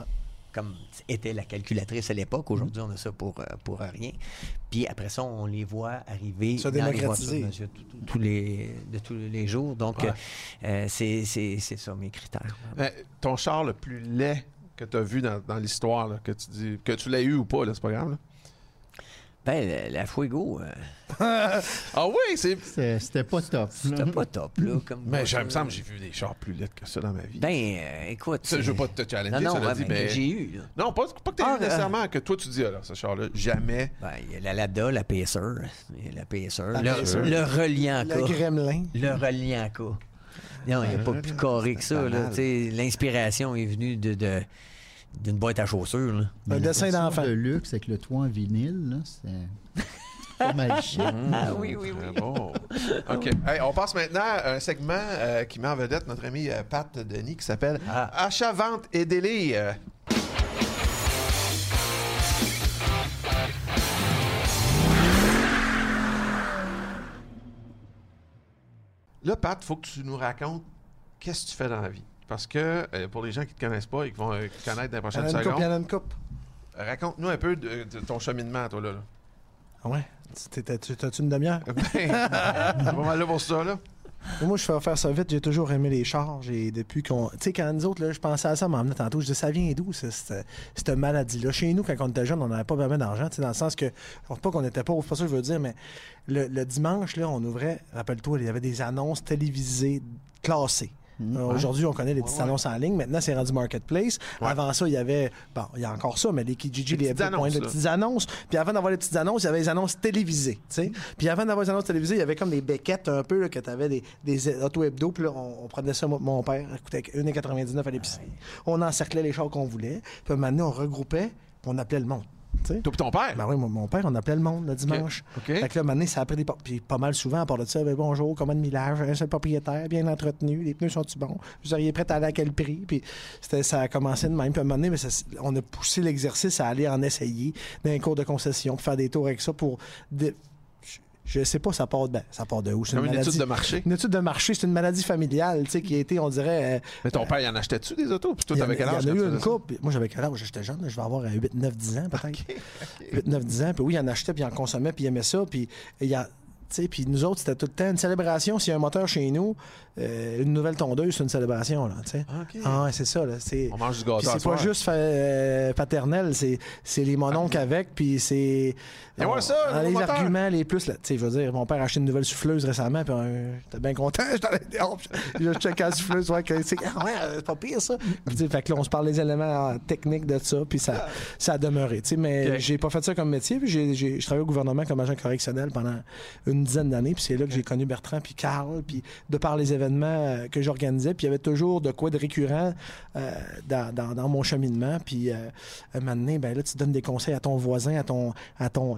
F: Comme était la calculatrice à l'époque. Aujourd'hui, on a ça pour, euh, pour rien. Puis après ça, on les voit arriver
E: dans les voitures
F: tous les, de tous les jours. Donc, c'est ça mes critères.
C: ton char le plus laid que tu as vu dans, l'histoire, que tu dis que tu l'as eu ou pas, c'est pas grave.
F: Ben, la, Fuego.
C: Euh, ah oui, c'est.
D: C'était pas top.
F: C'était pas top, là. Comme
C: mais il me semble que j'ai vu des chars plus laids que ça dans ma vie.
F: Ben, euh, écoute.
C: Ça, je veux pas te challenger,
F: non,
C: non,
F: ça
C: dit,
F: mais. j'ai eu, là.
C: Non, pas, pas que tu aies ah, eu nécessairement, que toi, tu dis, alors, ce char-là, jamais.
F: Ben, il y a la Lada, la Pacer. La Pacer. le, le reliant
E: Le Gremlin.
F: Le reliant. Non, il n'y a pas plus carré que ça, là. L'inspiration est venue de... de d'une boîte à chaussures. Là.
E: Un dessin d'enfant.
D: de luxe avec le toit en vinyle, c'est pas mal chic.
F: ah oui, oui, oui.
C: Bon. OK. on passe maintenant à un segment euh, qui met en vedette notre ami euh, Pat Denis qui s'appelle ah. Achat, vente et délire. Là, Pat, il faut que tu nous racontes qu'est-ce que tu fais dans la vie. Parce que euh, pour les gens qui ne te connaissent pas et qui vont euh, te connaître dans les prochaines secondes.
E: Coupe,
C: Raconte-nous un peu de, ton cheminement, toi, là.
E: Ah ouais? T'as-tu une demi-heure?
C: Ben, pas mal là pour ça, là.
E: Moi, je fais faire ça vite. J'ai toujours aimé les charges. Et depuis qu'on. Tu sais, quand nous autres, là, je pensais à ça, m'emmener tantôt. Je disais, ça vient d'où, cette, maladie-là? Chez nous, quand on était jeunes, on n'avait pas vraiment d'argent. Dans le sens que. Je ne pas qu'on était pauvres, c'est pas ça que je veux dire, mais le dimanche, là, on ouvrait. Rappelle-toi, il y avait des annonces télévisées classées. Mm. Euh, aujourd'hui, on connaît les petites annonces en ligne. Maintenant, c'est rendu marketplace. Avant ça, il y avait, bon, il y a encore ça, mais les Kijiji, les,
C: petites annonces,
E: de petites annonces. Puis avant d'avoir les petites annonces, il y avait les annonces télévisées. sais. Puis avant d'avoir les annonces télévisées, il y avait comme des béquettes un peu là, que tu avais des, des auto-hebdo. Puis là, on, prenait ça, mon père, coûtait 1,99 à l'épicerie. On encerclait les chars qu'on voulait. Puis maintenant, on regroupait, puis on appelait le monde.
C: Toi puis ton père?
E: Ben oui, mon, père, on appelait le monde le dimanche.
C: OK. Fait
E: que là, maintenant, ça a pris des... Puis pas mal souvent, à part de ça, ben, bonjour, comment de millage, un seul propriétaire, bien entretenu, les pneus sont-ils bons? Vous seriez prêt à aller à quel prix? Puis ça a commencé de même. Puis à un moment donné, mais on a poussé l'exercice à aller en essayer dans un cours de concession, pour faire des tours avec ça pour je sais pas, ça part de, ben, ça part de où?
C: C'est une, étude de marché.
E: Une étude de marché, c'est une maladie familiale, tu sais, qui a été, on dirait. Euh,
C: mais ton père, il en achetait-tu des autos? Puis toi, t'avais quel âge?
E: Il y en a eu une coupe. Moi, j'avais quel âge? J'étais jeune, je vais avoir 8, 9, 10 ans, peut-être. 8, 9, 10 ans. Puis oui, il en achetait, puis il en consommait, puis il aimait ça. Puis il y a puis nous autres, c'était tout le temps une célébration. S'il y a un moteur chez nous, euh, une nouvelle tondeuse, c'est une célébration. Là, Ah, c'est ça. Là,
C: On mange du gâteau.
E: C'est pas juste euh, paternel, c'est, c'est les mononcles ah. avec, puis c'est.
C: Ça,
E: dans les arguments, les plus. Là, je veux dire, mon père a acheté une nouvelle souffleuse récemment, puis euh, j'étais bien content. Je checké la souffleuse. Ouais, c'est, ah, ouais, c'est pas pire, ça. fait que là, on se parle des éléments techniques de ça, puis ça, ça a demeuré. Mais j'ai pas fait ça comme métier, puis j'ai, j'ai, je au gouvernement comme agent correctionnel pendant une une dizaine d'années. Puis c'est là que j'ai connu Bertrand puis Carl. Puis de par les événements euh, que j'organisais, puis il y avait toujours de quoi de récurrent euh, dans, mon cheminement. Puis euh, donné, ben là, tu donnes des conseils à ton voisin, à ton, à ton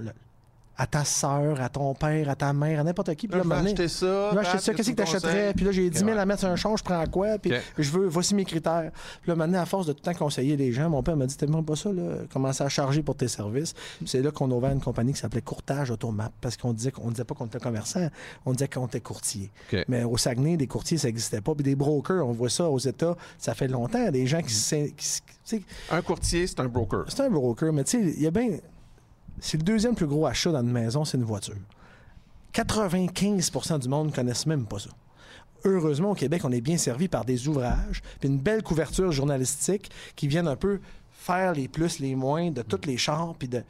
E: à ta soeur, à ton père, à ta mère, à n'importe qui.
C: Puis là, là acheter ça.
E: acheter ça. Qu'est-ce que tu achèterais? Puis là, j'ai 10 000 à mettre sur un champ, je prends quoi? Puis je veux, voici mes critères. Puis là, maintenant, à force de tout le temps conseiller les gens, mon père m'a dit, même pas ça, là. Commencer à charger pour tes services. c'est là qu'on a ouvert une compagnie qui s'appelait Courtage Automap. Parce qu'on disait qu'on disait pas qu'on était commerçant, on disait qu'on était courtier. Mais au Saguenay, des courtiers, ça n'existait pas. Puis des brokers, on voit ça aux États, ça fait longtemps. Des gens qui. qui
C: un courtier, c'est un broker.
E: C'est un broker, mais tu sais, il y a bien c'est le deuxième plus gros achat dans une maison, c'est une voiture. 95% du monde ne connaissent même pas ça. Heureusement, au Québec, on est bien servi par des ouvrages, puis une belle couverture journalistique qui viennent un peu faire les plus, les moins de tous les chars, puis de,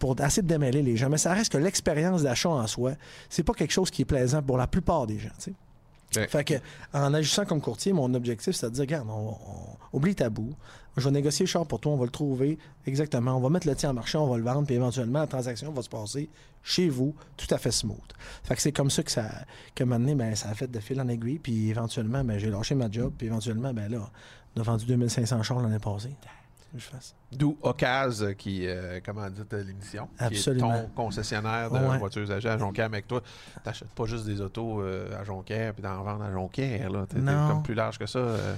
E: pour essayer de démêler les gens. Mais ça reste que l'expérience d'achat en soi, c'est pas quelque chose qui est plaisant pour la plupart des gens. Fait que, en agissant comme courtier, mon objectif, c'est de dire, regarde, on, on- oublie tabou. Je vais négocier le char pour toi, on va le trouver exactement. On va mettre le tien en marché, on va le vendre, puis éventuellement, la transaction va se passer chez vous, tout à fait smooth. Fait que c'est comme ça que ça, que maintenant, ben, ça a fait de fil en aiguille, puis éventuellement, ben, j'ai lâché ma job, puis éventuellement, ben là, on a vendu 2500 chars l'année passée.
C: D'où Ocaz qui euh, commandite l'émission.
E: Absolument.
C: Qui est ton concessionnaire de
E: Ouais.
C: voitures âgées à Jonquière. Mais avec toi, t'achètes pas juste des autos euh, à Jonquière puis d'en vendre à Jonquière. Là. T'es, comme plus large que ça. euh.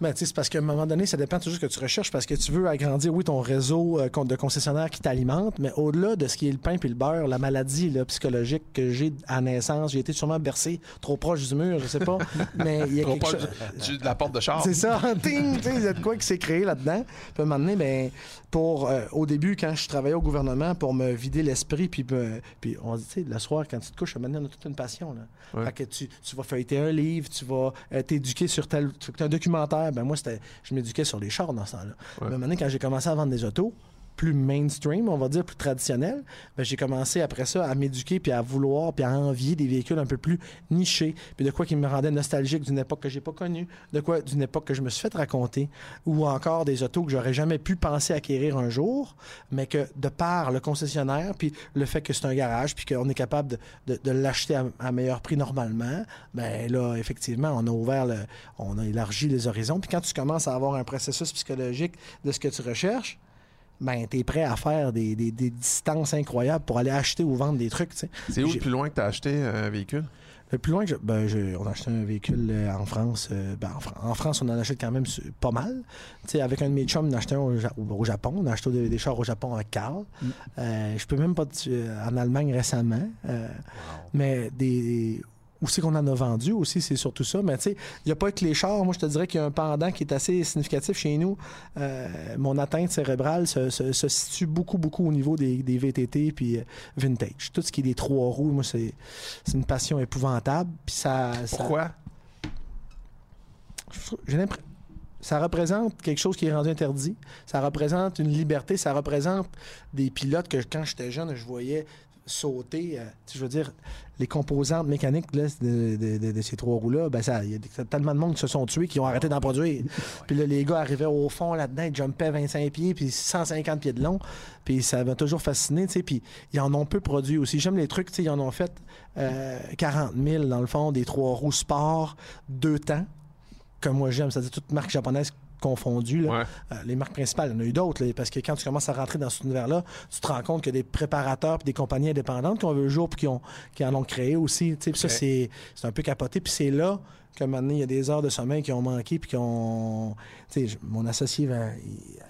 E: Ben, tu sais, c'est parce qu'à un moment donné, ça dépend toujours de ce que tu recherches, parce que tu veux agrandir, oui, ton réseau euh, de concessionnaires qui t'alimentent, mais au-delà de ce qui est le pain puis le beurre, la maladie là, psychologique que j'ai à naissance, j'ai été sûrement bercé trop proche du mur, je sais pas, mais il y a
C: Trop
E: quelque chose...
C: de la porte de char.
E: C'est ça, ting, tu sais, il y a de quoi qui s'est créé là-dedans. Puis à un moment donné, ben, pour, euh, au début, quand je travaillais au gouvernement, pour me vider l'esprit, puis, me- puis on dit, tu sais, le soir, quand tu te couches, à un moment donné, on a toute une passion. Là.
C: Ouais.
E: Fait que tu, tu vas feuilleter un livre, tu vas euh, t'éduquer sur tel un documentaire. Ben moi, c'était, je m'éduquais sur les chars dans ce temps-là. Mais à un moment donné, quand j'ai commencé à vendre des autos, plus mainstream, on va dire, plus traditionnel, ben, j'ai commencé après ça à m'éduquer puis à vouloir puis à envier des véhicules un peu plus nichés, puis de quoi qui me rendait nostalgique d'une époque que j'ai pas connue, de quoi d'une époque que je me suis fait raconter, ou encore des autos que j'aurais jamais pu penser acquérir un jour, mais que de par le concessionnaire, puis le fait que c'est un garage, puis qu'on est capable de, l'acheter à, à meilleur prix normalement, ben là, effectivement, on a ouvert le, on a élargi les horizons. Puis quand tu commences à avoir un processus psychologique de ce que tu recherches, ben, tu es prêt à faire des, des- des distances incroyables pour aller acheter ou vendre des trucs. tu sais.
C: C'est où le plus loin que tu as acheté un véhicule?
E: Le plus loin que je- ben, je- on a acheté un véhicule euh, en France. euh, ben, en, Fran- en France, on en achète quand même pas mal. Tu sais, avec un de mes chums, on a acheté un au, Ja- au Japon. On a acheté des, des chars au Japon avec Carl. Euh, je peux même pas... euh, en Allemagne récemment. Euh, Mais des... Où c'est qu'on en a vendu aussi, c'est surtout ça. Mais tu sais, il n'y a pas que les chars. Moi, je te dirais qu'il y a un pendant qui est assez significatif chez nous. Euh, mon atteinte cérébrale se, se- se situe beaucoup, beaucoup au niveau des, des VTT puis euh, vintage. Tout ce qui est des trois roues, moi, c'est c'est une passion épouvantable. Puis ça, ça-
C: Pourquoi?
E: j'ai l'impression. Ça représente quelque chose qui est rendu interdit. Ça représente une liberté. Ça représente des pilotes que quand j'étais jeune, je voyais sauter. euh, je veux dire, les composantes mécaniques là, de, de- de- de ces trois roues-là, ben ça, il y a tellement de monde qui se sont tués qui ont arrêté d'en produire. Puis là, les gars arrivaient au fond là-dedans, ils jumpaient 25 pieds, puis 150 pieds de long. Puis ça m'a toujours fasciné, tu sais. Puis ils en ont peu produit aussi. J'aime les trucs, tu sais, ils en ont fait euh, 40 000 dans le fond, des trois roues sport, deux temps comme moi j'aime, c'est-à-dire toutes marques japonaises confondues. là.
C: Ouais.
E: Euh, les marques principales, il y en a eu d'autres, parce que quand tu commences à rentrer dans cet univers-là, tu te rends compte qu'il y a des préparateurs et des compagnies indépendantes qui ont vu le jour puis qui, ont, qui en ont créé aussi. puis ça, c'est un peu capoté. Puis c'est là que maintenant, il y a des heures de sommeil qui ont manqué puis qui ont... Tu sais, mon associé, ben,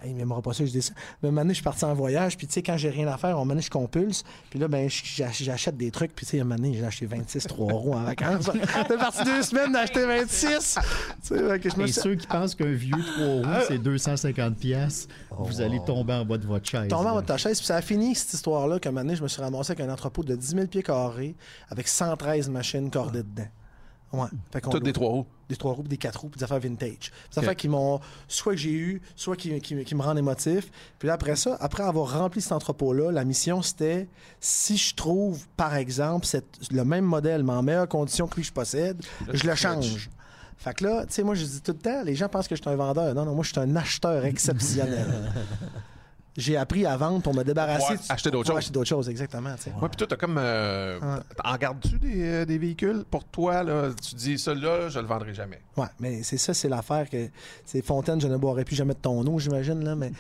E: il, il m'aimera pas ça, je dis ça. Mais maintenant, je suis parti en voyage, puis tu sais, quand j'ai rien à faire, on donné, je compulse. Puis là, ben, j'achète des trucs, puis tu sais, un moment donné, j'ai acheté 26 trois roues en vacances. T'es parti deux semaines d'acheter 26! Tu sais, fait que je me
D: Et ceux qui pensent qu'un vieux trois roues, c'est 250 pièces, vous allez tomber en bas de votre chaise.
E: tombé en
D: là.
E: bas de ta chaise. Puis ça a fini, cette histoire-là, qu'à un moment donné, je me suis ramassé avec un entrepôt de 10 000 pieds carrés avec 113 machines cordées dedans. Ouais. Fait qu'on
C: Toutes des trois roues.
E: Des trois roues, des quatre roues, puis des affaires vintage. Des
C: Ok.
E: affaires qui m'ont, soit que j'ai eu, soit qui, qui- qui me rendent émotif. Puis là, après ça, après avoir rempli cet entrepôt-là, la mission, c'était si je trouve, par exemple, cette- le même modèle, mais en meilleure condition que lui je possède, je le change. Fait que là, tu sais, moi, je dis tout le temps, les gens pensent que je suis un vendeur. Non, non, moi, je suis un acheteur exceptionnel. J'ai appris à vendre pour me débarrasser.
C: Pour acheter d'autres choses.
E: acheter d'autres choses, exactement.
C: Ouais, puis toi, t'as comme. euh,
E: Ouais.
C: En gardes-tu des, euh, des véhicules? Pour toi? Là, tu dis, celui-là, je le vendrai jamais.
E: Ouais, mais c'est ça, c'est l'affaire que. C'est Fontaine, je ne boirai plus jamais de ton eau, j'imagine, là. Mais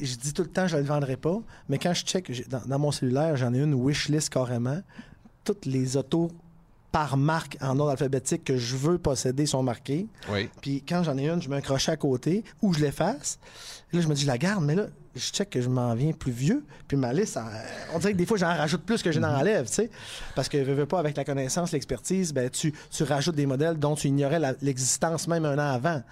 E: je dis tout le temps, je ne le vendrai pas. Mais quand je check, dans, dans mon cellulaire, j'en ai une wishlist carrément. Toutes les autos par marque en ordre alphabétique que je veux posséder sont marquées.
C: Oui.
E: Puis quand j'en ai une, je mets un crochet à côté ou je l'efface. Là, je me dis, je la garde, mais là, je check que je m'en viens plus vieux. Puis ma liste, on dirait que des fois, j'en rajoute plus que je n'en enlève, tu sais. Parce que, veux, veux pas, avec la connaissance, l'expertise, ben, tu, tu rajoutes des modèles dont tu ignorais l'existence même un an avant.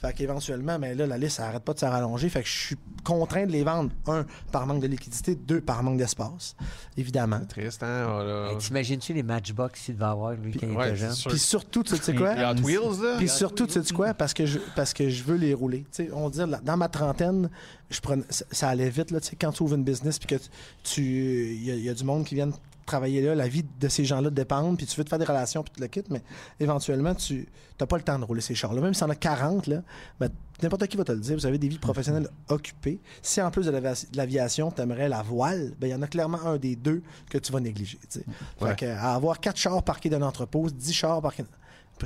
E: Fait qu'éventuellement, ben là, la liste, ça arrête pas de se rallonger. Fait que je suis contraint de les vendre, un, par manque de liquidité, deux, par manque d'espace, évidemment.
C: Triste, hein? voilà.
F: Hey, T'imagines-tu les matchbooks qu'il devait avoir, lui, quand il était jeune?
E: Puis surtout, tu sais quoi?
C: Les Hot Wheels, là?
E: Puis surtout, tu sais quoi? Parce que, je, parce que je veux les rouler. Tu sais, on dit, dans ma trentaine, je prenais, ça, allait vite. Là, quand tu ouvres une business, puis que tu. Il y, a du monde qui vient travailler là, la vie de ces gens-là dépend, puis tu veux te faire des relations, puis tu le quittes, mais éventuellement, tu n'as pas le temps de rouler ces chars-là. Même si en a 40, là, ben, n'importe qui va te le dire, vous avez des vies professionnelles occupées. Si en plus de l'aviation, tu aimerais la voile, ben, il y en a clairement un des deux que tu vas négliger. Fait à avoir quatre chars parqués dans l'entrepôt, 10 chars parqués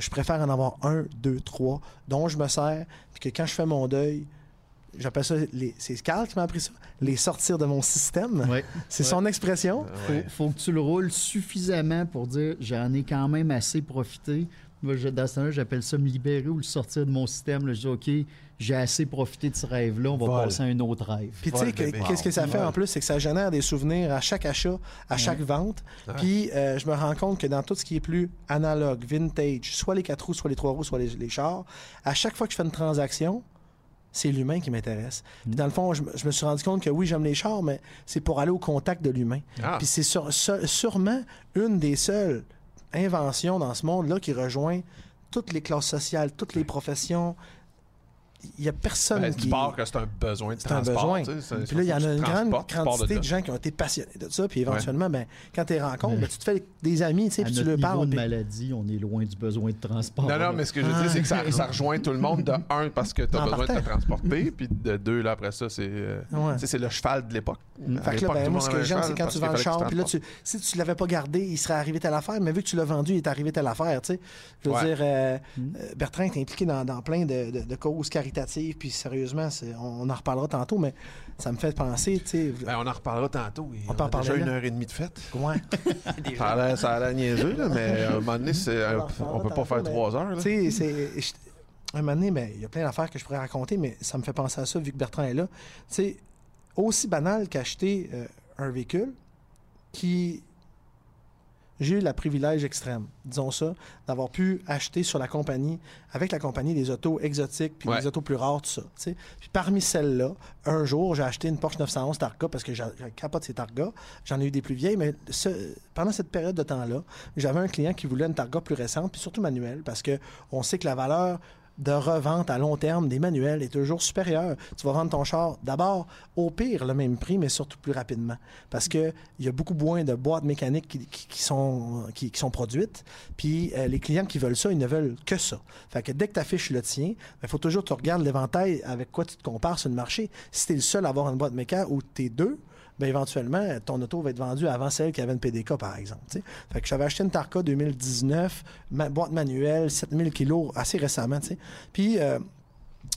E: je préfère en avoir un, deux, trois, dont je me sers, puis que quand je fais mon deuil, j'appelle ça, c'est Carl qui m'a appris ça, les sortir de mon système. C'est son expression.
D: Il faut, que tu le roules suffisamment pour dire j'en ai quand même assez profité. Moi, dans ce temps-là, j'appelle ça me libérer ou le sortir de mon système. je dis OK, j'ai assez profité de ce rêve-là, on va passer à un autre rêve.
E: Puis tu sais, qu'est-ce que ça fait en plus, c'est que ça génère des souvenirs à chaque achat, à chaque vente. Puis euh, je me rends compte que dans tout ce qui est plus analogue, vintage, soit les quatre roues, soit les trois roues, soit les chars, à chaque fois que je fais une transaction, c'est l'humain qui m'intéresse. Puis dans le fond, je, me suis rendu compte que oui, j'aime les chars, mais c'est pour aller au contact de l'humain. Ah. Puis c'est sûrement une des seules inventions dans ce monde-là qui rejoint toutes les classes sociales, toutes les professions, il n'y a personne ben, qui.
C: Que c'est un besoin de transport.
E: Un besoin. Puis là, il y en a une grande quantité de, gens qui ont été passionnés de ça. Puis éventuellement, ben, quand tu les rencontres, ben, tu te fais des amis, tu sais, puis tu leur parles.
D: de maladie, on est loin du besoin de transport.
C: Non, non, mais ce que je veux dire, c'est que ça, ça, rejoint tout le monde de un, parce que tu as besoin de te transporter. Puis de deux, là, après ça, c'est euh, c'est le cheval de l'époque.
E: Fait que là, ben, moi, ce que j'aime, c'est quand tu vends le char. Puis là, si tu l'avais pas gardé, il serait arrivé telle affaire. Mais vu que tu l'as vendu, il est arrivé telle affaire, tu sais. Je veux dire, euh, mm. euh, Bertrand est impliqué dans plein de causes Puis sérieusement, on en reparlera tantôt, mais ça me fait penser, tu sais.
C: Ben, on en reparlera tantôt.
E: On, on a
C: déjà une heure et demie de fête.
E: Ouais.
C: ça a l'air niaiseux, là, mais à un moment donné, on peut pas faire trois heures.
E: Tu sais, c'est. Un moment donné, ben, il y a plein d'affaires que je pourrais raconter, mais ça me fait penser à ça vu que Bertrand est là. Tu sais, aussi banal qu'acheter euh, un véhicule qui j'ai eu le privilège extrême, disons ça, d'avoir pu acheter sur la compagnie, avec la compagnie, des autos exotiques, puis des autos plus rares, tout ça. Puis parmi celles-là, un jour, j'ai acheté une Porsche 911 Targa parce que j'ai capote ces Targa. J'en ai eu des plus vieilles, mais pendant cette période de temps-là, j'avais un client qui voulait une Targa plus récente, puis surtout manuelle, parce que on sait que la valeur de revente à long terme des manuels est toujours supérieur. Tu vas vendre ton char d'abord au pire le même prix, mais surtout plus rapidement. Parce qu'il y a beaucoup moins de boîtes mécaniques qui, sont, produites. Puis euh, les clients qui veulent ça, ils ne veulent que ça. Fait que dès que tu affiches le tien, il ben, faut toujours que tu regardes l'éventail avec quoi tu te compares sur le marché. Si tu es le seul à avoir une boîte mécanique ou tu deux, ben éventuellement, ton auto va être vendue avant celle qui avait une PDK, par exemple. Fait que j'avais acheté une Tarka 2019, boîte manuelle, 7000 kilos, assez récemment. Puis, euh,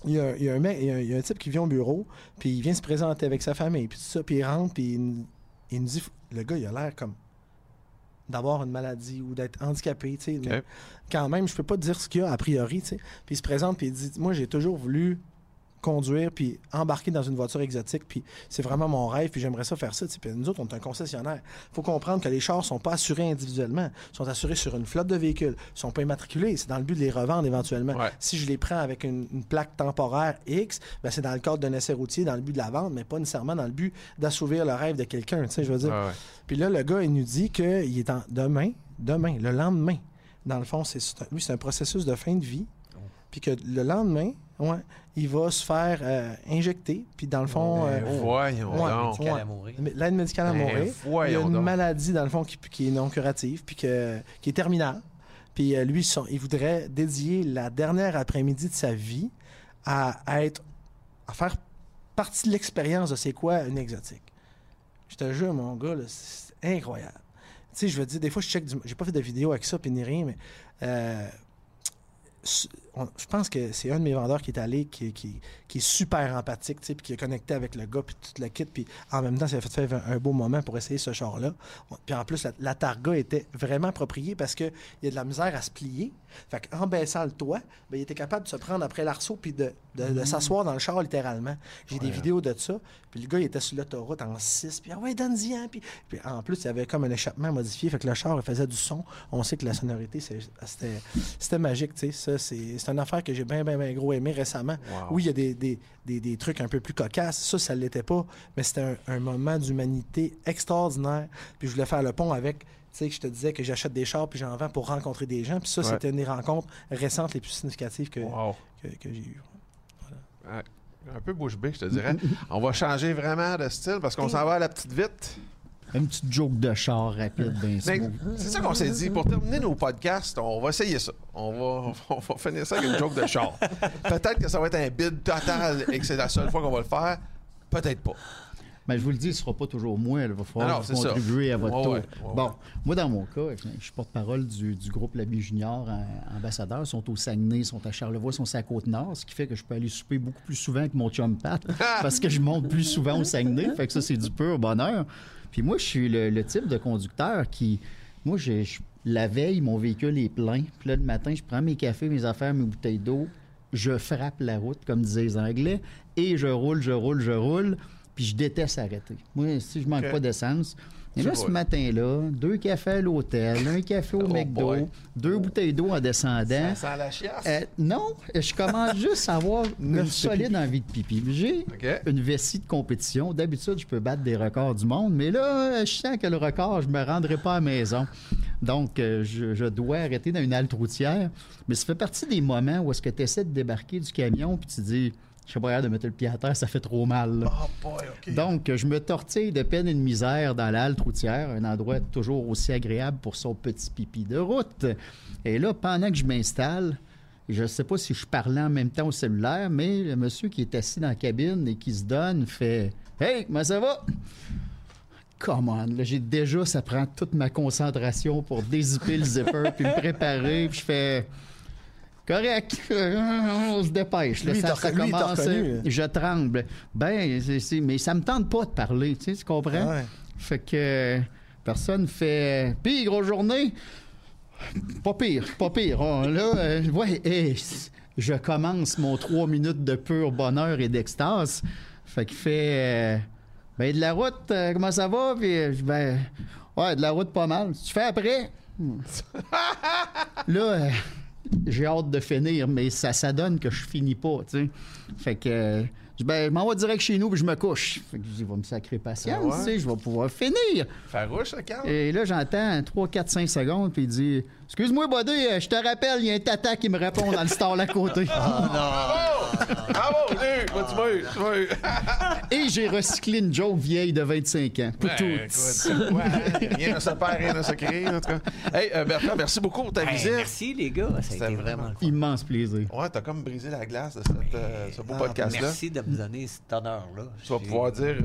E: il y, a, il, y a un il, y a un, type qui vient au bureau, puis il vient se présenter avec sa famille, puis tout ça, puis il rentre, puis il, il, nous dit, le gars, il a l'air comme d'avoir une maladie ou d'être handicapé, tu sais. Quand même, je peux pas dire ce qu'il y a a priori, tu sais. Puis il se présente, puis il dit, moi, j'ai toujours voulu conduire puis embarquer dans une voiture exotique puis c'est vraiment mon rêve puis j'aimerais ça faire ça puis nous autres on est un concessionnaire. Faut comprendre que les chars sont pas assurés individuellement. Sont assurés sur une flotte de véhicules. Sont pas immatriculés. C'est dans le but de les revendre éventuellement. Si je les prends avec une, plaque temporaire X ben c'est dans le cadre d'un essai routier dans le but de la vente mais pas nécessairement dans le but d'assouvir le rêve de quelqu'un tu sais je veux dire. Puis là le gars il nous dit que il est en demain demain le lendemain. Dans le fond c'est lui c'est un processus de fin de vie puis que le lendemain Ouais. Il va se faire euh, injecter, puis dans le fond.
C: Euh, voyons
E: L'aide médicale à mourir. il y a une maladie, dans le fond, qui, est non curative, puis qui est terminale. Puis euh, lui, il voudrait dédier la dernière après-midi de sa vie à, être. à faire partie de l'expérience de c'est quoi une exotique. Je te jure, mon gars, c'est incroyable. Tu sais, je veux dire, des fois, je check. J'ai pas fait de vidéo avec ça, puis ni rien, mais je pense que c'est un de mes vendeurs qui est allé, qui, qui, qui est super empathique, puis qui est connecté avec le gars, puis tout le kit, puis en même temps, ça a fait faire un, beau moment pour essayer ce char-là. Puis en plus, la, targa était vraiment appropriée parce qu'il y a de la misère à se plier. Fait qu'en baissant le toit, ben, il était capable de se prendre après l'arceau puis de, de, mm. s'asseoir dans le char littéralement. J'ai des vidéos de ça. Puis le gars, il était sur l'autoroute en 6, puis ah ouais, donne-y Puis, puis en plus, il y avait comme un échappement modifié, fait que le char faisait du son. On sait que la sonorité, c'était magique, tu sais. Ça, c'est une affaire que j'ai bien, bien, bien gros aimé récemment. Oui, il y a des, des, des, trucs un peu plus cocasses. Ça, ça ne l'était pas, mais c'était un, moment d'humanité extraordinaire. Puis je voulais faire le pont avec tu sais, je te disais que j'achète des chars puis j'en vends pour rencontrer des gens. Puis ça, c'était une des rencontres récentes les plus significatives que, que, j'ai eues.
C: Voilà. un peu bouche bée, je te dirais. on va changer vraiment de style parce qu'on s'en va à la petite vite.
D: Un petit joke de char rapide, bien
C: C'est ça qu'on s'est dit. Pour terminer nos podcasts, on va essayer ça. On va, on va finir ça avec une joke de char. Peut-être que ça va être un bid total et que c'est la seule fois qu'on va le faire. Peut-être pas.
D: Mais je vous le dis, ce ne sera pas toujours moi. Il va falloir contribuer à votre tour. bon, moi, dans mon cas, je suis porte-parole du, groupe L'Abbé Junior ambassadeurs. Ils sont au Saguenay, ils sont à Charlevoix, ils sont à Côte-Nord, ce qui fait que je peux aller souper beaucoup plus souvent que mon chum Pat parce que je monte plus souvent au Saguenay. Fait que ça, c'est du pur bonheur. Puis moi, je suis le, type de conducteur qui. Moi, la veille, mon véhicule est plein. Puis là, le matin, je prends mes cafés, mes affaires, mes bouteilles d'eau. Je frappe la route, comme disaient les Anglais, et je roule, je roule, je roule. Puis je déteste arrêter. Moi, si je manque pas d'essence. Et là, ce matin-là, deux cafés à l'hôtel, un café au oh McDo, deux bouteilles d'eau en descendant.
C: Ça sent la chiasse?
D: Euh, non, je commence juste à avoir une solide envie de pipi. J'ai une vessie de compétition. D'habitude, je peux battre des records du monde, mais là, je sens que le record, je me rendrai pas à la maison. Donc, euh, je, je, dois arrêter dans une halte routière. Mais ça fait partie des moments où est-ce que tu essaies de débarquer du camion puis tu dis je suis pas de mettre le pied à terre, ça fait trop mal.
C: Ah,
D: Donc, je me tortille de peine et de misère dans la halte routière, un endroit toujours aussi agréable pour son petit pipi de route. Et là, pendant que je m'installe, je ne sais pas si je parlais en même temps au cellulaire, mais le monsieur qui est assis dans la cabine et qui se donne fait Hey, comment ça va? Come on, là, j'ai déjà, ça prend toute ma concentration pour dézipper le zipper puis me préparer. Puis je fais Correct. On se dépêche. ça, commence. je tremble. Ben, mais ça me tente pas de parler. Tu, sais, tu comprends? Fait que personne fait pire, grosse journée. Pas pire, pas pire. Oh, là, euh, ouais, je commence mon trois minutes de pur bonheur et d'extase. Fait qu'il fait. Euh, ben, de la route, euh, comment ça va? Puis, ben, ouais, de la route pas mal. Tu fais après? là, j'ai hâte de finir, mais ça, ça donne que je finis pas, tu sais. Fait que ben, je m'en vais direct chez nous puis je me couche. Fait que je vais me sacrer patience, ah je vais pouvoir finir.
C: Farouche, ça, Carl?
D: Et là, j'entends 3, 4, 5 secondes, puis il dit Excuse-moi, Buddy, euh, je te rappelle, il y a un tata qui me répond dans le stall à côté.
C: oh non! Bravo! Bravo!
D: Et j'ai recyclé une joke vieille de 25 ans. Pour tout.
C: rien ne se perd, rien ne se crée, en tout cas. Hey, euh, Bertrand, merci beaucoup pour ta visite.
F: Merci, les gars. Ça a été vraiment
D: Immense plaisir.
C: Ouais, t'as comme brisé la glace de cette, euh, ce beau podcast-là.
F: Merci de me donner cet honneur-là.
C: Tu vas pouvoir dire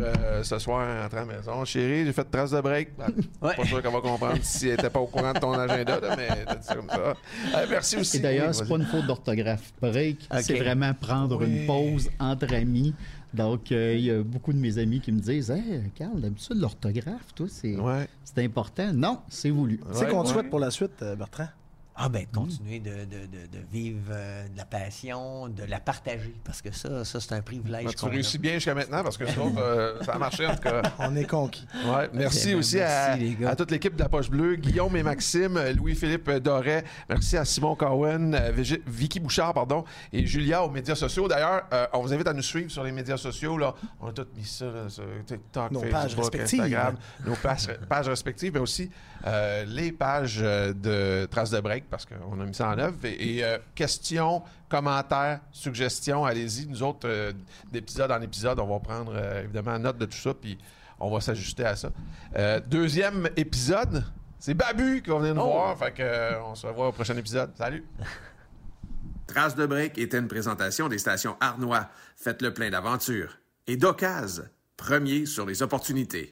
C: ce soir en rentrant à la maison Chérie, j'ai fait trace de break. Ben, pas sûr qu'on va comprendre si elle n'était pas au courant de ton agenda, mais comme ça. Euh, merci aussi.
D: Et d'ailleurs, c'est pas une faute d'orthographe. Break, c'est vraiment prendre une pause entre amis. Donc, euh, il y a beaucoup de mes amis qui me disent Hey, Carl, d'habitude, l'orthographe, toi, c'est important. Non, c'est voulu.
E: c'est qu'on te souhaite pour la suite, euh, Bertrand?
F: Ah ben, continuer de, de, de, vivre euh, de la passion, de la partager, parce que ça, ça c'est un privilège. Ben,
C: tu réussis bien jusqu'à maintenant, parce que euh, ça a marché en tout cas.
E: On est conquis.
C: Ouais, merci aussi à, à, toute l'équipe de la Poche Bleue, Guillaume et Maxime, Louis-Philippe Doré, merci à Simon Cowen, Vicky Bouchard, pardon, et Julia aux médias sociaux. D'ailleurs, euh, on vous invite à nous suivre sur les médias sociaux. Là. On a tous mis ça sur TikTok,
E: nos
C: Facebook, Instagram, nos pages, pages respectives, mais aussi les pages de Traces de Break parce qu'on a mis ça en œuvre. Et, euh, questions, commentaires, suggestions, allez-y. Nous autres, euh, d'épisode en épisode, on va prendre euh, évidemment note de tout ça, puis on va s'ajuster à ça. deuxième épisode, c'est Babu qui va venir nous oh! voir. Fait que, on se revoit au prochain épisode. Salut!
B: Trace de break était une présentation des stations Arnois. Faites le plein d'aventures. Et d'occasion, premier sur les opportunités.